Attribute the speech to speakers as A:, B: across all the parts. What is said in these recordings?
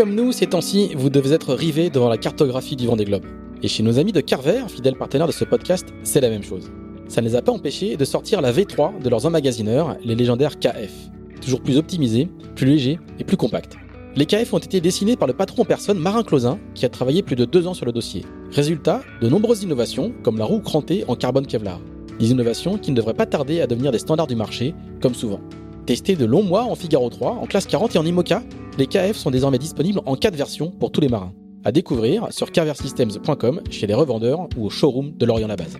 A: Comme nous, ces temps-ci, vous devez être rivés devant la cartographie du Vendée Globe. Et chez nos amis de Carver, fidèles partenaires de ce podcast, c'est la même chose. Ça ne les a pas empêchés de sortir la V3 de leurs emmagasineurs, les légendaires KF. Toujours plus optimisés, plus légers et plus compacts. Les KF ont été dessinés par le patron en personne Marin Closin, qui a travaillé plus de deux ans sur le dossier. Résultat, de nombreuses innovations, comme la roue crantée en carbone Kevlar. Des innovations qui ne devraient pas tarder à devenir des standards du marché, comme souvent. Testés de longs mois en Figaro 3, en classe 40 et en IMOCA, les KF sont désormais disponibles en 4 versions pour tous les marins. À découvrir sur carversystems.com, chez les revendeurs ou au showroom de Lorient la Base.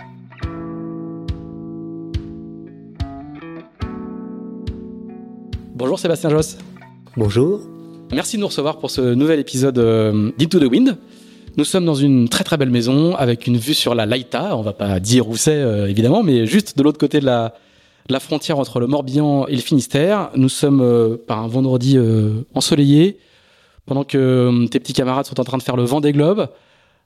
A: Bonjour Sébastien Joss.
B: Bonjour.
A: Merci de nous recevoir pour ce nouvel épisode euh, d'Into the Wind. Nous sommes dans une très très belle maison avec une vue sur la Laïta. On va pas dire où c'est euh, évidemment, mais juste de l'autre côté de la, la frontière entre le Morbihan et le Finistère. Nous sommes euh, par un vendredi euh, ensoleillé, pendant que euh, tes petits camarades sont en train de faire le vent des globes.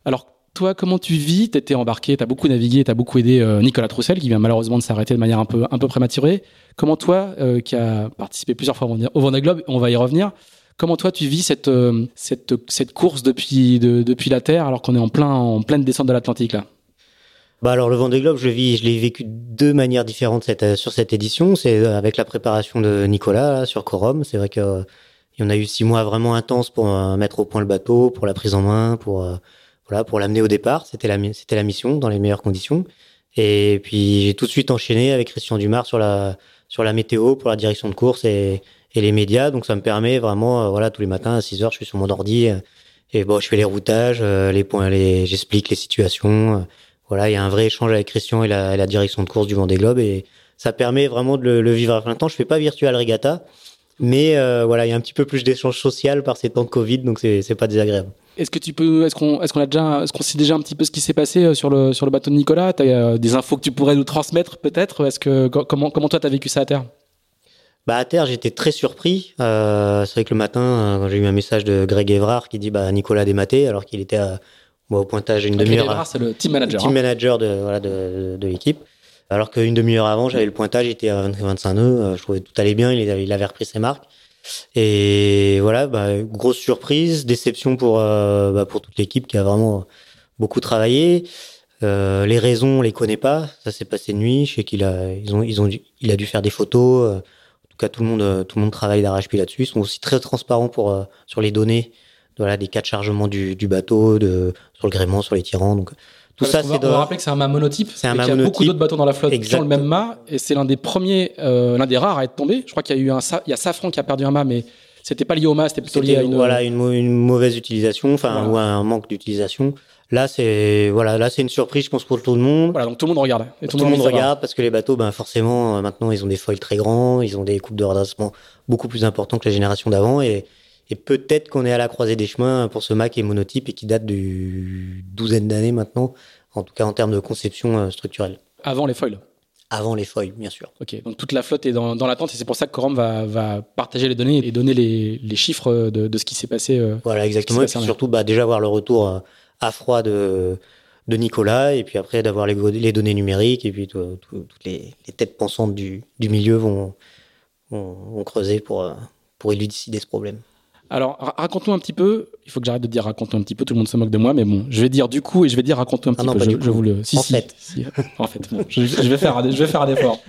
A: Alors toi, comment tu vis? T'étais embarqué, t'as beaucoup navigué, t'as beaucoup aidé Nicolas Troussel, qui vient malheureusement de s'arrêter de manière un peu un peu prématurée. Comment toi, qui a participé plusieurs fois au Vendée Globe, on va y revenir. Comment toi tu vis cette cette cette course depuis depuis la Terre alors qu'on est en plein en pleine descente de l'Atlantique là?
B: Bah alors le Vendée Globe, je vis, je l'ai vécu de deux manières différentes cette, euh, sur cette édition. C'est euh, avec la préparation de Nicolas sur Corum. C'est vrai que euh, il y en a eu six mois vraiment intenses pour mettre au point le bateau, pour la prise en main, pour voilà, pour l'amener au départ. C'était la c'était la mission dans les meilleures conditions. Et puis j'ai tout de suite enchaîné avec Christian Dumar sur la sur la météo pour la direction de course et, et les médias. Donc ça me permet vraiment, voilà, tous les matins à 6 heures, je suis sur mon ordi et bon, je fais les routages, les points, les, j'explique les situations voilà, il y a un vrai échange avec Christian et la, la direction de course du Vendée Globe et ça permet vraiment de le, le, vivre à plein temps. Je fais pas virtual regatta, mais euh, voilà, il y a un petit peu plus d'échange social par ces temps de Covid, donc c'est pas désagréable.
A: Est-ce que tu peux, est-ce qu'on, est-ce qu'on a déjà, est-ce qu'on sait déjà un petit peu ce qui s'est passé euh, sur le sur le bateau de Nicolas? T'as euh, des infos que tu pourrais nous transmettre peut-être? Est-ce que comment comment toi t'as vécu ça à terre?
B: Bah à terre, j'étais très surpris. Euh, c'est vrai que le matin, quand j'ai eu un message de Greg Evrard qui dit bah Nicolas dématé alors qu'il était à moi, au pointage, une demi-heure.
A: C'est le team manager.
B: Team hein. manager de, voilà, de, de l'équipe. Alors qu'une demi-heure avant, j'avais le pointage, il était à 25 nœuds. Euh, je trouvais que tout allait bien, il avait, il avait repris ses marques. Et voilà, bah, grosse surprise, déception pour, euh, bah, pour toute l'équipe qui a vraiment beaucoup travaillé. Euh, les raisons, on les connaît pas. Ça s'est passé de nuit. Je sais qu'il a, ils ont, ils ont, dû, il a dû faire des photos. En tout cas, tout le monde, tout le monde travaille d'arrache-pied là-dessus. Ils sont aussi très transparents pour sur les données voilà, des cas de chargement du, du bateau, de, sur le gréement, sur les tirants. Donc,
A: tout ça, c'est. On va rappeler que c'est un mât monotype. C'est un mât monotype. Il y a beaucoup d'autres bateaux dans la flotte qui ont le même mât, et c'est l'un des premiers, euh, l'un des rares à être tombé. Je crois qu'il y a eu un, il y a Safran qui a perdu un mât, mais c'était pas lié au mât, c'était plutôt lié à une.
B: Voilà, une, une mauvaise utilisation, enfin, voilà. ou un manque d'utilisation. Là, c'est voilà, là c'est une surprise, je pense pour tout le monde.
A: Voilà, donc tout le monde regarde.
B: Et tout, tout le monde, regarde parce que les bateaux, ben forcément, euh, maintenant ils ont des foils très grands, ils ont des coupes de redressement beaucoup plus importants que la génération d'avant et et peut-être qu'on est à la croisée des chemins pour ce Mac qui est monotype et qui date d'une douzaine d'années maintenant, en tout cas en termes de conception euh, structurelle.
A: Avant les foils
B: avant les foils, bien sûr.
A: Ok, donc toute la flotte est dans, dans l'attente et c'est pour ça que Corum va, va, partager les données et donner les, les chiffres de, de, ce qui s'est passé. Euh,
B: voilà, exactement. Et puis surtout, bah, déjà voir le retour euh, à froid de, de Nicolas et puis après d'avoir les, les, données numériques et puis tout, tout, toutes les, les, têtes pensantes du, du milieu vont, vont, vont creuser pour, pour élucider ce problème.
A: Alors, raconte-nous un petit peu. Il faut que j'arrête de dire raconte-nous un petit peu. Tout le monde se moque de moi, mais bon, je vais dire du coup et je vais dire raconte-nous un petit
B: ah non,
A: peu.
B: Je,
A: je, vous le.
B: Si, en
A: si,
B: fait,
A: si. en fait, bon, je, je, vais faire, je vais faire un effort.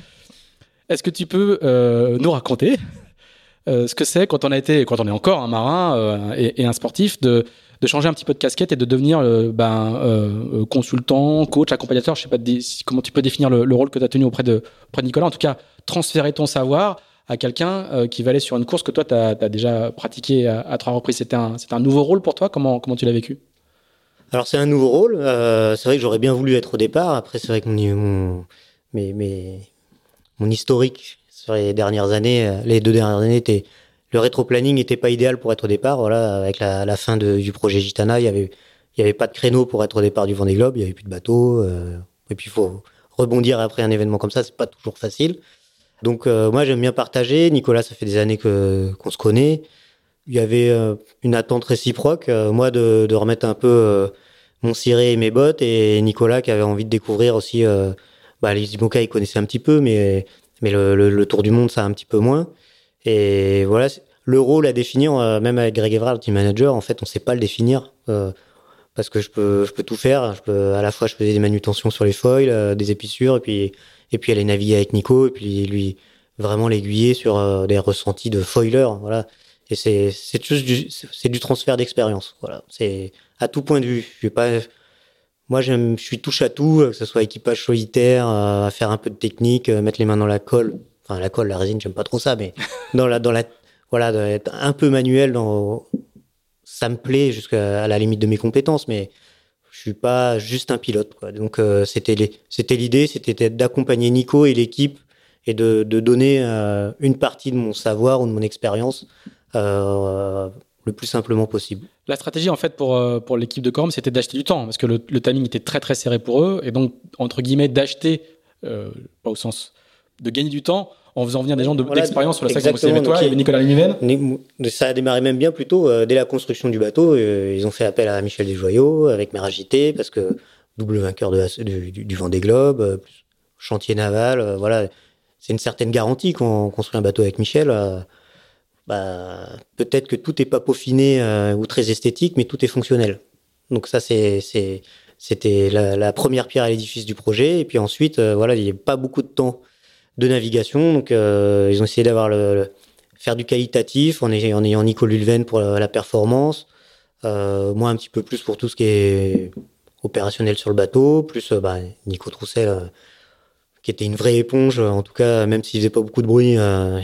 A: Est-ce que tu peux euh, nous raconter euh, ce que c'est quand on a été, quand on est encore un marin euh, et, et, un sportif, de, de changer un petit peu de casquette et de devenir euh, ben, euh, consultant, coach, accompagnateur. Je sais pas comment tu peux définir le, le rôle que tu as tenu auprès de, auprès de Nicolas. En tout cas, transférer ton savoir à quelqu'un euh, qui va aller sur une course que toi, tu as, déjà pratiqué à, trois reprises. C'était un, un nouveau rôle pour toi? Comment, comment tu l'as vécu?
B: Alors, c'est un nouveau rôle. Euh, c'est vrai que j'aurais bien voulu être au départ. Après, c'est vrai que mon, mon, mon historique sur les dernières années, euh, les deux dernières années, était le rétro-planning n'était pas idéal pour être au départ. Voilà, avec la, fin du projet Gitana, il y avait il y avait pas de créneau pour être au départ du Vendée Globe, il y avait plus de bateau. Et puis il faut rebondir après un événement comme ça, c'est pas toujours facile. Donc euh, moi j'aime bien partager. Nicolas, ça fait des années qu'on se connaît. Il y avait euh, une attente réciproque, euh, moi de, remettre un peu mon ciré et mes bottes, et Nicolas qui avait envie de découvrir aussi. bah, les il connaissait un petit peu, mais le, tour du monde ça un petit peu moins. Et voilà, le rôle à définir, même avec Greg Everard, le team manager, en fait, on sait pas le définir parce que je peux, je peux tout faire. À la fois, je faisais des manutentions sur les foils, des épissures, et puis, et puis aller naviguer avec Nico, et puis lui vraiment l'aiguiller sur euh, des ressentis de foiler, voilà. Et c'est, c'est du, transfert d'expérience, voilà. C'est à tout point de vue. Je pas, moi, je suis touche à tout, que ce soit équipage solitaire, euh, faire un peu de technique, mettre les mains dans la colle. Enfin, la colle, la résine, j'aime pas trop ça, mais dans la, dans la, voilà, être un peu manuel ça me plaît jusqu'à la limite de mes compétences, mais suis pas juste un pilote. Donc euh, c'était l'idée, c'était d'accompagner Nico et l'équipe et de, donner euh, une partie de mon savoir ou de mon expérience euh, le plus simplement possible.
A: La stratégie en fait pour l'équipe de Corum, c'était d'acheter du temps parce que le, le, timing était très très serré pour eux et donc entre guillemets d'acheter pas au sens de gagner du temps en faisant venir des gens d'expérience de, sur la section. Toi, il y avait Nicolas Limiven.
B: Ça a démarré même bien plutôt euh, dès la construction du bateau. Euh, ils ont fait appel à Michel Desjoyaux avec Meragité parce que double vainqueur de du, du Vendée Globe, euh, chantier naval, voilà. C'est une certaine garantie qu'on construit un bateau avec Michel. bah, peut-être que tout n'est pas peaufiné ou très esthétique, mais tout est fonctionnel. Donc ça, c'est c'était la, la, première pierre à l'édifice du projet. Et puis ensuite, voilà, il n'y a pas beaucoup de temps de navigation. Donc, euh, ils ont essayé d'avoir le, faire du qualitatif en, ayant, en ayant Nico Lulven pour la, performance, euh, moi un petit peu plus pour tout ce qui est opérationnel sur le bateau, plus euh, bah, Nico Troussel euh, qui était une vraie éponge. En tout cas, même s'il faisait pas beaucoup de bruit,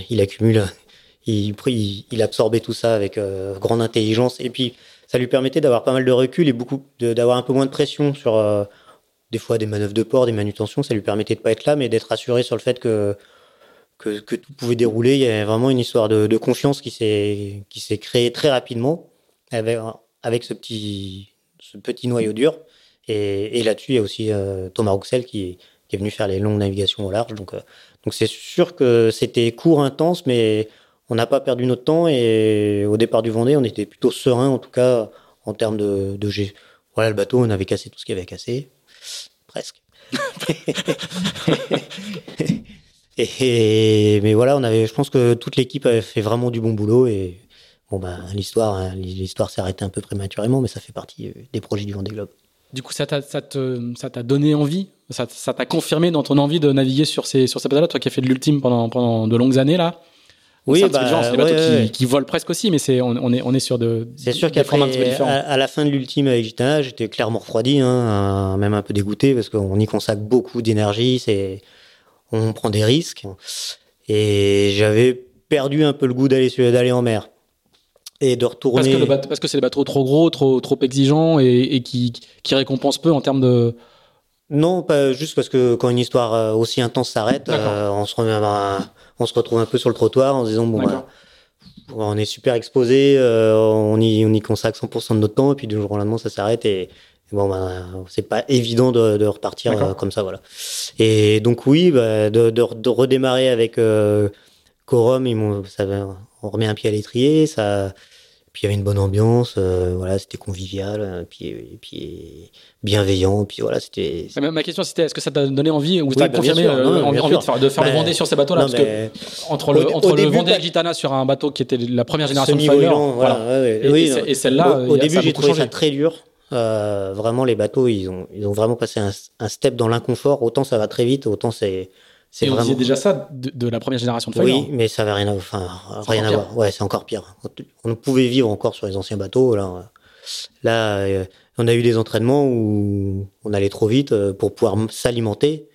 B: il accumule, il, il, il, absorbait tout ça avec grande intelligence. Et puis, ça lui permettait d'avoir pas mal de recul et beaucoup d'avoir un peu moins de pression sur des fois des manœuvres de port, des manutentions, ça lui permettait de pas être là, mais d'être assuré sur le fait que, que, tout pouvait dérouler. Il y avait vraiment une histoire de, confiance qui s'est créée très rapidement avec avec ce petit ce petit noyau dur. Et, là-dessus, il y a aussi euh, Thomas Rouxel qui, qui est venu faire les longues navigations au large. Donc euh, donc c'est sûr que c'était court, intense, mais on n'a pas perdu notre temps. Et au départ du Vendée, on était plutôt serein, en tout cas en termes de, de voilà le bateau, on avait cassé tout ce qui avait cassé presque. mais voilà, on avait, je pense que toute l'équipe avait fait vraiment du bon boulot et bon ben l'histoire, hein, l'histoire s'est arrêtée un peu prématurément, mais ça fait partie euh, des projets du Vendée Globe.
A: Du coup, ça t'a, ça t'a donné envie, ça, ça t'a confirmé dans ton envie de naviguer sur ces, sur ces bateaux-là, toi qui as fait de l'ultime pendant, pendant de longues années là?
B: Oui, bah,
A: c'est des bateaux ouais, qui, qui, volent presque aussi, mais c'est on, on, est on est sur de.
B: C'est sûr qu'après, à, à, la fin de l'ultime avec Gitana, j'étais clairement refroidi, hein, même un peu dégoûté parce qu'on y consacre beaucoup d'énergie, c'est on prend des risques et j'avais perdu un peu le goût d'aller d'aller en mer et de retourner.
A: Parce que, bateau, parce que c'est des bateaux trop gros, trop trop exigeants et, et qui qui récompensent peu en termes de.
B: Non, pas juste parce que quand une histoire euh, aussi intense s'arrête, euh, on se remet à on se retrouve un peu sur le trottoir en se disant bon bah, on est super exposé, euh, on y on y consacre 100% de notre temps et puis du jour au lendemain ça s'arrête et, bon bah c'est pas évident de, de repartir euh, comme ça voilà. Et donc oui bah, de, de, de, redémarrer avec euh, Corum, ils on remet un pied à l'étrier, ça puis il y avait une bonne ambiance, euh, voilà, c'était convivial, puis, et puis bienveillant, puis voilà, c'était.
A: Ma question c'était est-ce que ça t'a donné envie ou oui, t'as confirmé euh, non, envie, envie de faire, de faire bah, le Vendée sur ces bateaux-là parce que entre le, entre le Vendée et Gitana sur un bateau qui était la première génération de Filer,
B: voilà, ouais, ouais,
A: et,
B: oui,
A: et, et celle-là,
B: au, au début j'ai trouvé ça très dur. Euh, vraiment les bateaux ils ont ils ont vraiment passé un, un step dans l'inconfort. Autant ça va très vite, autant c'est
A: c'est vraiment... on disait déjà ça de, de, la première génération de
B: Fire. Oui, mais ça avait rien à, enfin, rien à voir. Ouais, c'est encore pire. On pouvait vivre encore sur les anciens bateaux. Là, là euh, on a eu des entraînements où on allait trop vite euh, pour pouvoir s'alimenter.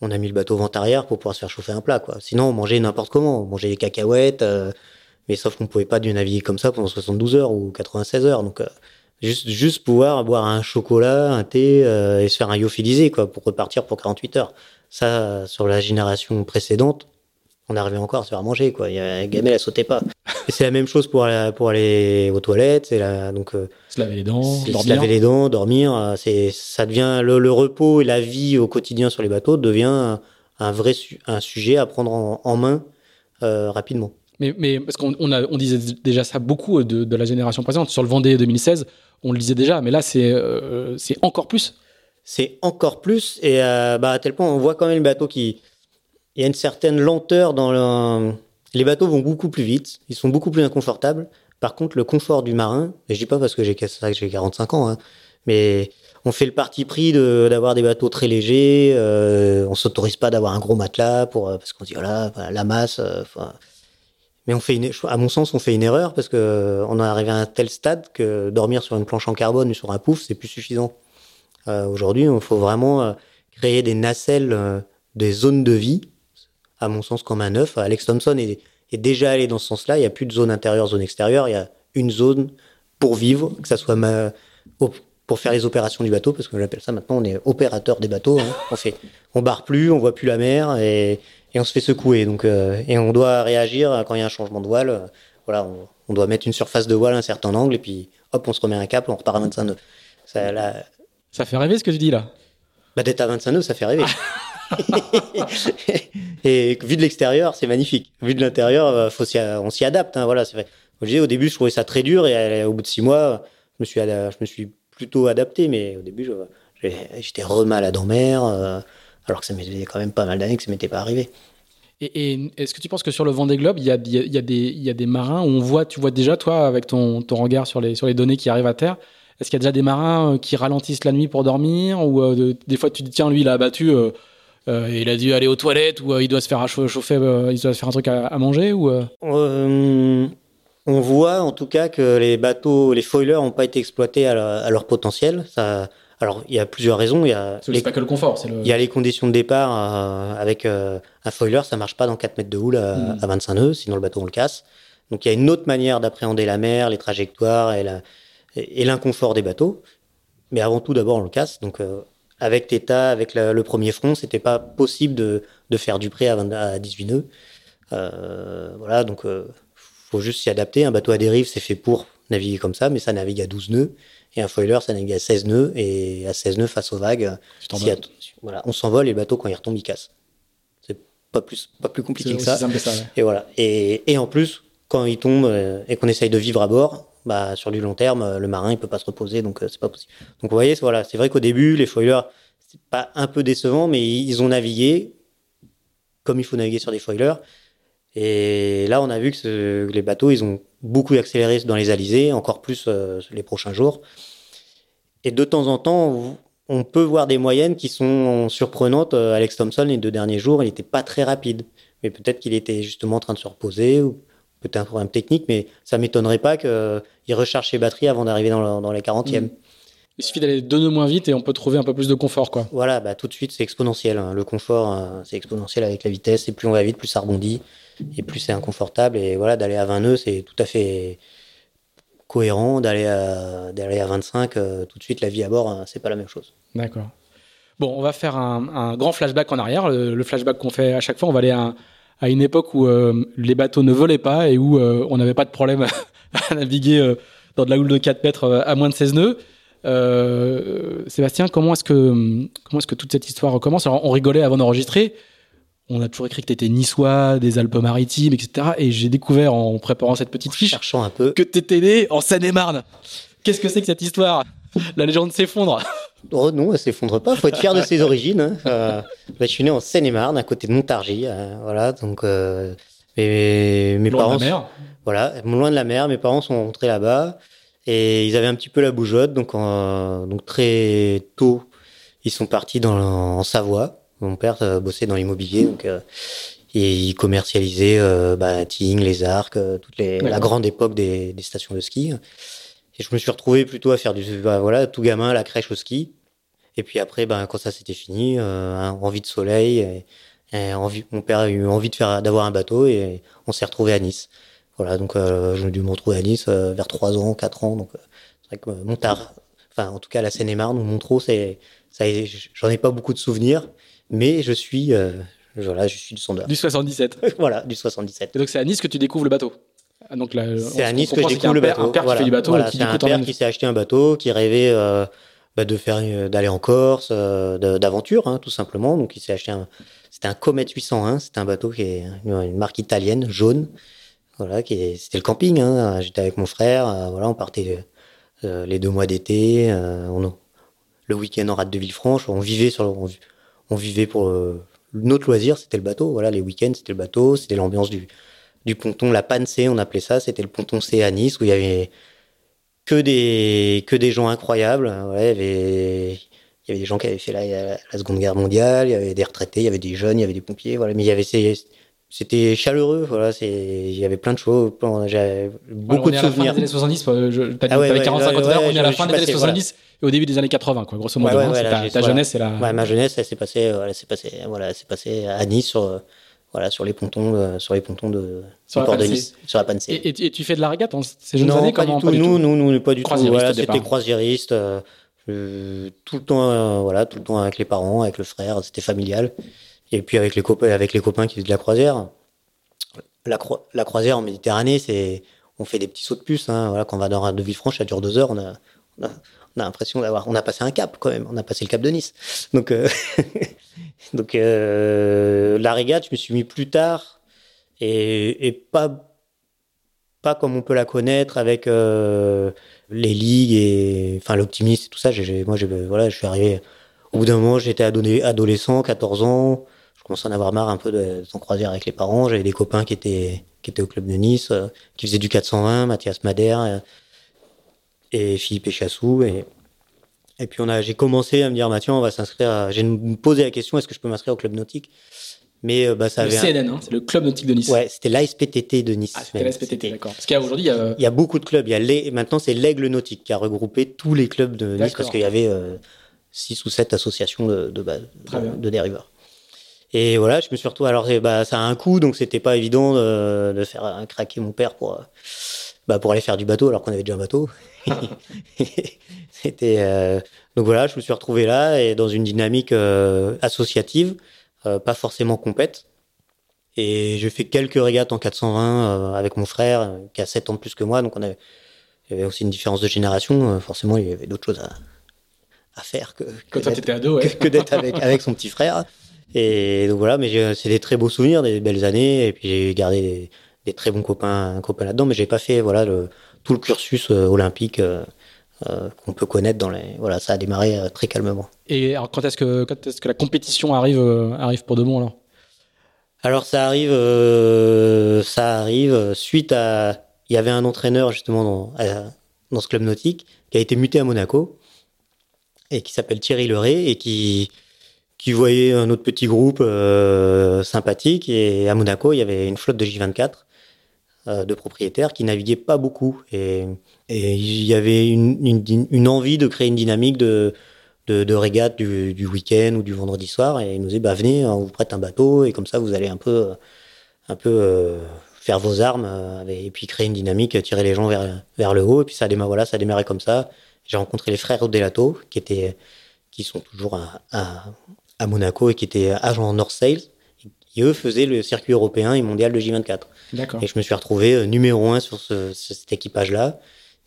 B: On a mis le bateau vent arrière pour pouvoir se faire chauffer un plat. Quoi. Sinon, on mangeait n'importe comment. On mangeait des cacahuètes, euh, mais sauf qu'on pouvait pas du naviguer comme ça pendant 72 heures ou 96 heures. Donc, euh, juste, juste pouvoir boire un chocolat, un thé euh, et se faire un lyophilisé quoi, pour repartir pour 48 heures. Ça, sur la génération précédente, on arrivait encore à se faire manger, quoi. Il y a, gamelle, elle sautait pas. C'est la même chose pour aller, pour aller aux toilettes. C'est la, donc, euh,
A: se laver les dents, dormir.
B: Se laver les dents, dormir. Euh, c'est, ça devient le, repos et la vie au quotidien sur les bateaux devient un, vrai un sujet à prendre en, main euh, rapidement.
A: Mais, mais parce qu'on on, on disait déjà ça beaucoup de, de, la génération précédente. Sur le Vendée 2016, on le disait déjà, mais là, c'est, c'est encore plus.
B: C'est encore plus. Et bah, à tel point, on voit quand même le bateau qui, il y a une certaine lenteur dans le... Les bateaux vont beaucoup plus vite, ils sont beaucoup plus inconfortables. Par contre, le confort du marin, et je dis pas parce que j'ai j'ai 45 ans, hein, mais on fait le parti pris d'avoir des bateaux très légers. Euh, on s'autorise pas d'avoir un gros matelas pour parce qu'on dit voilà la masse. Euh, mais on fait une, à mon sens, on fait une erreur parce que on est arrivé à un tel stade que dormir sur une planche en carbone ou sur un pouf, c'est plus suffisant. Euh, Aujourd'hui, il faut vraiment euh, créer des nacelles, euh, des zones de vie à mon sens, comme un œuf. Alex Thompson est, déjà allé dans ce sens-là. Il n'y a plus de zone intérieure, zone extérieure. Il y a une zone pour vivre, que ça soit pour faire les opérations du bateau, parce que j'appelle ça maintenant, on est opérateur des bateaux. Hein. On fait, on barre plus, on voit plus la mer et, on se fait secouer. Donc, euh, et on doit réagir quand il y a un changement de voile. voilà, on, doit mettre une surface de voile à un certain angle et puis hop, on se remet un cap, on repart à 25 nœuds.
A: Ça, ça fait rêver ce que tu dis là.
B: Bah, d'être à 25 nœuds, ça fait rêver. et vu de l'extérieur, c'est magnifique. Vu de l'intérieur, euh, faut on s'y adapte. Hein, voilà, c'est vrai. au début, je trouvais ça très dur et au bout de six mois, je me suis, je me suis plutôt adapté. Mais au début, j'étais remal à dents mer, euh, alors que ça m'était quand même pas mal d'années que ça m'était pas arrivé.
A: Et, est-ce que tu penses que sur le Vendée Globe, il y a, y, a y a des marins où on voit, tu vois déjà, toi, avec ton, ton regard sur les, sur les données qui arrivent à terre, est-ce qu'il y a déjà des marins euh, qui ralentissent la nuit pour dormir Ou des fois, tu te dis, tiens, lui, il a abattu, euh, il a dû aller aux toilettes ou euh, il doit se faire chauffer, euh, il doit se faire un truc à, manger ou
B: on voit en tout cas que les bateaux, les foilers n'ont pas été exploités à, leur potentiel. Ça, alors il y a plusieurs raisons. Il y a
A: les, pas que le confort.
B: Il y a les conditions de départ avec un foiler, ça marche pas dans 4 mètres de houle à, 25 hmm. nœuds, sinon le bateau on le casse. Donc il y a une autre manière d'appréhender la mer, les trajectoires et l'inconfort des bateaux. Mais avant tout, d'abord on le casse. Donc avec Theta, avec le premier front, c'était pas possible de, de, faire du prêt à, à 18 nœuds. Euh, voilà, donc euh, faut juste s'y adapter. Un bateau à dérive, c'est fait pour naviguer comme ça, mais ça navigue à 12 nœuds. Et un foiler, ça navigue à 16 nœuds. Et à 16 nœuds face aux vagues, voilà, on s'envole et le bateau, quand il retombe, il casse. C'est pas plus, pas plus compliqué que ça. ça Et voilà. Et, et, en plus, quand il tombe euh, et qu'on essaye de vivre à bord, bah, sur du long terme, euh, le marin il peut pas se reposer, donc euh, c'est pas possible. Donc vous voyez, voilà, c'est vrai qu'au début, les foilers, c'est pas un peu décevant, mais ils ont navigué comme il faut naviguer sur des foilers. Et là, on a vu que les bateaux, ils ont beaucoup accéléré dans les alizés, encore plus euh, les prochains jours. Et de temps en temps, on peut voir des moyennes qui sont surprenantes. Alex Thompson, les deux derniers jours, il n'était pas très rapide. Mais peut-être qu'il était justement en train de se reposer, peut-être un problème technique, mais ça m'étonnerait pas qu'il recharge ses batteries avant d'arriver dans, dans, les 40e. Mm.
A: Il suffit d'aller deux nœuds moins vite et on peut trouver un peu plus de confort, quoi.
B: Voilà, bah, tout de suite, c'est exponentiel. Hein. Le confort, euh, c'est exponentiel avec la vitesse. Et plus on va vite, plus ça rebondit. Et plus c'est inconfortable. Et voilà, d'aller à 20 nœuds, c'est tout à fait cohérent. D'aller à, d'aller à 25, euh, tout de suite, la vie à bord, hein, c'est pas la même chose.
A: D'accord. Bon, on va faire un, grand flashback en arrière. Le, le flashback qu'on fait à chaque fois, on va aller à à une époque où euh, les bateaux ne volaient pas et où euh, on n'avait pas de problème à naviguer euh, dans de la houle de 4 mètres à moins de 16 nœuds. Sébastien, comment est-ce que comment est-ce que toute cette histoire recommence? Alors, on rigolait avant d'enregistrer. On a toujours écrit que tu étais niçois, des Alpes-Maritimes, etc. Et j'ai découvert en préparant cette petite fiche
B: un peu.
A: que tu étais né en Seine-et-Marne. Qu'est-ce que c'est que cette histoire? La légende s'effondre.
B: Oh non, elle s'effondre pas. Faut être fier de ses origines. Hein. Euh, bah, je suis né en Seine-et-Marne, à côté de Montargis. Euh, voilà, donc euh, mes, mes
A: loin
B: parents.
A: De la mer.
B: Voilà, loin de la mer. Mes parents sont rentrés là-bas et ils avaient un petit peu la bougeotte. Donc, donc très tôt, ils sont partis dans, en Savoie. Mon père bossait dans l'immobilier, donc et il commercialisait bah, Ting, les arcs, toute les, la grande époque des, des stations de ski. Et je me suis retrouvé plutôt à faire du, bah, voilà, tout gamin, la crèche au ski. Et puis après, ben, quand ça s'était fini, euh, envie de soleil, et, envie, mon père a eu envie de faire, d'avoir un bateau et on s'est retrouvé à Nice. Voilà, donc euh, j'ai dû me retrouver à Nice euh, vers 3 ans, 4 ans. Donc euh, c'est vrai que Montard, enfin en tout cas la Seine-et-Marne ou Montreux, c'est, ça, j'en ai pas beaucoup de souvenirs, mais je suis, voilà, je suis du sondeur.
A: Du 77.
B: voilà, du 77.
A: Et donc c'est à Nice que tu découvres le bateau?
B: Ah, c'est à Nice que je découvre le bateau.
A: Un père qui fait du bateau.
B: Voilà, c'est un père qui s'est acheté un bateau, qui rêvait euh, bah, de faire, euh, d'aller en Corse, euh, d'aventure, hein, tout simplement. Donc il s'est acheté un, c'était un Comet 801. C'était un bateau qui est une marque italienne, jaune. Voilà, qui c'était le camping. Hein. J'étais avec mon frère. voilà, on partait les deux mois d'été. on, le week-end en rade de Villefranche. On vivait sur, on, on vivait pour notre loisir, c'était le bateau. Voilà, les week-ends, c'était le bateau, c'était l'ambiance du, du ponton, la panne C, on appelait ça. C'était le ponton C à Nice où il y avait que des, que des gens incroyables. il, y avait, il y avait des gens qui avaient fait la, la, Seconde Guerre mondiale, il y avait des retraités, il y avait des jeunes, il y avait des pompiers. Voilà, mais il y avait c'était chaleureux, voilà, il y avait plein de choses, j'avais beaucoup de souvenirs.
A: Des années 70, je, t'as ah ouais, 45 ouais, on est à la fin des années 70 et au début des années 80, quoi, grosso modo. Hein, ta, jeunesse, c'est la.
B: Ouais, ma jeunesse, elle s'est passée, voilà, c'est passé, voilà, c'est passé à Nice sur, voilà, sur les pontons, euh, sur les pontons de,
A: sur la
B: de Nice, sur la panne
A: et, et, tu fais de la régate en ces jeunes
B: non,
A: années
B: pas du tout. nous, nous, nous, pas du tout. Voilà, c'était croisiériste, euh, tout le temps, euh, voilà, tout le temps avec les parents, avec le frère, c'était familial. Et puis avec les copains, avec les copains qui faisaient de la croisière la, la croisière en Méditerranée, c'est on fait des petits sauts de puce. Hein, voilà, quand on va dans de Villefranche, ça dure deux heures. On a, on a, l'impression d'avoir, on a passé un cap quand même. On a passé le cap de Nice. Donc, euh, donc euh, la régate, je me suis mis plus tard et, pas pas comme on peut la connaître avec euh, les ligues et enfin l'optimiste et tout ça. Moi, j'ai, voilà, je suis arrivé. Au bout d'un moment, j'étais adolescent, 14 ans commençais à en avoir marre un peu de s'en croisière avec les parents. J'avais des copains qui étaient, qui étaient au club de Nice, qui faisaient du 420, Mathias Madère et Philippe Echassou. Et, et puis on a, j'ai commencé à me dire, Mathieu, on va s'inscrire. J'ai posé la question, est-ce que je peux m'inscrire au club nautique? Mais euh, bah, ça
A: le CNN, hein, c'est le club nautique de Nice.
B: Ouais, c'était l'ASPTT de Nice.
A: Ah, c'était l'ASPTT, d'accord. Parce qu'aujourd'hui, il y a...
B: il y a beaucoup de clubs. Il y a les... maintenant, c'est l'Aigle nautique qui a regroupé tous les clubs de Nice parce qu'il y avait euh, six ou sept associations de, de, de, de dériveurs. Et voilà, je me suis retrouvé. Alors, bah, ça a un coût, donc c'était pas évident de, de, faire craquer mon père pour, bah, pour aller faire du bateau, alors qu'on avait déjà un bateau. c'était euh... donc voilà, je me suis retrouvé là et dans une dynamique euh, associative, euh, pas forcément compète. Et j'ai fait quelques régates en 420 euh, avec mon frère, qui a 7 ans de plus que moi, donc on avait, il y avait aussi une différence de génération. forcément, il y avait d'autres choses à, à faire que,
A: que,
B: d'être avec, avec son petit frère. Et donc voilà, mais c'est des très beaux souvenirs, des belles années, et puis j'ai gardé des, très bons copains, copains là-dedans, mais j'ai pas fait voilà le, tout le cursus euh, olympique euh, euh, qu'on peut connaître dans les. Voilà, ça a démarré très calmement.
A: Et alors, quand est-ce que quand est-ce que la compétition arrive arrive pour de bon alors?
B: Alors ça arrive, ça arrive suite à. Il y avait un entraîneur justement dans, dans ce club nautique qui a été muté à Monaco et qui s'appelle Thierry Leray et qui qui voyait un autre petit groupe sympathique. Et à Monaco, il y avait une flotte de J24 euh, de propriétaires qui naviguaient pas beaucoup. Et, il y avait une, envie de créer une dynamique de, de, régate du, week-end ou du vendredi soir. Et ils nous disaient, bah, venez, on vous prête un bateau et comme ça, vous allez un peu, un peu euh, faire vos armes euh, et puis créer une dynamique, tirer les gens vers, vers le haut. Et puis ça a voilà, ça comme ça. J'ai rencontré les frères Delato qui étaient qui sont toujours à, Monaco et qui était agent North Sales. Et eux faisaient le circuit européen et mondial de J24.
A: D'accord.
B: Et je me suis retrouvé euh, numéro un sur ce, cet équipage-là.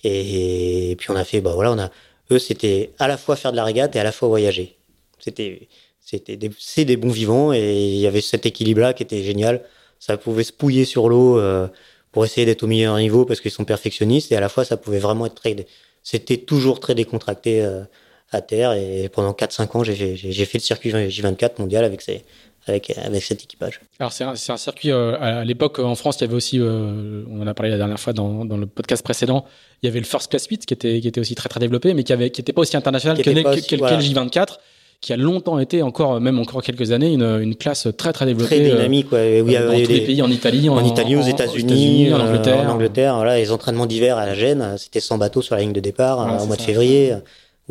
B: Et, puis on a fait, bah voilà, on a, eux c'était à la fois faire de la régate et à la fois voyager. C'était, c'était des, c'est des bons vivants et il y avait cet équilibre-là qui était génial. Ça pouvait se pouiller sur l'eau euh, pour essayer d'être au meilleur niveau parce qu'ils sont perfectionnistes et à la fois ça pouvait vraiment être très, c'était toujours très décontracté. Euh, à terre. Et pendant 4-5 ans, j'ai fait le circuit J24 mondial avec, ces, avec, avec cet équipage.
A: Alors, c'est un, un, circuit, euh, à l'époque, en France, il y avait aussi, euh, on en a parlé la dernière fois dans, dans, le podcast précédent, il y avait le First Class 8 qui était, qui était aussi très très développé, mais qui n'était qui pas aussi international que, que, le J24 qui a longtemps été encore même encore quelques années une, une classe très très développée
B: très dynamique ouais.
A: oui, dans tous les pays en Italie
B: en, en Italie aux États-Unis en Angleterre en Angleterre voilà les entraînements d'hiver à la Gêne c'était 100 bateaux sur la ligne de départ voilà, au mois ça. de février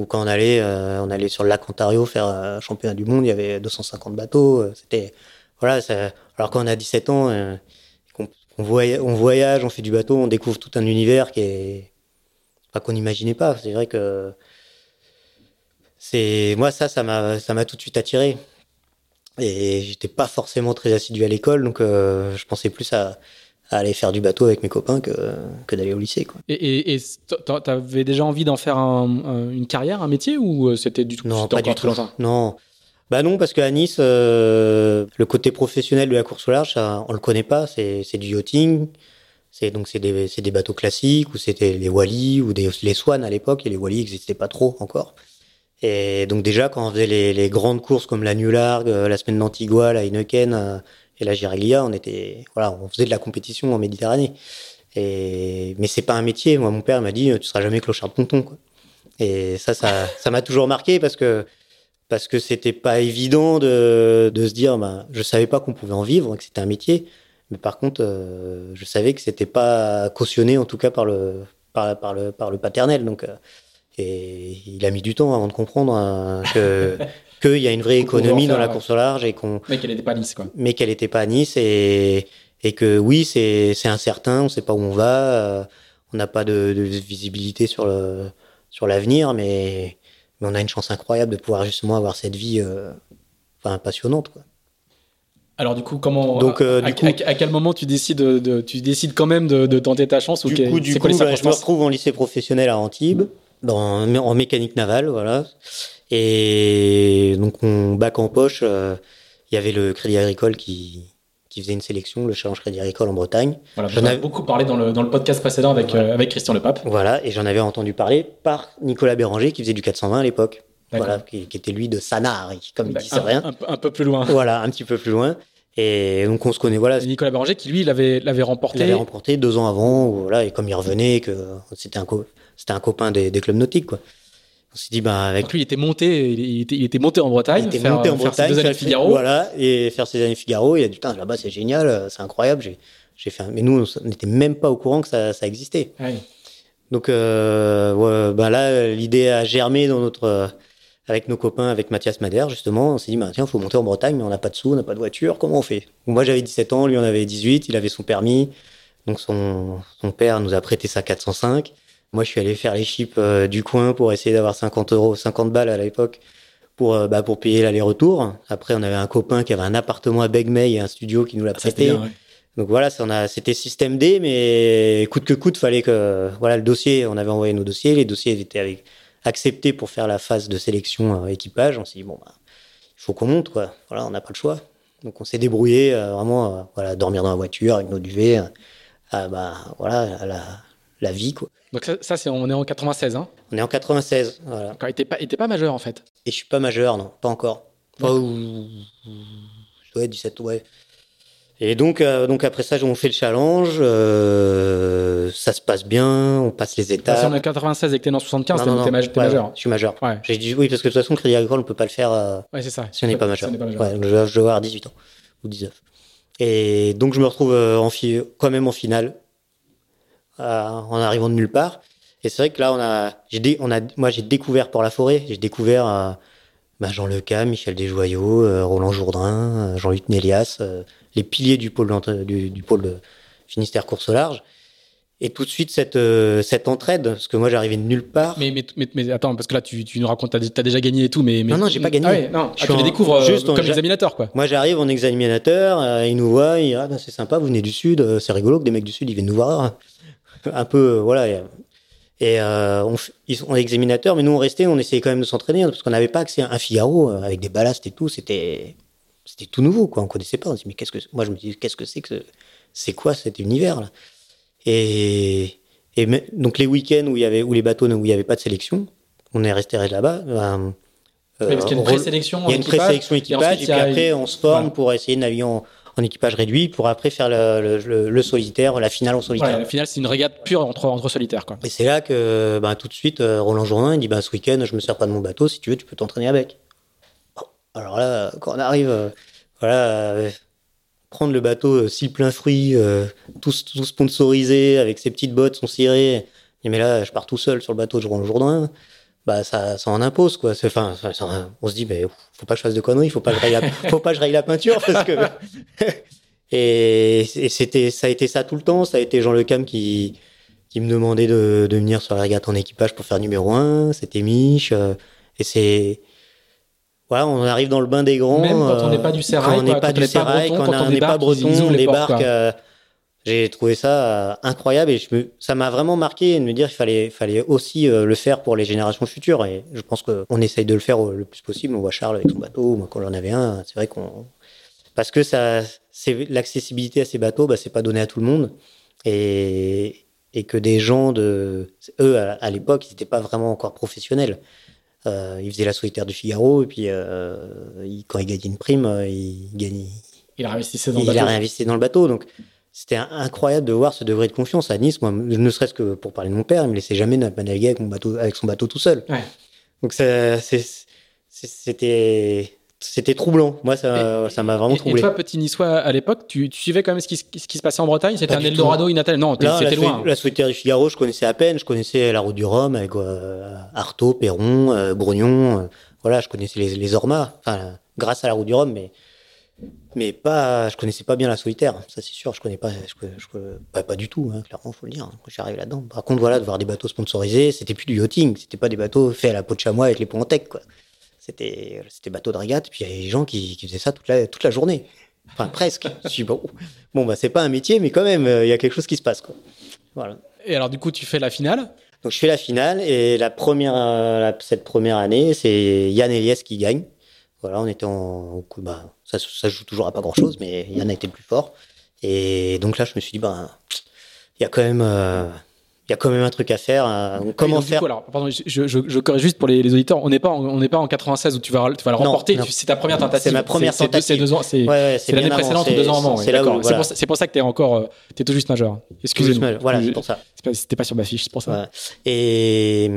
B: ou quand on allait, euh, on allait sur le lac Ontario faire euh, championnat du monde, il y avait 250 bateaux. Euh, c'était voilà. Alors quand on a 17 ans, on voyage, on fait du bateau, on découvre tout un univers qui est qu'on n'imaginait pas. C'est vrai que c'est moi ça, ça m'a ça m'a tout de suite attiré. Et j'étais pas forcément très assidu à l'école, donc je pensais plus à, à, aller faire du bateau avec mes copains que, que d'aller au lycée. Quoi.
A: Et, et, t'avais déjà envie d'en faire un, une carrière, un métier, ou c'était du tout
B: Non, pas du tout. Non. Bah non, parce qu'à Nice, euh, le côté professionnel de la course au large, ça, on le connaît pas. C'est du yachting. C'est donc c'est des, des bateaux classiques ou c'était les Wally ou des, les Swan à l'époque et les Wally n'existaient pas trop encore. Et donc déjà quand on faisait les, les grandes courses comme la New Largue, euh, la semaine d'Antigua, la Heineken euh, et la Giraglia, on était voilà, on faisait de la compétition en Méditerranée. Et mais c'est pas un métier. Moi mon père m'a dit tu seras jamais clochard de ponton quoi. Et ça ça ça m'a toujours marqué parce que parce que c'était pas évident de, de se dire bah je savais pas qu'on pouvait en vivre que c'était un métier mais par contre, euh, je savais que c'était pas cautionné, en tout cas par le, par le, par le paternel. Donc, euh, et il a mis du temps avant de comprendre hein, que qu'il y a une vraie économie dans la course au large et qu'on.
A: Mais qu'elle n'était pas à Nice, quoi.
B: Mais qu'elle n'était pas à Nice et et que oui, c'est c'est incertain, on sait pas où on va, euh, on n'a pas de, de, visibilité sur le sur l'avenir, mais mais on a une chance incroyable de pouvoir justement avoir cette vie, enfin passionnante, quoi.
A: Alors du coup, comment Donc, euh, à, quel moment tu décides de, tu décides quand même de, tenter ta chance
B: Du coup, du coup bah, je me retrouve en lycée professionnel à Antibes, dans, en mécanique navale, voilà. Et donc mon bac en poche, euh, il y avait le Crédit Agricole qui qui faisait une sélection, le Challenge Crédit Agricole en Bretagne.
A: Voilà, j'en avais beaucoup parlé dans le, dans le podcast précédent avec, euh, avec Christian Lepape.
B: Voilà, et j'en avais entendu parler par Nicolas Béranger qui faisait du 420 à l'époque. Voilà, qui, était lui de Sanard, comme il disait rien.
A: Un, un, peu plus loin.
B: Voilà, un petit peu plus loin. Et donc on se connaît, voilà.
A: Nicolas Béranger qui lui l'avait l'avait remporté.
B: Il l'avait remporté deux ans avant, voilà. Et comme il revenait, que c'était un c'était un copain des, des, clubs nautiques, quoi. On s'est dit, bah avec.
A: Donc lui, il était monté, il était, il était monté en Bretagne.
B: Il était monté en Bretagne, faire ses Figaro. Voilà, et faire ses années Figaro. Il a dit, putain, là-bas c'est génial, c'est incroyable. J'ai, j'ai fait. Mais nous, on n'était même pas au courant que ça, ça existait. Ouais. Donc, euh, ouais, bah là, l'idée a germé dans notre avec nos copains, avec Mathias Madère, justement, on s'est dit, bah, tiens, il faut monter en Bretagne, mais on n'a pas de sous, on n'a pas de voiture, comment on fait? Moi, j'avais 17 ans, lui en avait 18, il avait son permis, donc son, son père nous a prêté sa 405. Moi, je suis allé faire les chips euh, du coin pour essayer d'avoir 50 euros, 50 balles à l'époque pour, euh, bah, pour payer l'aller-retour. Après, on avait un copain qui avait un appartement à Begmey et un studio qui nous l'a ah, prêté. Donc voilà, c'était système D, mais coûte que coûte, fallait que voilà le dossier. On avait envoyé nos dossiers, les dossiers étaient avec accepté pour faire la phase de sélection euh, équipage. On s'est dit, bon, bah, il faut qu'on monte, quoi. Voilà, on n'a pas le choix. Donc on s'est débrouillé, vraiment, voilà, dormir dans la voiture avec nos duvets, bah, voilà, la, la, vie, quoi.
A: Donc ça, ça c'est, on est en 96, hein
B: On est en 96, voilà.
A: Quand il n'était pas, pas majeur, en fait
B: Et je suis pas majeur, non, pas encore. Pas ou, ouais, 17, ouais. Et donc, euh, donc après ça, on fait le challenge. Euh, ça se passe bien, on passe les étapes.
A: si on est 96 et que t'es dans 75, t'es majeur.
B: Je suis majeur. Ouais. J'ai dit oui parce que de toute façon, Crédit Agricole, on peut pas le faire. Euh,
A: ouais, ça.
B: Si on n'est pas majeur. Pas majeur. Ouais, je, dois avoir 18 ans ou 19. Et donc je me retrouve euh, en quand même en finale, en arrivant de nulle part. Et c'est vrai que là, on a, j'ai on a, moi, j'ai découvert pour la forêt. J'ai découvert bah, Jean Leca, Michel Desjoyaux, Roland Jourdain, Jean-Luc Nélias les piliers du pôle, du, du pôle de Finistère course au large. Et tout de suite, cette, euh, cette entraide, parce que moi, j'arrivais de nulle part.
A: Mais, mais, mais, attends, parce que là, tu, tu nous racontes, t'as as déjà gagné et tout, mais.
B: non, non, j'ai pas gagné. Ah ouais,
A: non, je ah, tu les découvres euh, juste comme examinateur, quoi.
B: Moi, j'arrive en examinateur, euh, ils nous voient, ils ah, ben, c'est sympa, vous venez du Sud, c'est rigolo que des mecs du Sud, ils viennent nous voir. Un peu, voilà. Et on, ils sont examinateurs, mais nous, on restait, on essayait quand même de s'entraîner, parce qu'on n'avait pas accès à un Figaro avec des ballasts et tout, c'était c'était tout nouveau, quoi. On connaissait pas. On se dit, mais qu'est-ce que, moi, je me dis, qu'est-ce que c'est que, c'est quoi cet univers-là? Et, et donc, les week-ends où il y avait, où les bateaux, où il n'y avait pas de sélection, on est resté là-bas. Ben,
A: euh, qu'il y a une présélection
B: Il y a une présélection équipage, et, puis après, on se forme pour essayer de naviguer en, équipage réduit, pour après faire le, le, solitaire, la finale en solitaire.
A: la finale, c'est une régate pure entre, entre solitaires, quoi.
B: Et c'est là que, ben, tout de suite, euh, Roland Jourdain, il dit, ben, ce week-end, je me sers pas de mon bateau, si tu veux, tu peux t'entraîner avec. Alors là, quand on arrive, euh, voilà, euh, prendre le bateau si plein fruit, tout, tout, sponsorisé, avec ses petites bottes, son ciré, mais là, je pars tout seul sur le bateau de Jean Jourdain, bah ça, ça en impose quoi. Enfin, on se dit, mais faut pas que je fasse de conneries, faut pas que je raye la, faut pas que je raye la peinture parce que. et, c'était, ça a été ça tout le temps. Ça a été Jean Le Cam qui qui me demandait de, de venir sur la régate en équipage pour faire numéro un. C'était Mich. et c'est voilà, on arrive dans le bain des grands.
A: Même quand on n'est pas du sérail,
B: quand on n'est pas du sérail, quand on n'est pas breton, on débarque. J'ai trouvé ça incroyable et je me, ça m'a vraiment marqué de me dire qu'il fallait, fallait aussi le faire pour les générations futures. Et je pense qu'on essaye de le faire le plus possible. On voit Charles avec son bateau, moi quand j'en avais un, c'est vrai qu'on parce que ça, c'est l'accessibilité à ces bateaux, bah, c'est pas donné à tout le monde et, et que des gens de eux à, l'époque, ils n'étaient pas vraiment encore professionnels. Euh, ils faisaient la solitaire du Figaro et puis euh, quand ils gagnaient une prime, euh, ils gagnaient.
A: Il a réinvesti dans
B: le
A: bateau. Il
B: a réinvesti dans le bateau, donc c'était incroyable de voir ce degré de confiance à Nice. Moi, ne serait-ce que pour parler de mon père, il me laissait jamais naviguer avec mon bateau, avec son bateau tout seul.
A: Ouais.
B: Donc c'était c'était troublant. Moi, ça, ça m'a vraiment troublé.
A: Et toi, petit niçois, à l'époque, tu, tu, suivais quand même ce qui, ce qui se passait en Bretagne? C'était un Eldorado inatal Non, c'était loin.
B: La solitaire du Figaro, je connaissais à peine. Je connaissais la route du Rhum avec euh, Artaud, Perron, euh, Brognon. Euh, voilà, je connaissais les, les Ormas. Enfin, grâce à la route du Rhum, mais mais pas. Je connaissais pas bien la solitaire. Ça, c'est sûr. Je connais pas. Je, je, pas, du tout. Hein, clairement, faut le dire. Hein, quand j'arrive là-dedans. Par contre, voilà, de voir des bateaux sponsorisés, c'était plus du yachting. C'était pas des bateaux faits à la peau de chamois avec les ponts en tech, quoi. C'était, c'était bateau de régate. Puis il y avait des gens qui, qui, faisaient ça toute la, toute la journée. Enfin, presque. Je suis bon. Bon, bah, c'est pas un métier, mais quand même, euh, il y a quelque chose qui se passe, quoi. Voilà.
A: Et alors, du coup, tu fais la finale?
B: Donc, je fais la finale. Et la première, euh, cette première année, c'est Yann Eliès qui gagne. Voilà, on était en. Bah, ça, ça joue toujours à pas grand chose, mais Yann a été le plus fort. Et donc là, je me suis dit, bah, il y a quand même. Euh, il y a quand même un truc à faire. comment faire
A: alors, pardon, je, je, je, corrige juste pour les, les auditeurs. On n'est pas, en, on n'est pas en 96 où tu vas, tu vas le remporter. C'est ta première tentative.
B: C'est ma première tentative.
A: C'est deux ans. C'est ouais, ouais, l'année précédente ou deux ans avant. C'est voilà. pour, pour, ça que t'es encore, euh, t'es tout juste majeur. Excusez-moi.
B: Voilà, c'est pour ça.
A: C'était pas sur ma fiche, c'est pour ça.
B: Et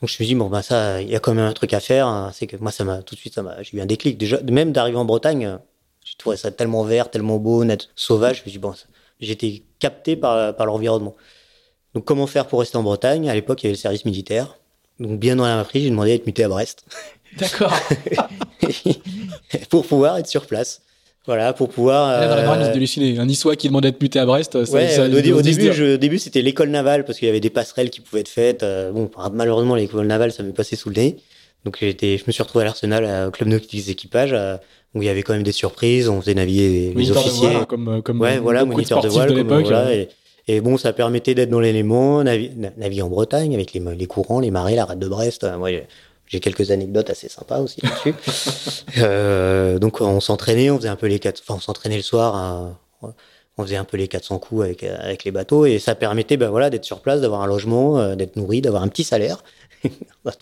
B: donc je me suis dit bon bah ça, il y a quand même un truc à faire. Hein. C'est que moi ça m'a tout de suite ça m'a, j'ai eu un déclic déjà. Même d'arriver en Bretagne, j'ai trouvé ça tellement vert, tellement beau, net, sauvage. Je me suis dit bon, j'étais capté par par l'environnement. Donc comment faire pour rester en Bretagne? À l'époque, il y avait le service militaire. Donc bien dans la matrice, j'ai demandé à être muté à Brest.
A: D'accord.
B: pour pouvoir être sur place. Voilà, pour pouvoir.
A: Dans la euh... un Niçois qui demandait d'être muté à Brest.
B: Ouais, ça, au, début, je, au début, c'était l'école navale parce qu'il y avait des passerelles qui pouvaient être faites. Euh, bon, malheureusement, l'école navale, ça m'est passé sous le nez. Donc, j'étais, je me suis retrouvé à l'Arsenal, au club nautique équipage, euh, où il y avait quand même des surprises. On faisait naviguer les, officiers.
A: Voile, comme, comme
B: ouais, voilà, moniteur de voile. De comme, voilà, et, et bon, ça permettait d'être dans l'élément, naviguer en Bretagne avec les, les, courants, les marées, la rade de Brest. J'ai quelques anecdotes assez sympas aussi là-dessus. euh, donc, on s'entraînait, on faisait un peu les quatre, enfin, on s'entraînait le soir, à, on faisait un peu les 400 coups avec, avec les bateaux et ça permettait, ben voilà, d'être sur place, d'avoir un logement, euh, d'être nourri, d'avoir un petit salaire.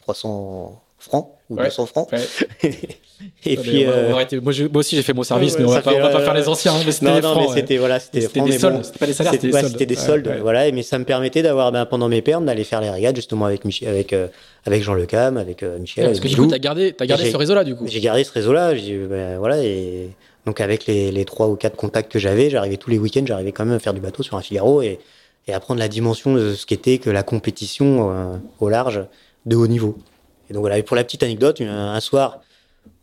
B: 300 francs ou 200 francs.
A: et puis, euh... moi, moi, aussi j'ai fait mon service, mais on va, pas, on va pas faire les anciens. Mais c'était
B: non, non, mais c'était voilà, c'était
A: des soldes, c'était pas des salaires, c'était des soldes.
B: C'était des soldes, voilà. Mais ça me permettait d'avoir ben, pendant mes permes d'aller faire les régates justement avec Michel, avec euh, avec Jean Le Cam, avec euh, Michel.
A: parce que du coup, t'as gardé, as gardé ce réseau-là, du coup.
B: J'ai gardé ce réseau-là, ben, voilà, et donc avec les, les trois ou quatre contacts que j'avais, j'arrivais tous les week-ends, j'arrivais quand même à faire du bateau sur un Figaro et et apprendre la dimension de ce qu'était que la compétition euh, au large de haut niveau. Et donc voilà, et pour la petite anecdote, un, soir,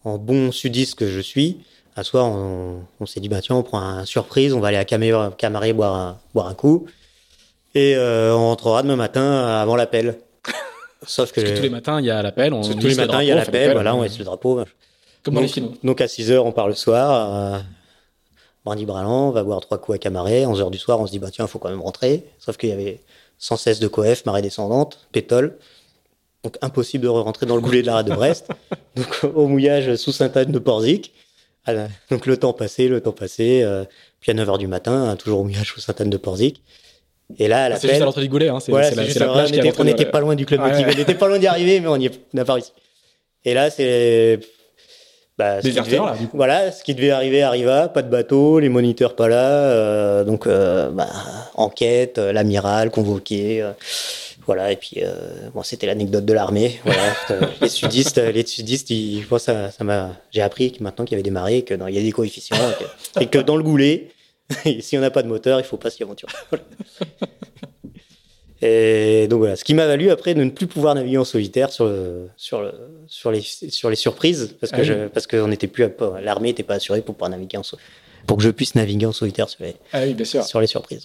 B: en bon sudiste que je suis, un soir, on, on s'est dit, bah tiens, on prend un surprise, on va aller à Camaré, boire, un, boire un coup, et euh, on rentrera demain matin avant l'appel.
A: Sauf que, Parce que tous les matins, il y a l'appel.
B: Tous les matins, il y a l'appel, voilà, on laisse le drapeau.
A: Comme
B: donc, donc à 6 heures, on part le soir. Euh, Brandy Bralan, va boire trois coups à Camaré. 11 heures du soir, on se dit, bah tiens, il faut quand même rentrer. Sauf qu'il y avait 116 de coef, marée descendante, pétole. Donc impossible de rentrer dans le goulet de la rade de Brest. donc au mouillage sous Sainte-Anne de Porzic. Donc le temps passé, le temps passé. Euh, puis à 9h du matin, hein, toujours au mouillage sous Sainte-Anne de Porzic. Et là,
A: la C'est juste à l'entrée du goulet. Hein, c'est
B: voilà, la, la plage on n'était pas loin du club ah, On n'était pas loin d'y arriver, mais on y n'a pas réussi. Et là, c'est
A: bah, ce devait, là.
B: Voilà, ce qui devait arriver arriva, pas de bateau, les moniteurs pas là, euh, donc euh, bah, enquête, euh, l'amiral convoqué, euh, voilà, et puis euh, bon, c'était l'anecdote de l'armée. Voilà, les sudistes, les sudistes, ils, bon, ça, ça m'a, j'ai appris que maintenant qu'il y avait des marées, que il y a des coefficients, et que, dans le goulet, si on n'a pas de moteur, il faut pas s'y aventurer. Et donc voilà, ce qui m'a valu après de ne plus pouvoir naviguer en solitaire sur sur le, sur les sur les surprises parce que ah je, parce qu'on n'était plus l'armée n'était pas assurée pour pouvoir naviguer en pour que je puisse naviguer en solitaire sur les
A: ah oui, bien sûr.
B: sur les surprises.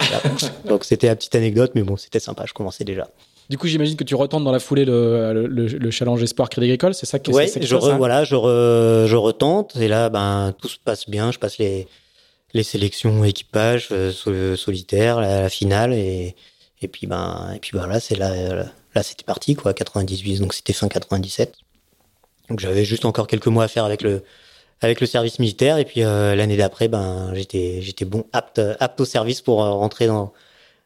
B: donc c'était la petite anecdote mais bon, c'était sympa, je commençais déjà.
A: Du coup, j'imagine que tu retentes dans la foulée le, le, le challenge espoir Crédit Agricole, c'est ça que
B: Ouais,
A: c'est
B: je re, voilà, je, re, je retente et là, ben tout se passe bien. Je passe les les sélections équipage euh, solitaire, la, la, finale et et puis ben et puis ben là c'est là là c'était parti quoi, 98 donc c'était fin 97. Donc j'avais juste encore quelques mois à faire avec le avec le service militaire et puis euh, l'année d'après ben j'étais j'étais bon apte apte au service pour euh, rentrer dans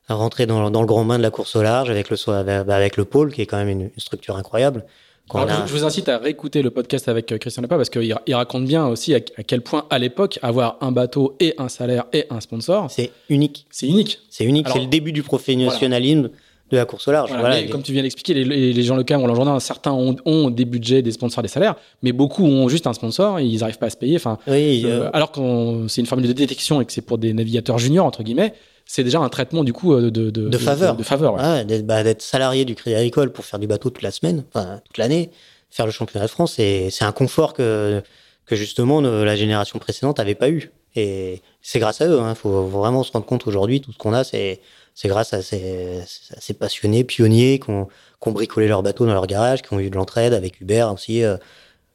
B: rentrer dans, dans, le grand bain de la course au large avec le bah, avec le pôle qui est quand même une, structure incroyable.
A: Alors, je, vous incite à réécouter le podcast avec euh, Christian Lepa parce qu'il il raconte bien aussi à, quel point à l'époque avoir un bateau et un salaire et un sponsor
B: c'est unique.
A: C'est unique.
B: C'est unique. C'est le début du professionnalisme de la course au large.
A: Voilà, Comme tu viens d'expliquer, les, les, gens locaux ont l'enjeu. Certains ont, des budgets, des sponsors, des salaires, mais beaucoup ont juste un sponsor et ils n'arrivent pas à se payer. Enfin,
B: oui, euh,
A: alors que c'est une formule de détection et que c'est pour des navigateurs juniors entre guillemets, c'est déjà un traitement du coup euh, de, de,
B: de, faveur.
A: De, faveur
B: ah, bah, d'être salarié du Crédit Agricole pour faire du bateau toute la semaine, enfin toute l'année, faire le championnat de France, c'est un confort que, que justement la génération précédente n'avait pas eu. Et c'est grâce à eux. Il hein. faut vraiment se rendre compte aujourd'hui, tout ce qu'on a, c'est c'est grâce à ces, ces, passionnés, pionniers qui ont, qui ont, bricolé leur bateau dans leur garage, qui ont eu de l'entraide avec Hubert aussi. Euh,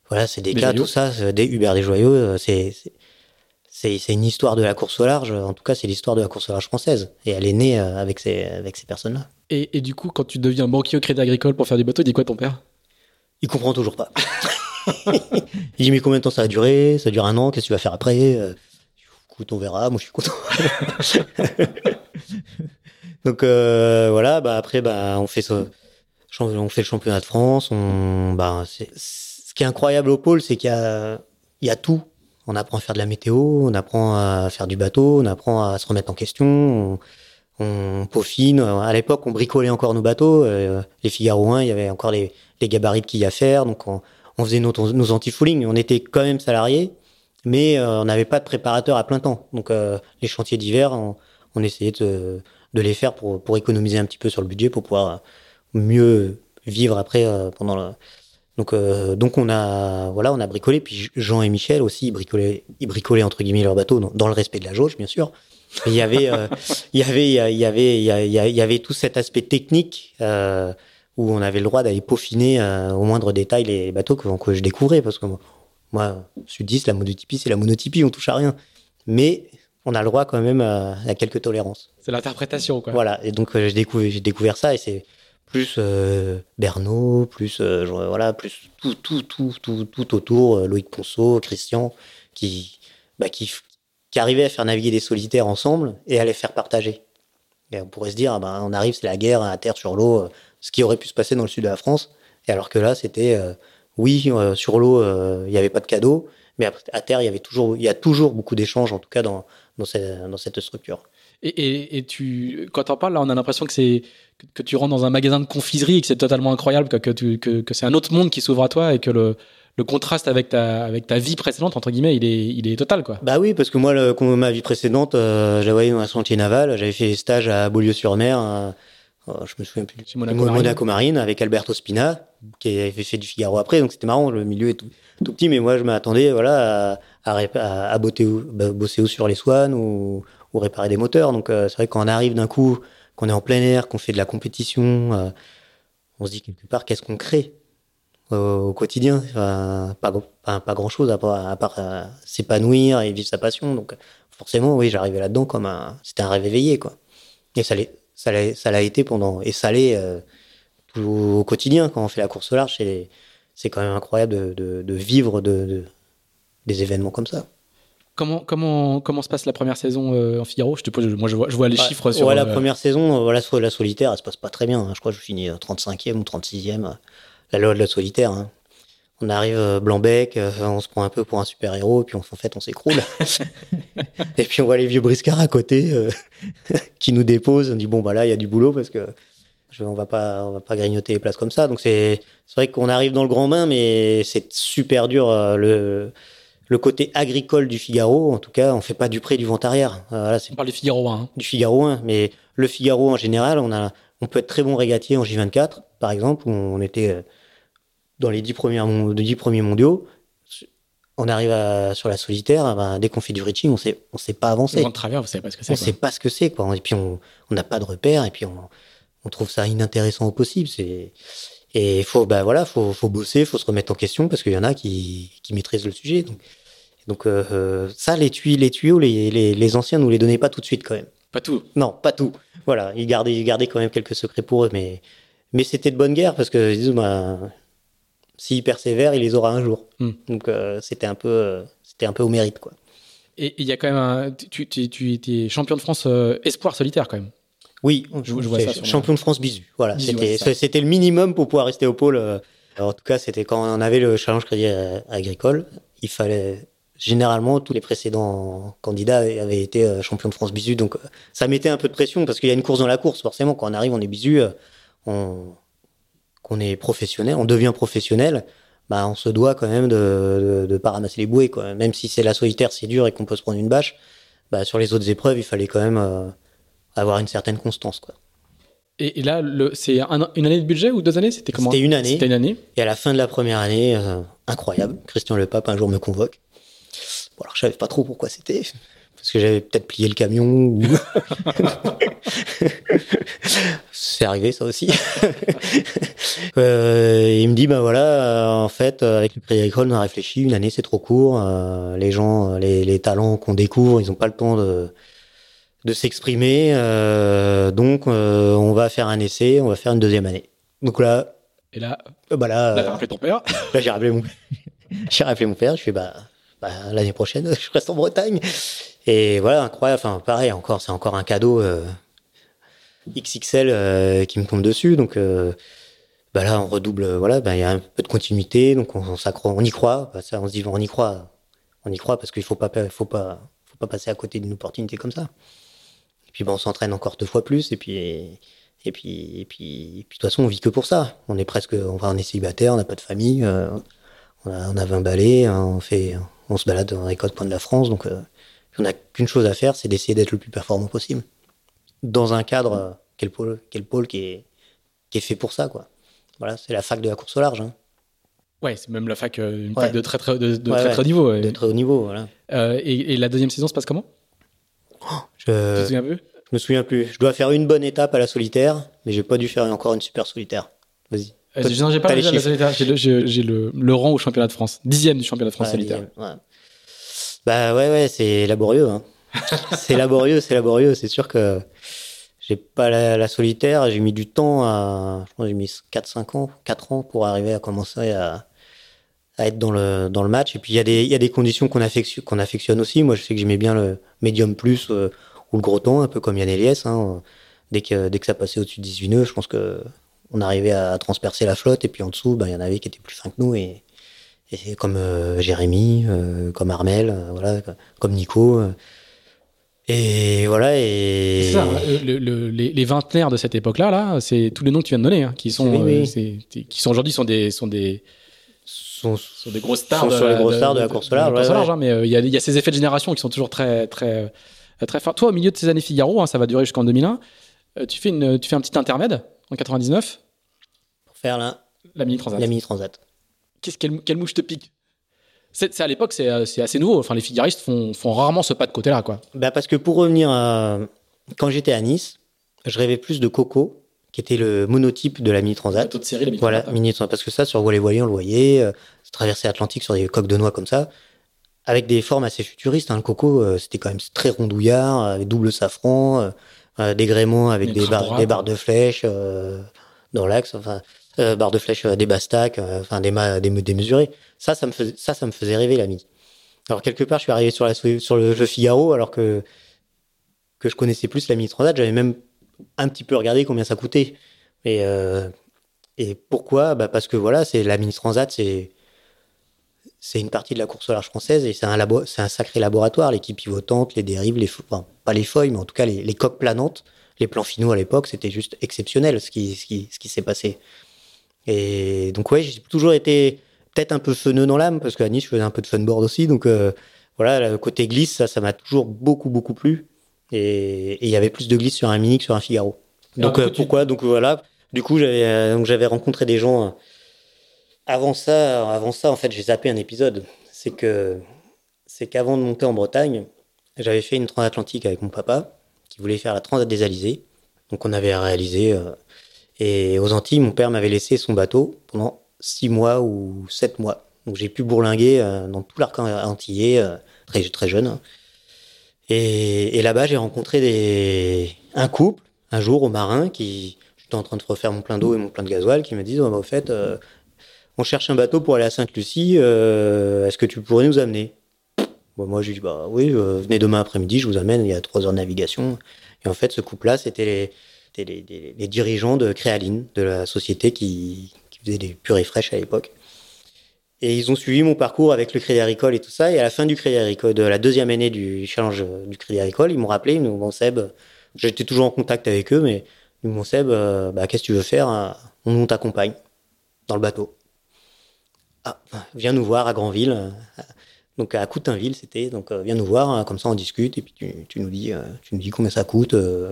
B: voilà, c'est des, cas, tout ça, des Hubert des Joyaux, euh, c'est c'est une histoire de la course au large. En tout cas, c'est l'histoire de la course au large française. Et elle est née euh, avec ces, avec ces personnes-là.
A: Et, et, du coup, quand tu deviens banquier au Crédit Agricole pour faire du bateau, il dit quoi ton père?
B: Il comprend toujours pas. il dit mais combien de temps ça va durer Ça dure un an. Qu'est-ce que tu vas faire après? Écoute, on verra. Moi, je suis content. Donc euh, voilà, bah après bah on fait ce, on fait le championnat de France. On, bah ce qui est incroyable au pôle, c'est qu'il y a tout. On apprend à faire de la météo, on apprend à faire du bateau, on apprend à se remettre en question. On, peaufine. À l'époque, on bricolait encore nos bateaux. Euh, les Figaro 1, il y avait encore les, gabarits de quilles à faire. Donc, on, on faisait nos, nos anti-fouling. On était quand même salariés, mais euh, on n'avait pas de préparateur à plein temps. Donc, euh, les chantiers d'hiver, on, on, essayait de, les faire pour, pour économiser un petit peu sur le budget pour pouvoir mieux vivre après pendant le... donc euh, donc on a voilà on a bricolé. Puis Jean et Michel aussi ils bricolaient ils bricolaient entre guillemets leur bateau dans, le respect de la jauge bien sûr. Il y avait euh, il y avait il y avait il y, avait tout cet aspect technique où on avait le droit d'aller peaufiner au moindre détail les bateaux que, que je découvrais parce que moi, moi sudiste la monotypie c'est la monotypie on touche à rien. Mais on a le droit quand même à, quelques tolérances.
A: C'est l'interprétation, quoi.
B: Voilà, et donc euh, j'ai découvert, j'ai découvert ça et c'est plus euh, Bernot, plus euh, voilà, plus tout, tout, tout, tout, tout autour, Loïc Ponceau, Christian, qui, bah, qui, qui arrivaient à faire naviguer des solitaires ensemble et à les faire partager. Et on pourrait se dire, ah ben, on arrive, c'est la guerre à terre sur l'eau, ce qui aurait pu se passer dans le sud de la France. Et alors que là, c'était, oui, sur l'eau, il n'y avait pas de cadeau, mais à terre, il y avait toujours, il y a toujours beaucoup d'échanges, en tout cas dans, dans cette structure.
A: Et, et, et, tu, quand on parle, là, on a l'impression que c'est que, tu rentres dans un magasin de confiserie et que c'est totalement incroyable, que, que, tu, que, que c'est un autre monde qui s'ouvre à toi et que le, le contraste avec ta, avec ta vie précédente, entre guillemets, il est, il est total, quoi.
B: Bah oui, parce que moi, le, ma vie précédente, euh, j'avais dans un chantier naval, j'avais fait des stages à Beaulieu-sur-Mer, euh, oh, je me souviens plus.
A: Monaco, Marine.
B: Monaco Marine, avec Alberto Spina, qui avait fait du Figaro après, donc c'était marrant, le milieu est tout, tout petit, mais moi, je m'attendais, voilà, à, à, à, bah, bosser sur les swannes ou, réparer des moteurs. Donc euh, c'est vrai qu'on arrive d'un coup, qu'on est en plein air, qu'on fait de la compétition, euh, on se dit quelque part qu'est-ce qu'on crée au, quotidien? Pas, grand chose à part, euh, s'épanouir et vivre sa passion. Donc forcément, oui, j'arrivais là-dedans comme un, c'était un rêve éveillé, quoi. Et ça l'a, été pendant, et ça l'est au quotidien quand on fait la course au large. C'est, quand même incroyable de, vivre de, de, des événements comme ça.
A: Comment, comment, comment se passe la première saison euh, en Figaro? Je te pose, Moi, je vois, je vois les chiffres sur.
B: Ouais, la euh, première saison, voilà, euh, la solitaire, elle se passe pas très bien. Hein. Je crois que je finis 35e ou 36e. La loi de la solitaire. Hein. On arrive blanc-bec, on se prend un peu pour un super-héros, et puis en fait, on s'écroule. et puis on voit les vieux briscards à côté qui nous déposent. On dit bon, bah là, il y a du boulot parce que je, on va pas, on va pas grignoter les places comme ça. Donc c'est, c'est vrai qu'on arrive dans le grand bain, mais c'est super dur. le le côté agricole du Figaro, en tout cas, on fait pas du pré du vent arrière.
A: Euh, on parle du Figaro 1. Hein.
B: Du Figaro 1, mais le Figaro en général, on a, on peut être très bon régatier en J24, par exemple, où on était euh, dans les dix premiers, dix premiers mondiaux. On arrive à, sur la solitaire, ben, dès qu'on fait du reaching, on sait, on sait pas avancer.
A: On travers, vous savez pas ce que c'est.
B: On sait pas ce que c'est, quoi. Et puis on, on n'a pas de repères, et puis on, on trouve ça inintéressant au possible. C'est et faut bah voilà, faut faut bosser, faut se remettre en question parce qu'il y en a qui qui maîtrisent le sujet. Donc donc euh, ça, les tuyaux, les tuyaux, les, les, les anciens nous les donnaient pas tout de suite quand même.
A: Pas tout.
B: Non, pas tout. Voilà, ils gardaient, ils gardaient quand même quelques secrets pour eux, mais mais c'était de bonne guerre parce que ils disent bah s'ils persévèrent, il les aura un jour.
A: Hmm.
B: Donc euh, c'était un peu euh, c'était un peu au mérite quoi.
A: Et il y a quand même un, tu, tu, tu étais champion de France espoir solitaire quand même.
B: Oui,
A: Je- je vois ça
B: champion de France bisu. Voilà, c'était
A: ouais,
B: le minimum pour pouvoir rester au pôle. euh. Alors, en tout cas, c'était quand on avait le challenge crédit euh, agricole, il fallait généralement tous les précédents candidats avaient été euh, champions de France bisu, donc ça mettait un peu de pression parce qu'il y a une course dans la course. Forcément, quand on arrive, on est bisu, on qu'on est professionnel, on devient professionnel. Bah, on se doit quand même de, de, de pas ramasser les bouées, quoi. Même si c'est la solitaire, c'est dur et qu'on peut se prendre une bâche. Bah, sur les autres épreuves, il fallait quand même avoir une certaine constance, quoi.
A: Et, et là, c'est un- une année de budget ou deux années? C'était comment?
B: C'était une année.
A: C'était une année.
B: Et à la fin de la première année, euh, incroyable, Christian Le Pape un jour me convoque. Bon, alors je savais pas trop pourquoi c'était, parce que j'avais peut-être plié le camion ou. C'est arrivé ça aussi. Euh, il me dit bah voilà, euh, en fait, avec le Crédit Agricole, on a réfléchi, une année c'est trop court. euh, les gens, les, les talents qu'on découvre, ils ont pas le temps de de s'exprimer. euh, donc euh, on va faire un essai, on va faire une deuxième année. Donc là,
A: Et là,
B: euh, bah là,
A: là t'as rappelé ton père.
B: Là, j'ai rappelé mon, j'ai rappelé mon père. Je fais bah, bah, l'année prochaine, je reste en Bretagne. Et voilà, incroyable. Enfin, pareil, encore, c'est encore un cadeau XXL qui me tombe dessus. Donc, bah là, on redouble. Voilà, bah, il y a un peu de continuité. Donc, on, on s'accro- on y croit. Bah, ça, on se dit, on y croit. On y croit parce qu'il faut pas, pa- faut pas, faut pas passer à côté d'une opportunité comme ça. Puis, bah, on s'entraîne encore deux fois plus. Et puis. Et puis, et puis, et puis, de toute façon, on vit que pour ça. On est presque, on va, on est célibataire, on n'a pas de famille, euh, on, a, on a 20 balais, hein, on fait, on se balade dans les quatre coins de la France, donc euh, on n'a qu'une chose à faire, c'est d'essayer d'être le plus performant possible. Dans un cadre, euh, quel pôle, quel pôle qui est, qui est fait pour ça, quoi. Voilà, c'est la fac de la course au large, hein,
A: Ouais, c'est même la fac, euh, une
B: Ouais.
A: fac de très très, de, de
B: Ouais,
A: très,
B: ouais.
A: très haut niveau.
B: de très haut niveau, voilà.
A: Euh, et, et la deuxième saison se passe comment? Tu te
B: Je,
A: souviens
B: me souviens plus. Je dois faire une bonne étape à la solitaire, mais j'ai pas dû faire encore une super solitaire. Vas-y.
A: Euh,
B: Toi,
A: non, j'ai pas la solitaire. J'ai le, rang au championnat de France. Dixième du championnat de France solitaire.
B: dixième, ouais. Bah ouais, ouais, c'est laborieux. Hein. c'est laborieux, c'est laborieux. C'est sûr que j'ai pas la, la solitaire. J'ai mis du temps à. Je pense que j'ai mis 4-5 ans, 4 ans pour arriver à commencer à, à être dans le, dans le match. Et puis il y, a des- il y a des conditions qu'on affectionne, qu'on affectionne aussi. Moi, je sais que j'aimais bien le médium plus euh, ou le gros temps, un peu comme Yann Eliès. Hein. Dès, que, dès que ça passait au-dessus de 18 nœuds, je pense que on arrivait à transpercer la flotte. Et puis en dessous, bah, il y en avait qui étaient plus fins que nous. Et, et comme euh, Jérémy, euh, comme Armel, voilà, comme Nico. et voilà, et.
A: C'est ça, hein, le- le- les, les vingtenaires de cette époque-là, là, c'est tous les noms que tu viens de donner, hein, qui sont,
B: Oui, oui.
A: euh, c'est- c'est- qui sont aujourd'hui sont des, sont des,
B: sont,
A: sont des grosses stars
B: Sont
A: de,
B: sur les
A: la-
B: grosses stars de la course large, ouais,
A: large,
B: ouais.
A: hein, mais euh, il y, a, il y a ces effets de génération qui sont toujours très, très, euh, très forts. Toi, au milieu de ces années Figaro, hein, ça va durer jusqu'en 2001. euh, tu fais une, tu fais un petit intermède en 99,
B: pour faire la,
A: la mini transat.
B: la mini transat.
A: Qu'est-ce quelle, quelle mouche te pique? C'est, à l'époque, c'est, c'est assez nouveau. Enfin, les figaristes font, font rarement ce pas de côté-là, quoi.
B: Bah parce que pour revenir à quand j'étais à Nice, je rêvais plus de Coco, qui était le monotype de la mini transat.
A: Série, la mini
B: Voilà, mini transat. Parce que ça, sur Voile Voilier, on le voyait, euh, traverser l'Atlantique sur des coques de noix comme ça, avec des formes assez futuristes. hein. Le Coco, euh, c'était quand même très rondouillard, avec double safran, euh, des gréements avec
A: Des
B: des, barres,
A: trappes
B: des barres de flèches dans l'axe, enfin, barres de flèches, des bastacs, enfin des, ma- des, démesurés. Ça, ça me, faisait, ça, ça me faisait rêver la mini. Alors quelque part, je suis arrivé sur, la, sur le jeu Figaro, alors que, que je connaissais plus la mini transat. J'avais même un petit peu regardé combien ça coûtait. Et, euh, et pourquoi? Bah Parce que voilà, c'est la mini transat, c'est une partie de la course au large française et c'est un, labo, un sacré laboratoire. L'équipe pivotante, les dérives, les, pas les feuilles, mais en tout cas les, les coques planantes, les plans finaux à l'époque, c'était juste exceptionnel ce qui, ce qui, ce qui s'est passé. Et donc ouais, j'ai toujours été peut-être un peu feneux dans l'âme parce qu'à Nice, je faisais un peu de funboard aussi. Donc euh, voilà, le côté glisse, ça, ça m'a toujours beaucoup, beaucoup plu. Et il y avait plus de glisse sur un Mini que sur un Figaro. Donc euh, pourquoi? Donc voilà. Du coup, j'avais euh, donc j'avais rencontré des gens. euh, avant ça, avant ça, en fait, j'ai zappé un épisode. C'est que c'est qu'avant de monter en Bretagne, j'avais fait une transatlantique avec mon papa qui voulait faire la transat des Alizés. Donc on avait réalisé. et aux Antilles, mon père m'avait laissé son bateau pendant six mois ou sept mois. Donc j'ai pu bourlinguer dans tout l'arc antillais, très, très jeune. Et, là-bas, j'ai rencontré des, un couple, un jour au marin, qui, j'étais en train de refaire mon plein d'eau et mon plein de gasoil, qui me disent, bah, au fait, on cherche un bateau pour aller à Sainte-Lucie, est-ce que tu pourrais nous amener? Moi, j'ai dit, bah oui, euh, venez demain après-midi, je vous amène, il y a trois heures de navigation. Et en fait, ce couple-là, c'était les, dirigeants de Créaline, de la société qui, faisait des purées fraîches à l'époque. Et ils ont suivi mon parcours avec le Crédit Agricole et tout ça. Et à la fin du Crédit Agricole, de la deuxième année du challenge du Crédit Agricole, ils m'ont rappelé, ils m'ont dit, Seb, j'étais toujours en contact avec eux, mais ils m'ont Seb, euh, bah, qu'est-ce que tu veux faire On t'accompagne dans le bateau. Ah, viens nous voir à Granville. Donc à Coutainville, c'était. Donc euh, viens nous voir, hein, comme ça on discute et puis tu, nous dis, euh, tu nous dis combien ça coûte. Euh,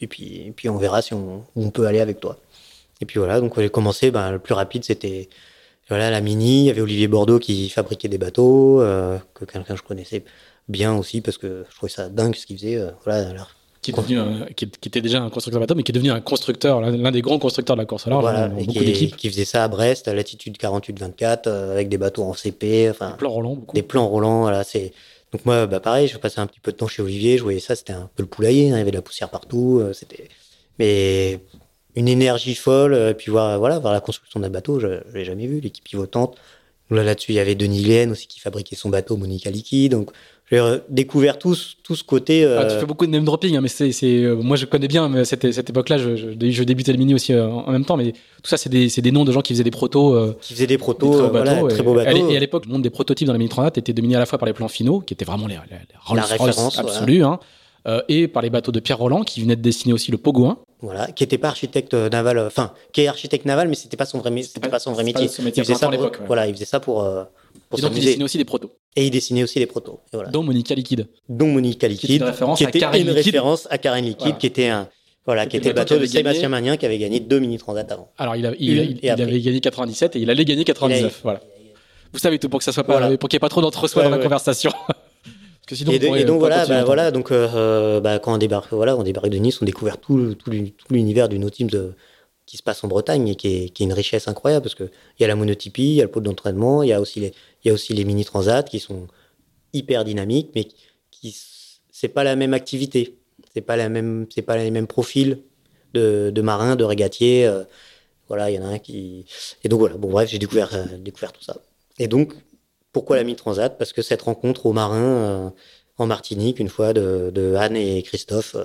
B: et puis, puis on verra si on, on, peut aller avec toi. Et puis voilà, donc j'ai commencé. Ben, le plus rapide, c'était voilà la Mini. Il y avait Olivier Bordeaux qui fabriquait des bateaux, que quelqu'un je connaissais bien aussi parce que je trouvais ça dingue ce qu'il faisait. voilà, alors,
A: qui, était déjà un constructeur de bateau, mais qui est devenu un constructeur, l'un des grands constructeurs de la course large.
B: Voilà, beaucoup d'équipes. Qui faisait ça à Brest, à latitude 48-24, euh, avec des bateaux en CP. Enfin,
A: des plans roulants, beaucoup.
B: Des plans roulants, voilà. C'est... Donc moi, bah pareil, je passais un petit peu de temps chez Olivier, je voyais ça, c'était un peu le poulailler, hein, il y avait de la poussière partout. Euh, c'était... Mais une énergie folle, euh, et puis voir, voilà, voir la construction d'un bateau, je l'ai jamais vu, l'équipe pivotante. Là, là-dessus, il y avait Denis Lien aussi qui fabriquait son bateau, Monica Liquide. Donc, j'ai découvert tout, tout ce côté.
A: Euh... Ah, tu fais beaucoup de name dropping, hein, mais c'est, euh, moi je connais bien cette, cette époque-là. Je, je, je, débutais le mini aussi euh, en même temps, mais tout ça, c'est des, des, noms de gens qui faisaient des protos.
B: Qui faisaient des protos, très, voilà, très beaux bateaux.
A: Et, à l'époque, le monde des prototypes dans la mini transat était dominé à la fois par les plans finaux, qui étaient vraiment les, les, la référence absolue, hein, et par les bateaux de Pierre Roland, qui venaient de dessiner aussi le Pogo 1.
B: Voilà, qui n'était pas architecte naval, enfin, qui est architecte naval, mais c'était pas son vrai, c'était pas son vrai métier.
A: il faisait ça pour,
B: voilà, il faisait ça pour
A: et donc, il dessinait aussi des protos.
B: Et il dessinait aussi des protos. Et voilà.
A: Dont Monica Liquide.
B: Dont Monica Liquide. Qui,
A: une référence
B: qui était
A: à
B: une référence à Karen Liquide, qui était un, voilà, qui était le bateau de Sébastien Magnien qui avait gagné deux mini transat avant.
A: Alors, il, a, il, il, avait gagné 97 et il allait gagner 99. Voilà. Vous savez tout pour que ça soit pas, voilà. pour qu'il n'y ait pas trop d'entre-soi dans la conversation.
B: Parce que sinon, et, donc voilà, bah, voilà, donc euh, bah, quand on débarque, voilà, on débarque de Nice, on découvre tout, tout l'univers du nautisme de, qui se passe en Bretagne et qui est, qui est une richesse incroyable parce que il y a la monotypie, il y a le pot d'entraînement, il y a aussi les, il y a aussi les mini transats qui sont hyper dynamiques, mais qui c'est pas la même activité, c'est pas la même, c'est pas les mêmes profils de, de marins, de régatiers. Euh, voilà, il y en a un qui et donc voilà. Bon bref, j'ai découvert euh, découvert tout ça. Et donc pourquoi la mini transat Parce que cette rencontre aux marins euh, en Martinique une fois de, de Anne et Christophe.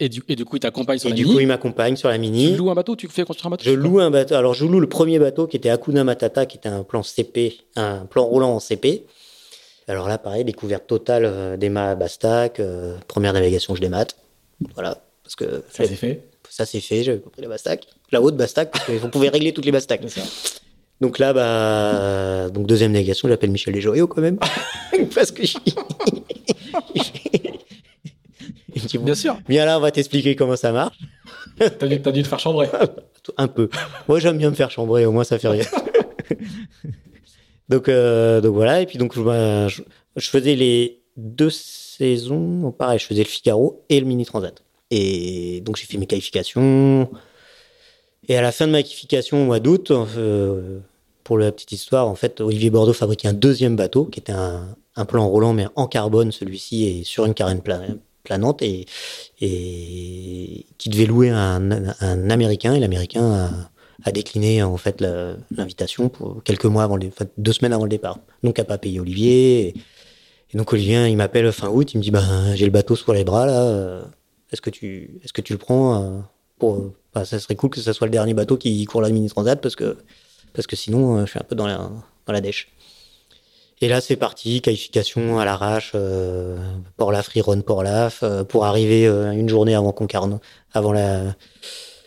A: Et du, et du, coup, il t'accompagne sur
B: et
A: la
B: mini. Et du coup, il m'accompagne sur la mini.
A: Tu loues un bateau? Tu fais construire un bateau?
B: Je loue un bateau. Alors, je loue le premier bateau qui était Akuna Matata, qui était un plan CP, un plan roulant en CP. Alors là, pareil, découverte totale euh, des mâts Bastac, euh, première navigation, je les mate. Voilà. Parce que
A: ça c'est fait.
B: Ça c'est fait, j'avais compris la Bastac. La haute Bastac, parce qu'on pouvait régler toutes les Bastac. Donc là, bah, donc deuxième navigation, j'appelle Michel Desjoyaux quand même. parce que je...
A: Bien sûr.
B: Viens là, on va t'expliquer comment ça marche.
A: T'as dû, dû te faire chambrer.
B: Un peu. Moi, j'aime bien me faire chambrer, au moins ça fait rien. donc, euh, donc voilà, et puis donc je, je, faisais les deux saisons, pareil, je faisais le Figaro et le Mini Transat. Et donc j'ai fait mes qualifications. Et à la fin de ma qualification au mois d'août, euh, pour la petite histoire, en fait, Olivier Bordeaux fabriquait un deuxième bateau qui était un, un plan roulant mais en carbone, celui-ci, et sur une carène planante et, qui devait louer un, américain et l'américain a, décliné en fait l'invitation quelques mois avant le, deux semaines avant le départ. Donc a pas payé Olivier et, donc Olivier il m'appelle fin août il me dit ben j'ai le bateau sur les bras là est-ce que tu est-ce que tu le prends euh, pour bah, ça serait cool que ce soit le dernier bateau qui court la mini transat parce que parce que sinon euh, je suis un peu dans la dans la dèche et là, c'est parti, qualification à l'arrache, euh, Port-Laf, Riron, Port-Laf, euh, pour arriver euh, une journée avant Concarneau, avant la,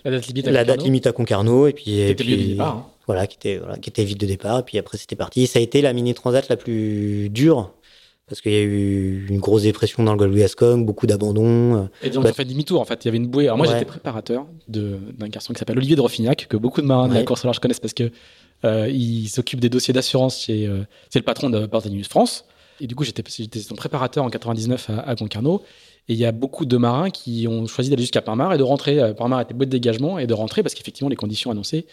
A: la date limite à,
B: la date limite à Concarneau. Et puis, et
A: puis départ, hein.
B: voilà, qui était, voilà, qui était vite de départ. Et puis après, c'était parti. Ça a été la mini transat la plus dure. Parce qu'il y a eu une grosse dépression dans le golfe Gascogne, beaucoup d'abandon.
A: Et donc, bah, fait demi-tour, en fait. Il y avait une bouée. Alors, moi, j'étais préparateur d'un garçon qui s'appelle Olivier de Roffignac, que beaucoup de marins de la course à large connaissent parce que euh, il s'occupe des dossiers d'assurance chez. Euh, c'est le patron de News France. Et du coup, j'étais son préparateur en 99 à, à Concarneau. Et il y a beaucoup de marins qui ont choisi d'aller jusqu'à Parmar et de rentrer. Euh, Parmar était beau de dégagement et de rentrer parce qu'effectivement, les conditions annoncées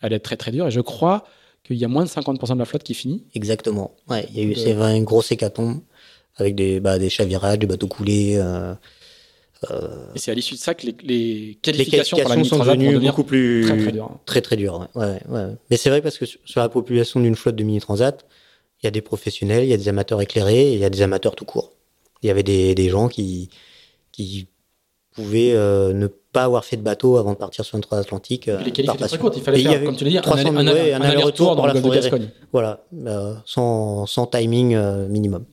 A: allaient être très très dures. Et je crois qu'il y a moins de 50% de la flotte qui finit.
B: Exactement. Ouais, il y a eu
A: De-
B: c'est vrai, une grosse hécatombe avec des, bah, des chavirages, des bateaux coulés. euh, euh,
A: Et c'est à l'issue de ça que les, les
B: les
A: qualifications, pour la
B: sont devenues beaucoup plus
A: très très dures.
B: très très dures. Ouais, ouais, ouais. Mais c'est vrai parce que sur sur la population d'une flotte de mini transat, il y a des professionnels, il y a des amateurs éclairés, et il y a des amateurs tout court. Il y avait des, des gens qui qui pouvaient euh, ne pas avoir fait de bateau avant de partir sur une transatlantique. euh,
A: Les qualifs
B: par
A: étaient très courtes. Il fallait
B: Et il y
A: faire,
B: avait
A: comme tu l'as dit, un,
B: 300
A: aller- un,
B: ouais,
A: un
B: un aller-retour
A: dans
B: la forêt. Voilà, euh, sans, sans timing euh, minimum.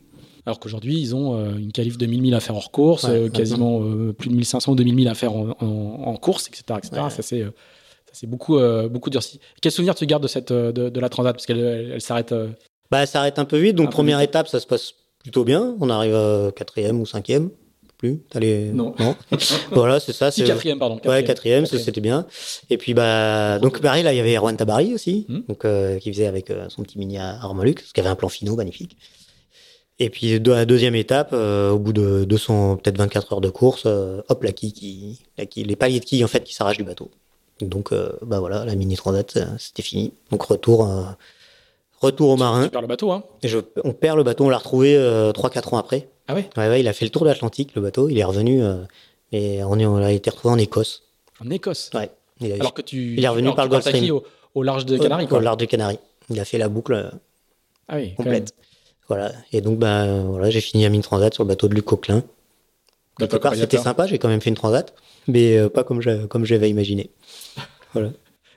A: Alors qu'aujourd'hui, ils ont euh, une qualif de 1000 milles à faire hors course, euh, quasiment euh, plus de 1500 ou 2000 milles à faire en, en- en course, etc. etc.
B: Ouais.
A: Ça, c'est, euh, ça, c'est beaucoup, euh, beaucoup durci. Quel souvenir tu gardes de, cette, euh, de, de la Transat? Parce qu'elle elle, elle s'arrête. euh,
B: Bah, ça arrête un peu vite. Donc, première
A: vite.
B: étape, ça se passe plutôt bien. On arrive à quatrième ou cinquième. Plus. T'as les...
A: Non.
B: voilà, c'est ça. C'est...
A: quatrième, pardon.
B: Ouais, quatrième,
A: Quatrième.
B: c'était bien. Et puis, bah, donc, pareil, là, il y avait Erwan Tabari aussi.
A: Hmm.
B: Donc, euh, qui faisait avec euh, son petit mini Armaluc, parce qu'il avait un plan finaux magnifique. Et puis, de la deuxième étape, euh, au bout de 200, peut-être 24 heures de course, hop, la quille qui, la quille, les paliers de quilles, en fait, qui s'arrachent du bateau. Donc, bah voilà, la mini transat, c'était fini. Donc, retour, retour au marin.
A: Tu perds le bateau, hein
B: Et je, on perd le bateau, on l'a retrouvé euh, 3-4 ans après.
A: Ah ouais
B: Ouais, ouais, il a fait le tour de l'Atlantique, le bateau. Il est revenu, euh, et on, est- on a été retrouvé en Écosse.
A: En Écosse.
B: Ouais. Il a,
A: Alors que tu.
B: Il est revenu par le Gulf Stream.
A: au, au large de Canaries, quoi.
B: Au large de Canaries. Il a fait la boucle euh,
A: Ah oui,
B: complète. Voilà. Et donc, bah, voilà, j'ai fini à mine transat sur le bateau de Luc Coquelin. Quelque part, c'était sympa. J'ai quand même fait une transat, mais euh, pas comme j'avais imaginé. Voilà.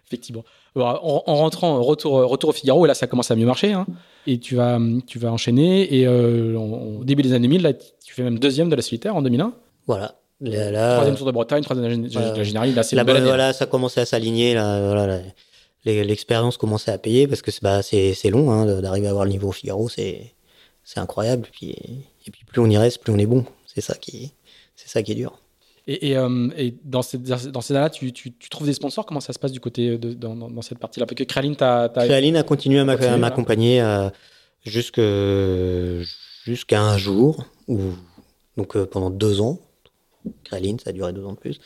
A: Effectivement. Alors, en, en rentrant, retour, retour au Figaro, et là, ça commence à mieux marcher. hein. Et tu vas, tu vas enchaîner. Et euh, au début des années 2000, là, tu fais même deuxième de la solitaire en 2001.
B: Voilà. Là, là,
A: Troisième Tour de Bretagne, troisième de la, la Générale. Là, c'est
B: bah, voilà, ça commençait à s'aligner. Là, voilà, L'expérience commençait à payer parce que c'est bah, c'est c'est long hein, d'arriver à avoir le niveau au Figaro, c'est c'est incroyable. Puis, et puis plus on y reste, plus on est bon. C'est ça qui c'est ça qui est dur.
A: Et, et, euh, et dans, ces, dans ces années-là, tu, tu, tu trouves des sponsors? Comment ça se passe du côté de, dans, dans- cette partie-là? Parce que Kraline, t'as. t'as-
B: Créaline a continué à m'accompagner euh, jusqu'à un jour, où, donc euh, pendant deux ans. Créaline, ça a duré deux ans de plus.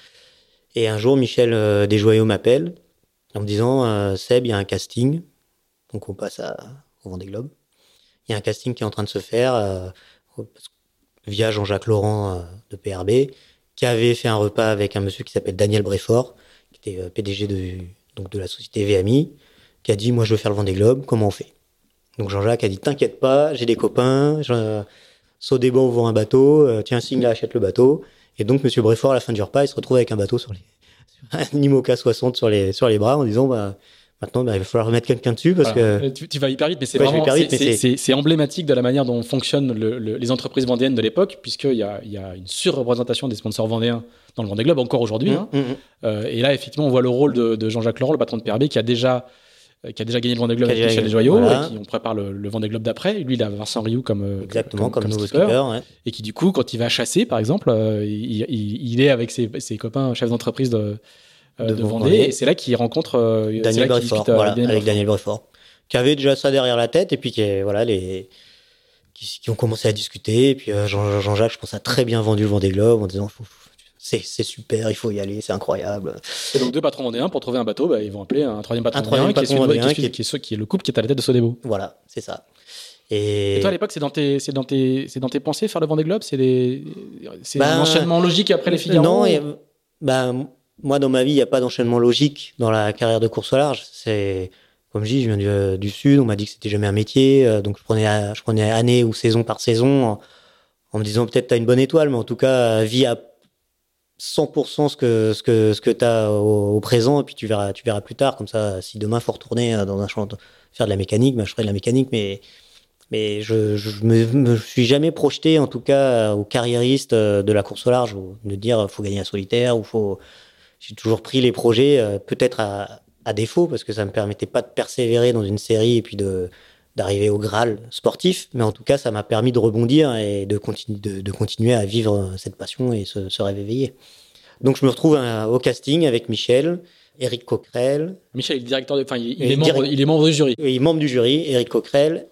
B: Et un jour, Michel euh, Desjoyaux m'appelle en me disant Seb, il y a un casting. Donc on passe à, au Vendée Globe. Il y a un casting qui est en train de se faire euh, via Jean-Jacques Laurent euh, de PRB, qui avait fait un repas avec un monsieur qui s'appelle Daniel Bréfort, qui était euh, PDG de, donc de la société VMI, qui a dit Moi, je veux faire le Vendée Globe, comment on fait? Donc Jean-Jacques a dit T'inquiète pas, j'ai des copains, je, saut des bancs ouvre un bateau, euh, tiens, signe là, achète le bateau. Et donc, monsieur Bréfort, à la fin du repas, il se retrouve avec un bateau sur les. un Imoca 60 sur les, sur les bras en disant bah, Maintenant, bah, il va falloir remettre quelqu'un dessus parce
A: Voilà.
B: que.
A: Tu, tu vas hyper vite, mais c'est
B: Ouais,
A: vraiment c'est- emblématique de la manière dont fonctionnent le- le- les entreprises vendéennes de l'époque, puisqu'il y a, y a une surreprésentation des sponsors vendéens dans le Vendée Globe encore aujourd'hui. hein.
B: Hum, hum, hum.
A: Euh, et là, effectivement, on voit le rôle de, de Jean-Jacques Laurent, le patron de PRB, qui a déjà euh, qui a déjà gagné le Vendée Globe avec Michel
B: voilà.
A: et qui on prépare le, le Vendée Globe d'après. Lui, il a Vincent Rioux comme euh,
B: Exactement, comme, nouveau
A: skipper.
B: skipper. ouais.
A: et qui du coup, quand il va chasser, par exemple, il, il- il est avec ses, ses copains chefs d'entreprise de,
B: De
A: de
B: Vendée.
A: Vendée, et c'est là qu'il rencontre euh, c'est
B: Daniel Breffort,
A: discute, euh,
B: voilà,
A: Daniel
B: avec. Daniel Breffort, qui avait déjà ça derrière la tête, et puis qui, est- voilà, les, qui, qui ont commencé à discuter, et puis euh, Jean- Jean-Jacques, je pense, a très bien vendu le Vendée Globe en disant, c'est super, il faut y aller, c'est incroyable.
A: Et donc deux patrons vendéens pour trouver un bateau, bah, ils vont appeler un troisième patron
B: Un troisième
A: qui, est
B: patron
A: celui-
B: vendéen,
A: qui, est,
B: qui est-
A: qui est- qui est le couple qui est à la tête de Sodebo.
B: Voilà, c'est ça. Et,
A: Et toi à l'époque, c'est dans tes, c'est dans tes, c'est dans tes pensées faire le Vendée Globe, c'est des, c'est
B: Ben,
A: un enchaînement logique après les Figaro.
B: Non, et, bah, moi, dans ma vie, il n'y a pas d'enchaînement logique dans la carrière de course au large. C'est, comme je dis, je viens du, euh, Sud, on m'a dit que c'était jamais un métier, euh, donc je prenais, euh, je prenais année ou saison par saison en, me disant peut-être t'as une bonne étoile, mais en tout cas, vis à 100% ce que, ce que, ce que t'as au, au présent, et puis tu verras, tu verras plus tard. Comme ça, si demain faut retourner euh, dans un champ, faire de la mécanique, bah, je ferai de la mécanique, mais, mais je, je me, suis jamais projeté, en tout cas, au carriériste euh, de la course au large, de dire euh, faut gagner un solitaire, ou faut. J'ai toujours pris les projets, euh, peut-être à, à défaut, parce que ça me permettait pas de persévérer dans une série et puis de d'arriver au Graal sportif, mais en tout cas, ça m'a permis de rebondir et de, continu, de, de continuer à vivre euh, cette passion et se, se réveiller. Donc, je me retrouve euh, au casting avec Michel, Eric Coquerel,
A: Michel, est directeur, de, enfin, il, il est membre,
B: direct-
A: il est membre du jury.
B: et membre du jury, Eric Coquerel,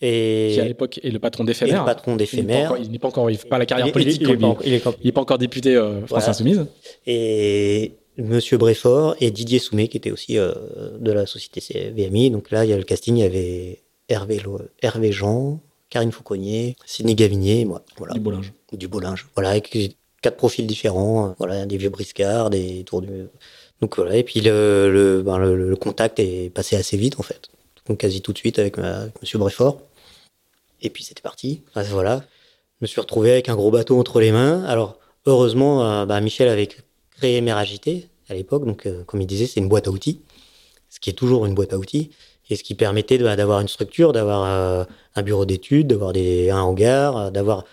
B: Et
A: qui à l'époque est le patron d'éphémère.
B: le patron d'éphémère.
A: Il n'est pas encore, il pas la carrière politique.
B: Il,
A: n'est pas, pas, encore député euh, France voilà. Insoumise.
B: Et Monsieur Bréfort et Didier Soumet, qui était aussi euh, de la société VMI. Donc là, il y a le casting, il y avait Hervé, Hervé Jean, Karine Fauconnier, Sidney Gavinier et moi. Voilà.
A: Du Bollinge.
B: Du Bollinge. Voilà, avec quatre profils différents. Voilà, des vieux briscards, des tours du. Donc voilà, et puis le, le, ben, le, le, contact est passé assez vite en fait. Donc quasi tout de suite avec, avec Monsieur Bréfort. Et puis c'était parti. voilà. Je me suis retrouvé avec un gros bateau entre les mains. Alors, heureusement, euh, bah, Michel avait créé Mère Agité à l'époque. Donc, euh, comme il disait, c'est une boîte à outils. Ce qui est toujours une boîte à outils. Et ce qui permettait d'avoir une structure, d'avoir euh, un bureau d'études, d'avoir un hangar, d'avoir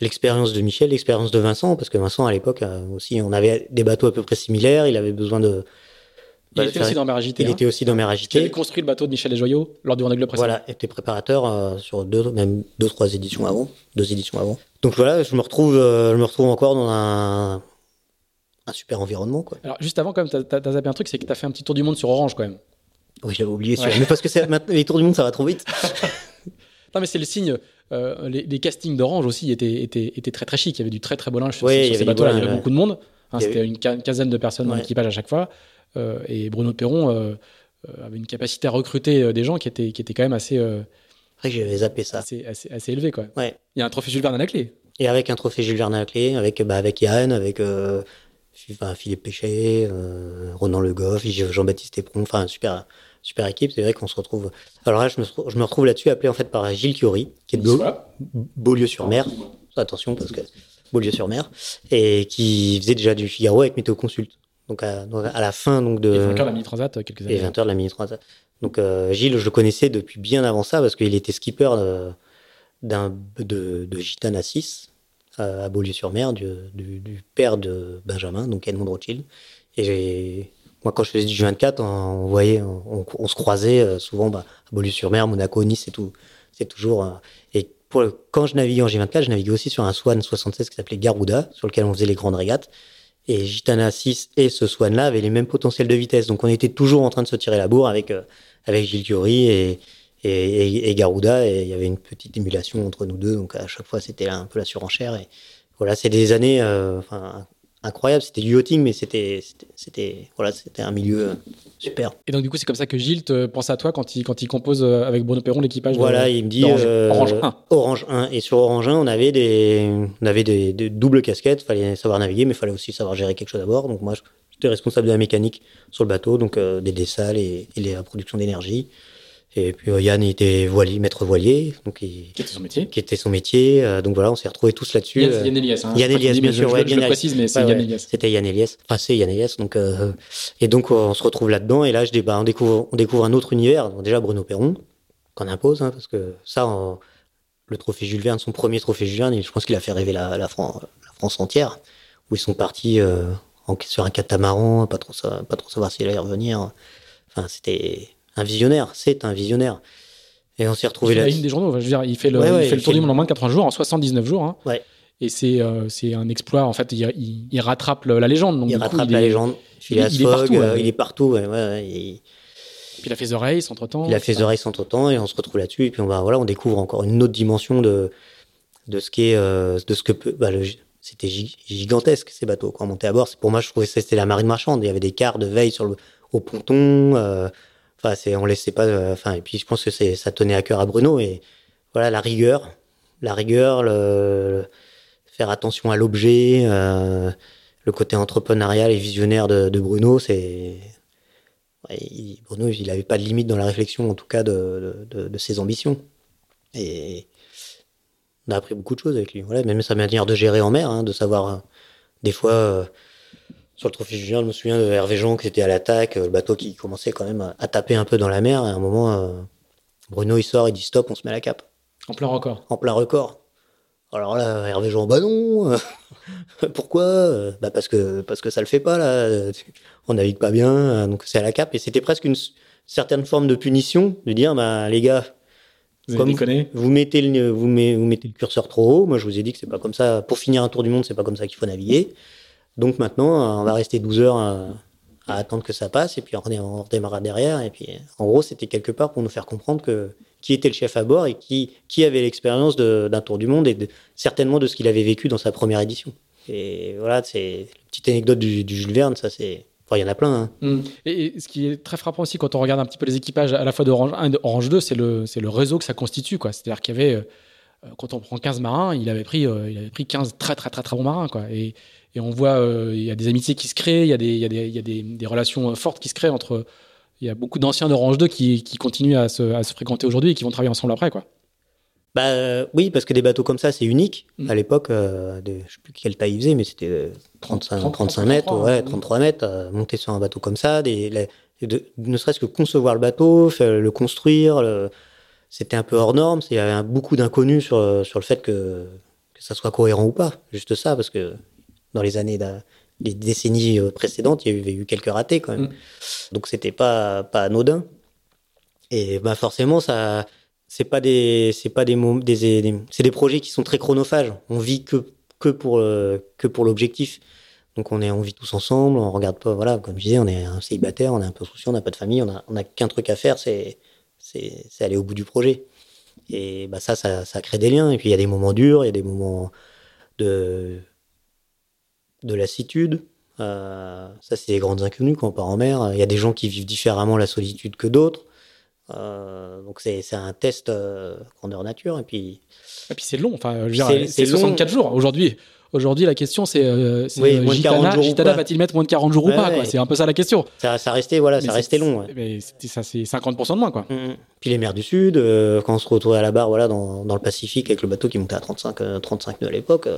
B: l'expérience de Michel, l'expérience de Vincent. Parce que Vincent, à l'époque, aussi, on avait des bateaux à peu près similaires. Il avait besoin de
A: il était aussi dans Mer Agité.
B: Il
A: hein.
B: était aussi dans.
A: Il avait construit le bateau de Michel Desjoyaux lors du Vendée Globe précédent.
B: Voilà, était préparateur euh, sur deux, même deux, trois éditions avant, deux éditions avant. Donc voilà, je me retrouve, euh, je me retrouve encore dans un, un super environnement, quoi.
A: Alors juste avant, quand même, t'as as zappé un truc, c'est que t'as fait un petit tour du monde sur Orange, quand même.
B: Oui, j'avais oublié, ouais. mais parce que les tours du monde, ça va trop vite.
A: non, mais c'est le signe. Euh, les, les, castings d'Orange aussi étaient, étaient, étaient, très très chics. Il y avait du très très bon linge sur, ces bateaux-là. Il y avait beaucoup de monde. Hein, C'était une quinzaine de personnes dans l'équipage à chaque fois. Euh, et Bruno Perron euh, avait une capacité à recruter euh, des gens qui étaient, qui étaient quand même assez.
B: Après, j'avais zappé ça.
A: Assez, assez, assez, élevé, quoi.
B: Ouais.
A: Il y a un trophée Jules Verne à la clé.
B: Et avec un trophée Jules Verne à la clé, avec, bah, avec Yann, avec enfin, Philippe Péchet, Ronan Le Goff, Jean-Baptiste Épron, enfin, super, super équipe. C'est vrai qu'on se retrouve. Alors là, je me, je me retrouve là-dessus appelé en fait par Gilles Chiori, qui est de Beaulieu-sur-Mer. Attention, parce que Beaulieu-sur-Mer, et qui faisait déjà du Figaro avec Météo Consult. Donc à, à, la fin donc de.
A: Et vainqueur de la mini transat quelques années.
B: Et vainqueur de la mini transat. Donc euh, Gilles, je le connaissais depuis bien avant ça parce qu'il était skipper d'un de, de Gitane à 6 à Beaulieu-sur-Mer du, du, du, père de Benjamin, donc Edmond Rothschild. Et moi, quand je faisais du 24, on, voyait, on, on, se croisait souvent bah, à Beaulieu-sur-Mer, Monaco, Nice, c'est tout. C'est toujours. Et pour quand je naviguais en G24, je naviguais aussi sur un Swan 76 qui s'appelait Garuda, sur lequel on faisait les grandes régates. Et Gitana 6 et ce Swan-là avaient les mêmes potentiels de vitesse. Donc on était toujours en train de se tirer la bourre avec, euh, avec Gilles Curie et, et, et, Garuda. Et il y avait une petite émulation entre nous deux. Donc à chaque fois, c'était un peu la surenchère. Et voilà, c'est des années euh, enfin, incroyables. C'était du yachting, mais c'était, c'était, voilà, c'était un milieu euh, super.
A: Et donc du coup, c'est comme ça que Gilles te pense à toi quand il, quand il compose euh, avec Bruno Perron l'équipage
B: Voilà,
A: de,
B: il me dit
A: Orange,
B: euh,
A: Orange 1.
B: Orange 1. Et sur Orange 1, on avait des, on avait des, des doubles casquettes. Il fallait savoir naviguer, mais il fallait aussi savoir gérer quelque chose à bord. Donc moi, j'étais responsable de la mécanique sur le bateau, donc euh, des dessals et, et la production d'énergie. Et puis euh, Yann était voilier, maître voilier, donc il,
A: qui était son métier.
B: Qui était son métier. Euh, donc voilà, on s'est retrouvés tous là-dessus.
A: Yann, Yann Elias. Hein,
B: Yann Elias, bien sûr.
A: Je,
B: ouais,
A: je, je le précise, mais c'est
B: ouais,
A: Yann
B: ouais,
A: Elias.
B: C'était Yann Elias. Enfin, c'est Yann Elias. Donc, euh, et donc on se retrouve là-dedans. Et là, je dis, bah, on découvre, on découvre un autre univers. Donc, déjà Bruno Perron, qu'on impose, hein, parce que ça, on, le trophée Jules Verne, son premier trophée Jules Verne, je pense qu'il a fait rêver la, la, France, la France entière, où ils sont partis euh, en, sur un catamaran, pas trop, pas trop savoir s'il allait revenir. Enfin, c'était un visionnaire. C'est un visionnaire. Et on s'est retrouvé là.
A: Il une des journaux. Je veux dire, il fait le,
B: ouais, ouais,
A: il fait le tour du monde en moins de 80 jours, en 79 jours. Hein.
B: Ouais.
A: Et c'est euh, c'est un exploit. En fait, il, il, il rattrape le, la légende. Donc,
B: il rattrape
A: coup,
B: la
A: est,
B: légende.
A: Il, est, partout.
B: Euh, il est partout. Il...
A: Puis il a fait The Race entre temps.
B: Il a fait The Race entre temps et on se retrouve là-dessus. Et puis on va voilà, on découvre encore une autre dimension de de ce qui est euh, de ce que peut. Bah, c'était gigantesque ces bateaux quand on montait à bord. Pour moi, je trouvais que c'était la marine marchande. Il y avait des quarts de veille sur le au ponton. Euh, Enfin, pas. Et puis je pense que ça tenait à cœur à Bruno et voilà la rigueur, la rigueur, faire attention à l'objet, euh, le côté entrepreneurial et visionnaire de, Bruno, c'est Bruno, il avait pas de limite dans la réflexion, en tout cas de, ses ambitions. Et on a appris beaucoup de choses avec lui. Voilà, même sa manière de gérer en mer, hein, de savoir euh, des fois. Sur le trophée Julien, je me souviens de Hervé Jean qui était à l'attaque, le bateau qui commençait quand même à, à, taper un peu dans la mer. Et à un moment, euh, Bruno il sort, il dit stop, on se met à la cape.
A: En plein record.
B: En plein record. Alors là, Hervé Jean, bah non. Pourquoi Bah parce que parce que ça le fait pas là. On navigue pas bien, donc c'est à la cape. Et c'était presque une certaine forme de punition de dire bah les gars.
A: Vous,
B: comme
A: vous,
B: vous, mettez le, vous, met, vous mettez le curseur trop haut. Moi, je vous ai dit que c'est pas comme ça. Pour finir un tour du monde, c'est pas comme ça qu'il faut naviguer. Donc maintenant, on va rester 12 heures à, à attendre que ça passe et puis on, redémarrera derrière. Et puis, en gros, c'était quelque part pour nous faire comprendre que qui était le chef à bord et qui, qui avait l'expérience d'un tour du monde et certainement de ce qu'il avait vécu dans sa première édition. Et voilà, c'est une petite anecdote du, Jules Verne, ça c'est. Il y en a plein. Hein.
A: Mm. Et, ce qui est très frappant aussi quand on regarde un petit peu les équipages à la fois d'Orange 1 et d'Orange 2, c'est le, le réseau que ça constitue. C'est-à-dire qu'il y avait, euh, quand on prend 15 marins, il avait pris, euh, il avait pris 15 très très très très bons marins. Quoi. Et on voit, euh, il y a des amitiés qui se créent, il y a des, il y a des, il y a des, des relations fortes qui se créent entre. Il y a beaucoup d'anciens d'Orange 2 qui, qui continuent à se, à se fréquenter aujourd'hui et qui vont travailler ensemble après. Quoi.
B: Bah oui, parce que des bateaux comme ça, c'est unique. Mm. À l'époque, euh, je sais plus quelle taille ils faisaient, mais c'était 35, 35 mètres, 33, ouais, 33 mètres, euh, monter sur un bateau comme ça, des, ne serait-ce que concevoir le bateau, le construire, c'était un peu hors norme. Il y avait beaucoup d'inconnus sur, sur le fait que, que ça soit cohérent ou pas. Juste ça, parce que dans les années, les décennies euh, précédentes, il y avait eu quelques ratés quand même. Mm. Donc c'était pas, pas anodin. Et bah forcément, ça c'est pas des c'est pas des, des, c'est des projets qui sont très chronophages. On vit que que pour euh, que pour l'objectif. Donc on est on vit tous ensemble, on regarde pas voilà comme je disais, on est un célibataire, on est un peu soucieux, on n'a pas de famille, on a on a qu'un truc à faire, c'est c'est c'est aller au bout du projet. Et bah ça, ça ça crée des liens et puis il y a des moments durs, il y a des moments de de lassitude. Euh, ça, c'est des grandes inconnues quand on part en mer. Il y a des gens qui vivent différemment la solitude que d'autres. Euh, donc c'est un test euh, grandeur nature. Et puis
A: et puis c'est long. Enfin c'est 64 jours. Aujourd'hui aujourd'hui la question c'est euh, Gitana, va-t-il mettre moins de 40 jours ou pas c'est un peu ça la question.
B: Ça, ça restait voilà ça restait long
A: mais ça c'est 50% de moins quoi.
B: Mmh. puis les mers du sud euh, quand on se retrouvait à la barre voilà dans, dans, le Pacifique avec le bateau qui montait à 35 35 nœuds à l'époque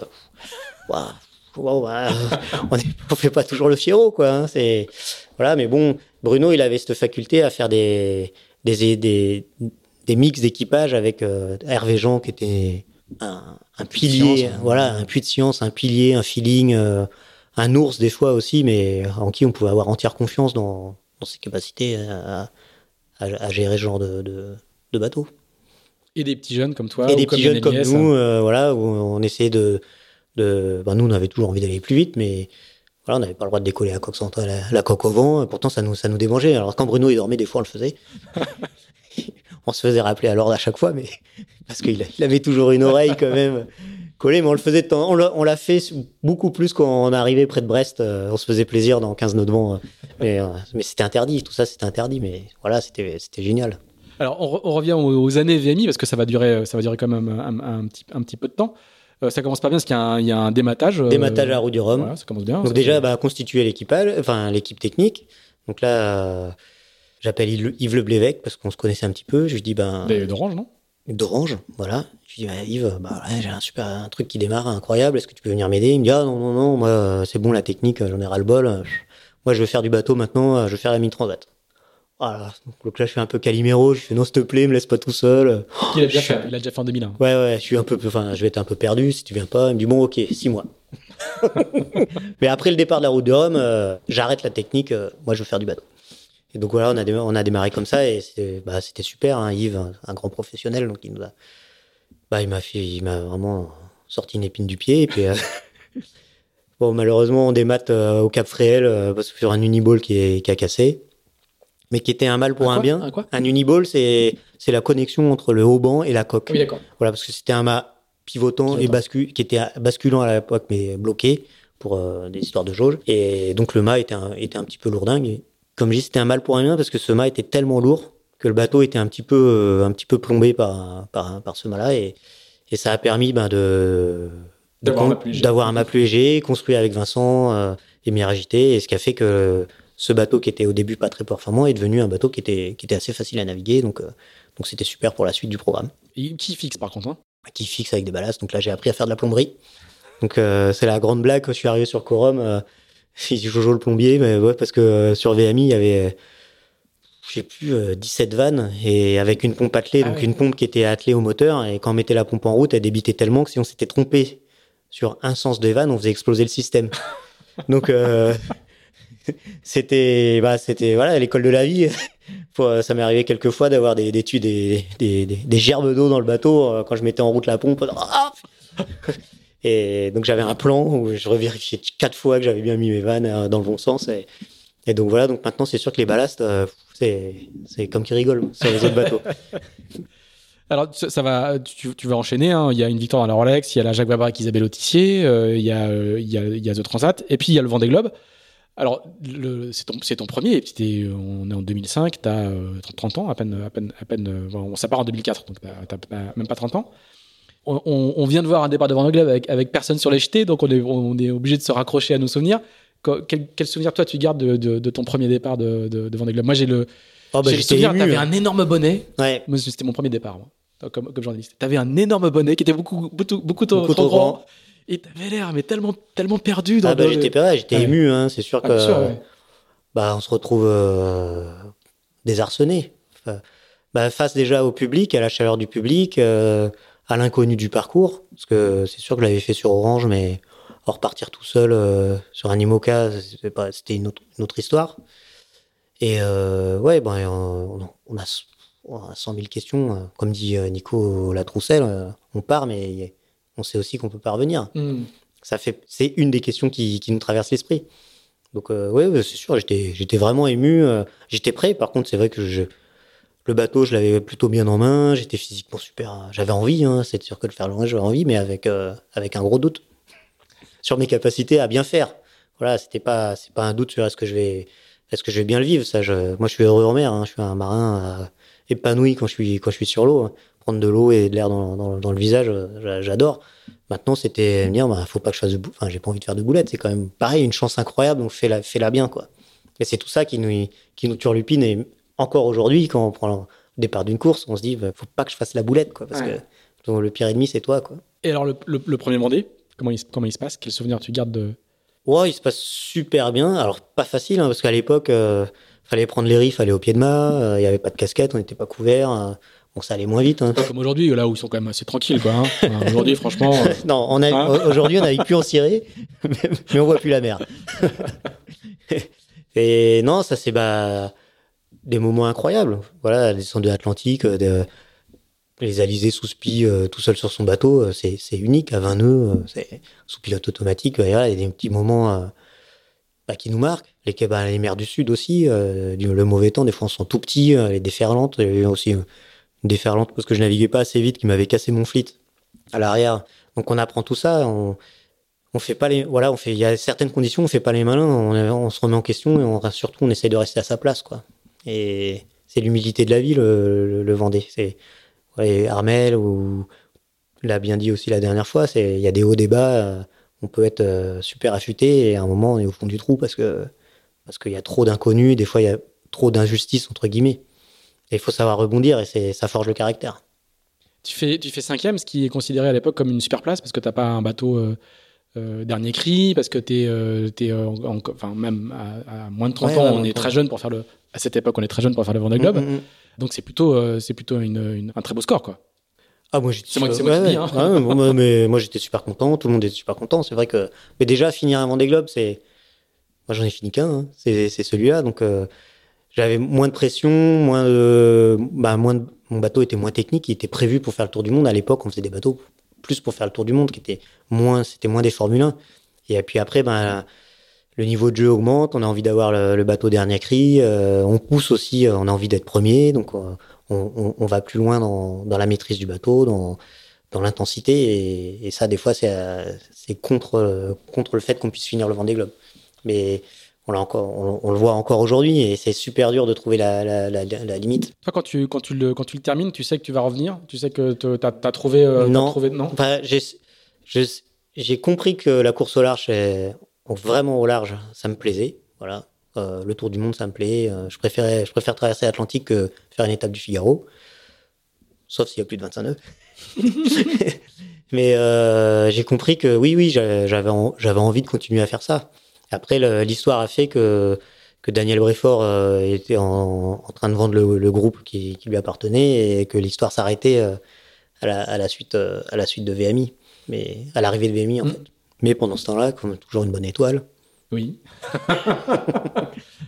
B: bah, on, ne fait pas toujours le fiero quoi hein, c'est voilà mais bon Bruno il avait cette faculté à faire des des, des, des mix d'équipage avec euh, Hervé Jean qui était un, un pilier, voilà, un puits de science, un pilier, un feeling, euh, un ours des fois aussi, mais en qui on pouvait avoir entière confiance dans, dans ses capacités à, à, gérer ce genre de, de, bateau.
A: Et des petits jeunes comme toi.
B: Et des petits jeunes comme nous, euh, voilà, où on essayait de. De ben nous, on avait toujours envie d'aller plus vite, mais voilà, on n'avait pas le droit de décoller la coque au vent. Pourtant, ça nous, ça. Alors, quand Bruno il dormait, des fois, on le faisait. on se faisait rappeler à l'ordre à chaque fois, mais parce qu'il il avait toujours une oreille quand même collée. Mais on le faisait. On l'a fait beaucoup plus quand on arrivait près de Brest. Euh, on se faisait plaisir dans 15 nœuds de vent. Euh, mais, euh, mais c'était interdit. Tout ça, c'était interdit. Mais voilà, c'était génial.
A: Alors, on, revient aux, années VMI parce que ça va durer, quand même un petit peu de temps. Euh, ça commence pas bien parce qu'il y, a un dématage.
B: Euh, dématage à roue du Rhum.
A: ça commence bien.
B: Donc déjà, bah, constituer l'équipage, enfin l'équipe technique. Donc là, euh, j'appelle Yves Le parce qu'on se connaissait un petit peu. Je lui dis ben.
A: D'Orange, non?
B: D'Orange, voilà. Je lui dis bah, Yves, bah, j'ai un super un truc qui démarre incroyable. Est-ce que tu peux venir m'aider? Il me dit ah non non non, moi c'est bon la technique, j'en ai ras le bol. Moi je veux faire du bateau maintenant, je veux faire la mine transat. Voilà. Donc là, je suis un peu caliméro. Je fais non, s'il te plaît, me laisse pas tout seul.
A: Il a déjà fait. Il a déjà fait en 2001.
B: Ouais, ouais. Je suis un peu, enfin, je vais être un peu perdu si tu viens pas. Il me dit bon, ok, six mois. Mais après le départ de la route de Rome, euh, j'arrête la technique. Euh, moi, je veux faire du bateau. Et donc voilà, on a démarré, on a démarré comme ça et c'était, bah, super. Hein, Yves, un, grand professionnel, donc il nous a, bah, il m'a fait, il m'a vraiment sorti une épine du pied et puis. Euh, bon, malheureusement, on démate au Cap Fréhel parce que sur un uniball qui, est, qui a cassé mais qui était un mal pour un, bien.
A: Un, quoi
B: un uniball, c'est c'est la connexion entre le haut banc et la coque.
A: Oui, d'accord.
B: Voilà, parce que c'était un mât pivotant, et bascule, qui était basculant à l'époque, mais bloqué pour euh, des histoires de jauge. Et donc le mât était un, était un petit peu lourdingue. Et comme je dis, c'était un mal pour un bien parce que ce mât était tellement lourd que le bateau était un petit peu, euh, un petit peu plombé par, par, par ce mât-là. Et, et ça a permis ben, de d'avoir un mât plus léger, construit avec Vincent euh, et Miragité, et ce qui a fait que ce bateau qui était au début pas très performant est devenu un bateau qui était, qui était assez facile à naviguer. Donc, euh, donc c'était super pour la suite du programme.
A: Et qui fixe par contre hein?
B: Qui fixe avec des ballasts. Donc là, j'ai appris à faire de la plomberie. Donc euh, c'est la grande blague je suis arrivé sur Corum. Euh, Jojo le plombier, mais ouais, parce que euh, sur VMI, il y avait, je sais plus, 17 vannes et avec une pompe attelée, ah donc une pompe qui était attelée au moteur. Et quand on mettait la pompe en route, elle débitait tellement que si on s'était trompé sur un sens des vannes, on faisait exploser le système. donc c'était bah c'était voilà l'école de la vie ça m'est arrivé quelques fois d'avoir des des, des, des, des, gerbes d'eau dans le bateau euh, quand je mettais en route la pompe et donc j'avais un plan où je revérifiais quatre fois que j'avais bien mis mes vannes euh, dans le bon sens et, et donc voilà donc maintenant c'est sûr que les ballasts euh, c'est c'est comme qui rigole sur les autres bateaux
A: Alors ça, va, tu, tu vas enchaîner. Hein. Il y a une victoire dans la Rolex, il y a la Jacques avec Isabelle Autissier, euh, il, y a, euh, il, y a, il y a The Transat, et puis il y a le Vendée Globe. Alors c'est ton, premier. On est en 2005, tu as 30 ans à peine, à peine, à peine. euh, bon, on part en 2004, donc t'as t'as même pas 30 ans. On, on- on vient de voir un départ de Globe avec, avec personne sur les jetés, donc on est, on est obligé de se raccrocher à nos souvenirs. Qu- Quel, quel souvenir toi tu gardes de, de, de ton premier départ de, de, de Vendée Globe? Moi j'ai le,
B: Oh, bah,
A: j'ai le souvenir, t'avais
B: hein.
A: un énorme bonnet.
B: Ouais.
A: C'était mon premier départ, moi, comme, comme journaliste. T'avais un énorme bonnet qui était beaucoup, beaucoup, beaucoup trop,
B: Beaucoup
A: trop
B: trop
A: grand.
B: grand.
A: Et t'avais l'air, mais tellement, tellement perdu dans
B: Ah bah,
A: le-
B: j'étais pareil, j'étais
A: Ouais.
B: ému, hein, c'est sûr
A: Ah,
B: que
A: bien sûr, ouais.
B: bah, on se retrouve euh, désarçonné. Enfin, bah, face déjà au public, à la chaleur du public, euh, à l'inconnu du parcours. Parce que c'est sûr que je l'avais fait sur Orange, mais repartir tout seul euh, sur un IMOCA, c'était une autre, une autre histoire. Et euh, ouais, ben, on, on a, on a 100 000 questions. Comme dit Nico Latroussel, on part, mais on sait aussi qu'on peut pas revenir.
A: Hmm.
B: ça fait c'est une des questions qui, qui nous traverse l'esprit. Donc euh, ouais, c'est sûr j'étais j'étais vraiment ému euh, j'étais prêt. Par contre c'est vrai que je le bateau je l'avais plutôt bien en main. J'étais physiquement super j'avais envie hein, c'est sûr que le faire loin j'avais envie mais avec euh, avec un gros doute sur mes capacités à bien faire. Voilà c'était pas c'est pas un doute sur est-ce que je vais est-ce que je vais bien le vivre ça je moi je suis heureux en mer hein, je suis un marin épanoui quand je suis quand je suis sur l'eau hein. Prendre de l'eau et de l'air dans, dans, dans le visage euh, j'a- j'adore Maintenant, c'était me dire, bah, faut pas que je fasse de enfin, j'ai pas envie de faire de boulettes. C'est quand même pareil, une chance incroyable, donc fais-la, fais-la bien, quoi. Et c'est tout ça qui nous, qui nous turlupine. Et encore aujourd'hui, quand on prend le départ d'une course, on se dit, bah, faut pas que je fasse la boulette, quoi, parce
A: Ouais.
B: que donc, le pire ennemi, c'est toi, quoi.
A: Et alors, le, le- le premier Vendée, comment il, se- comment il se passe? Quel souvenir tu gardes de?
B: Ouais, il se passe super bien. Alors, pas facile, hein, parce qu'à l'époque, euh, fallait prendre les riffs, aller au pied de mât, euh, il y avait pas de casquette, on n'était pas couvert. euh, bon, ça allait moins vite. hein.
A: Comme aujourd'hui, là où ils sont quand même assez tranquilles, quoi. hein. Enfin, aujourd'hui, franchement. euh,
B: Non, on a,
A: Hein
B: aujourd'hui, on n'arrive plus en ciré, mais, mais on voit plus la mer. Et non, ça c'est bah, des moments incroyables. Voilà, la descente de l'Atlantique, euh, de- les alizés sous spi euh, tout seul sur son bateau, c'est c'est unique à 20 nœuds, c'est sous pilote automatique. bah, voilà, il y a des petits moments euh, bah, qui nous marquent. Les, bah, les mers du Sud aussi, du- le mauvais temps, des fois on sont tout petits, les déferlantes. Aussi déferlante parce que je naviguais pas assez vite qui m'avait cassé mon flit à l'arrière. Donc on apprend tout ça. On, on fait pas les, voilà, on fait, il y a certaines conditions, on fait pas les malins, on, on se remet en question et on, surtout on essaie de rester à sa place, quoi. Et c'est l'humilité de la vie, le, le, le Vendée. C'est, Armel ou l'a bien dit aussi la dernière fois, c'est, il y a des hauts, des bas, euh, on peut être euh, super affûté et à un moment on est au fond du trou parce que, parce qu'il y a trop d'inconnus, des fois il y a trop d'injustice entre guillemets. Et il faut savoir rebondir et ça forge le caractère.
A: Tu fais, tu fais cinquième, ce qui est considéré à l'époque comme une super place parce que t'as pas un bateau euh, euh, dernier cri, parce que t'es, euh, t'es euh, en- en- enfin même à, à moins de 30
B: Ouais,
A: ans,
B: ouais,
A: on est
B: 30.
A: très jeune pour faire le. À cette époque, on est très jeune pour faire le Vendée Globe.
B: Mm, mm, mm.
A: Donc c'est plutôt, c'est plutôt une, une- un très beau score, quoi.
B: Ah, moi, j'étais
A: moi- moi
B: ouais,
A: hein.
B: Ouais, moi, moi, mais moi, j'étais super content. Tout le monde était super content. C'est vrai que, mais déjà, finir un Vendée Globe, c'est, moi, j'en ai fini qu'un, hein. c'est, c'est celui-là. Donc, euh, j'avais moins de pression, moins de, bah, moins de- mon bateau était moins technique. Il était prévu pour faire le tour du monde. À l'époque, on faisait des bateaux plus pour faire le tour du monde, qui était moins, c'était moins des Formule 1. Et puis après, ben, le niveau de jeu augmente. On a envie d'avoir le, bateau dernier cri. euh, on pousse aussi. euh, on a envie d'être premier. Donc, euh, on, va plus loin dans, dans la maîtrise du bateau, dans, dans l'intensité. Et, ça, des fois, c'est contre, contre le fait qu'on puisse finir le Vendée Globe. Mais on, l'a encore, on, on le voit encore aujourd'hui et c'est super dur de trouver la, la, la, la limite.
A: Toi, quand tu, quand, tu le, quand tu le termines, tu sais que tu vas revenir? Tu sais que tu as, trouvé. euh,
B: Non.
A: trouvé- non?
B: Enfin, j'ai compris que la course au large, vraiment au large, ça me plaisait. Voilà. Euh, le tour du monde, ça me plaît. Euh, je, préférais, je préfère traverser l'Atlantique que faire une étape du Figaro. Sauf s'il y a plus de 25 nœuds. Mais euh, j'ai compris que oui, oui, j'avais en- j'avais envie de continuer à faire ça. Après, l'histoire a fait que, que Daniel Bréfort euh, était en, en train de vendre le, le groupe qui, qui lui appartenait et que l'histoire s'arrêtait euh, à, la, à, la suite, euh, à la suite de VMI, mais à l'arrivée de VMI en
A: Mm.
B: fait. Mais pendant ce temps-là, comme toujours une bonne étoile,
A: Oui.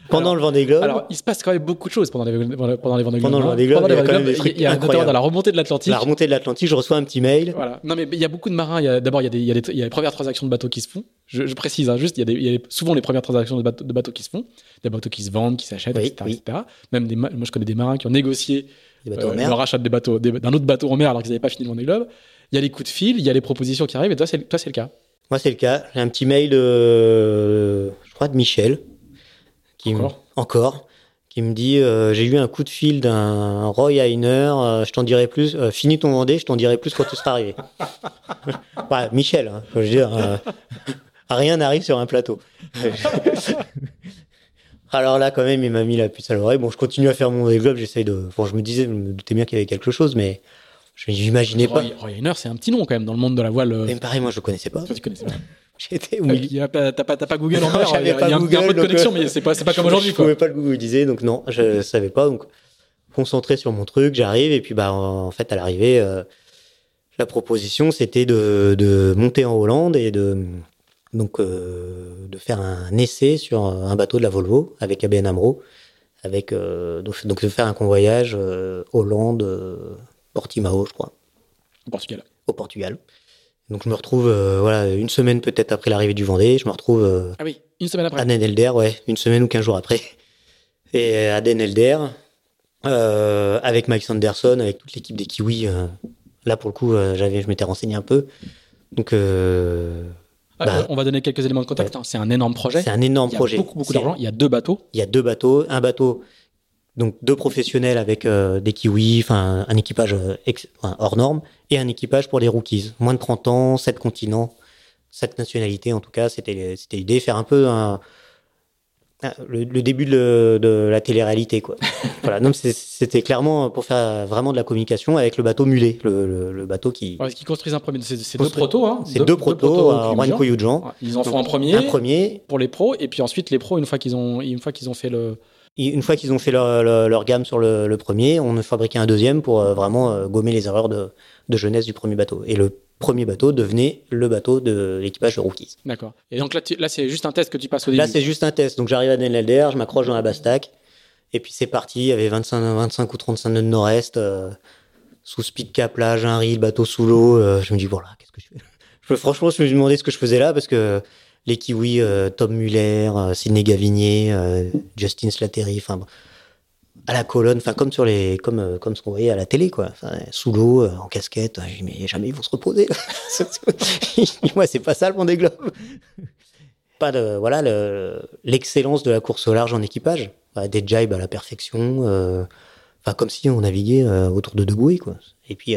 B: pendant
A: Alors-
B: le Vendée Globe,
A: Alors, il se passe quand même beaucoup de choses pendant les, pendant les Vendée Globe.
B: Pendant le
A: hein.
B: Vendée Globe,
A: Pendant
B: il y a quand même des trucs
A: il y a notamment dans la remontée de l'Atlantique.
B: la remontée de l'Atlantique, je reçois un petit mail.
A: Voilà. Non, mais il y a beaucoup de marins. D'abord, il y, a des- il y, a des- il y a les premières transactions de bateaux qui se font. Je, je précise, hein, juste, il y a, des- il y a les- souvent les premières transactions de bateaux, de bateaux qui se font. Des bateaux qui se vendent, qui s'achètent,
B: Oui,
A: etc.,
B: oui.
A: etc. Même des, moi, je connais des marins qui ont négocié euh,
B: mer.
A: le rachat d'un autre bateau en mer alors qu'ils n'avaient pas fini le Vendée Globe. Il y a les coups de fil, il y a les propositions qui arrivent, et toi, c'est le cas.
B: Moi, c'est le cas. J'ai un petit mail de, je crois, de Michel, qui me-
A: Encore?
B: encore, qui me dit euh, j'ai eu un coup de fil d'un Roy Heiner, euh, je t'en dirai plus. euh, finis ton Vendée, je t'en dirai plus quand tu seras arrivé. Ouais, Michel, hein, faut je dire, euh, rien n'arrive sur un plateau. Alors là, quand même, il m'a mis la puce à l'oreille. Bon, je continue à faire mon Globe, j'essaye de. Bon, je me disais, je me doutais bien qu'il y avait quelque chose, mais je n'imaginais pas.
A: Roy, c'est un petit nom quand même dans le monde de la voile. euh,
B: Mais pareil, moi, je le connaissais pas.
A: Tu connaissais pas.
B: J'étais
A: Euh, T'as pas, pas Google en mer, il y a,
B: pas
A: y a un peu de
B: Google, donc,
A: connexion,
B: euh,
A: mais c'est pas, pas comme aujourd'hui.
B: Je pouvais pas le googliser, donc non, je savais pas. Donc, concentré sur mon truc, j'arrive, et puis, bah, en fait, à l'arrivée, euh, la proposition, c'était de, de monter en Hollande et de, donc, euh, de faire un essai sur un bateau de la Volvo avec ABN Amro, avec, euh, donc, donc de faire un convoyage euh, Hollande, euh, Portimao, je crois
A: Au Portugal.
B: au Portugal. Donc je me retrouve euh, voilà une semaine peut-être après l'arrivée du Vendée, je me retrouve euh,
A: Ah oui, une semaine après.
B: à Den Helder, ouais, une semaine ou quinze jours après. Et euh, à Den Helder, euh, avec Mike Sanderson, avec toute l'équipe des Kiwis. là pour le coup, j'avais, je m'étais renseigné un peu. Donc
A: Ah,
B: bah,
A: on va donner quelques éléments de contexte. hein. C'est un énorme projet.
B: c'est un énorme
A: Il y a
B: projet.
A: beaucoup, beaucoup d'argent. Il y a deux bateaux.
B: Il y a deux bateaux, un bateau, donc deux professionnels avec euh, des kiwis, enfin un équipage euh, ex- hors norme, et un équipage pour des rookies, moins de 30 ans, 7 continents, 7 nationalités en tout cas, c'était c'était l'idée, faire un peu un, un- le, le début de, de la télé-réalité quoi. voilà, non, c'était clairement pour faire vraiment de la communication avec le bateau mulet, le, le- le bateau qui,
A: Ouais, qu'ils construisent un premier. C'est deux protos. Hein.
B: c'est deux, protos à Yujan.
A: Ouais, Ils en font un premier,
B: Un premier,
A: pour les pros, et puis ensuite les pros, une fois qu'ils ont, une fois qu'ils ont fait le.
B: Et une fois qu'ils ont fait leur, leur, leur gamme sur le, le premier, on a fabriqué un deuxième pour euh, vraiment euh, gommer les erreurs de, de jeunesse du premier bateau. Et le premier bateau devenait le bateau de l'équipage de Rookies.
A: D'accord. Et donc là, tu- là c'est juste un test que tu passes au début.
B: Là, c'est juste un test. Donc j'arrive à Den Helder, je m'accroche dans la basse-tac, et puis c'est parti. Il y avait 25, 25 ou 35 nœuds de nord-est, euh, sous speed cap, plage, un riz, le bateau sous l'eau. euh, je me dis, voilà, qu'est-ce que je fais? Je, Franchement, je me suis demandé ce que je faisais là, parce que les Kiwis, euh, Tom Muller, euh, Sidney Gavinier, euh, Justin Slattery, enfin, à la colonne, enfin, comme sur les, comme, comme ce qu'on voyait à la télé, quoi. Sous l'eau, en casquette. Mais jamais ils vont se reposer. Moi, c'est pas ça le Vendée Globe pas de voilà le- l'excellence de la course au large en équipage, Enfin, des jibes à la perfection, enfin comme si on naviguait autour de deux bouées quoi. Et puis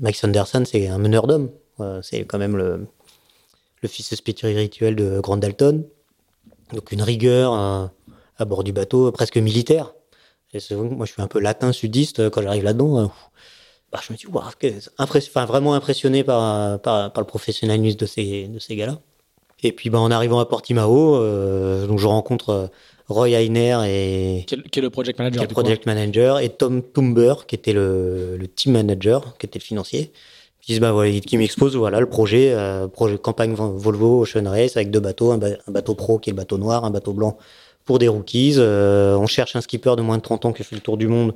B: Mike Sanderson c'est un meneur d'hommes, c'est quand même le le fils spirituel de Grant Dalton, donc une rigueur à bord du bateau presque militaire. Et c'est vrai que moi je suis un peu latin sudiste euh, quand j'arrive là-dedans. euh, bah, je me dis enfin, vraiment impressionné par, par par le professionnalisme de ces de ces gars-là. Et puis bah, en arrivant à Portimao, euh, donc je rencontre Roy Heiner et
A: Qui est, qui est le project manager.
B: qui est le
A: du coup,
B: project manager et Tom Tumber qui était le, le team manager, qui était le financier. Ils disent bah voilà, qui m'expose voilà le projet, euh, projet campagne Volvo Ocean Race avec deux bateaux, un, ba- un bateau pro qui est le bateau noir, un bateau blanc pour des rookies. Euh, on cherche un skipper de moins de 30 ans qui a fait le tour du monde.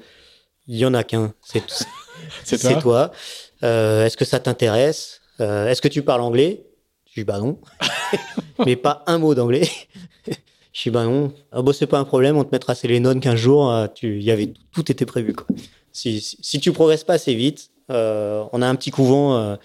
B: Il y en a qu'un, c'est
A: C'est toi.
B: toi. Euh, Est-ce que ça t'intéresse? Euh, Est-ce que tu parles anglais? Je dis bah non, mais pas un mot d'anglais. Je dis bah non. Ah bah c'est pas un problème, on te mettra Célénone 15 jours. euh, Tu, il y avait tout était prévu quoi. Si, si, si tu progresses pas assez vite, euh, on a un petit couvent euh,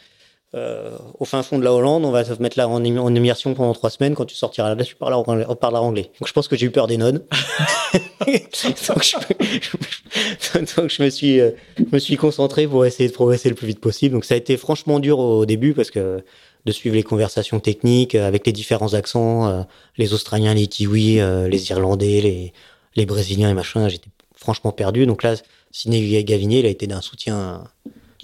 B: euh, au fin fond de la Hollande. On va te mettre là en, im- en immersion pendant trois semaines. Quand tu sortiras là, tu parleras, on parlera anglais. Donc je pense que j'ai eu peur des nonnes. donc, je, donc je me suis, je me suis concentré pour essayer de progresser le plus vite possible. Donc ça a été franchement dur au début parce que de suivre les conversations techniques avec les différents accents, euh, les Australiens, les Kiwis, euh, les Irlandais, les, les Brésiliens et machin. J'étais franchement perdu. Donc là, Sidney Gavinier, il a été d'un soutien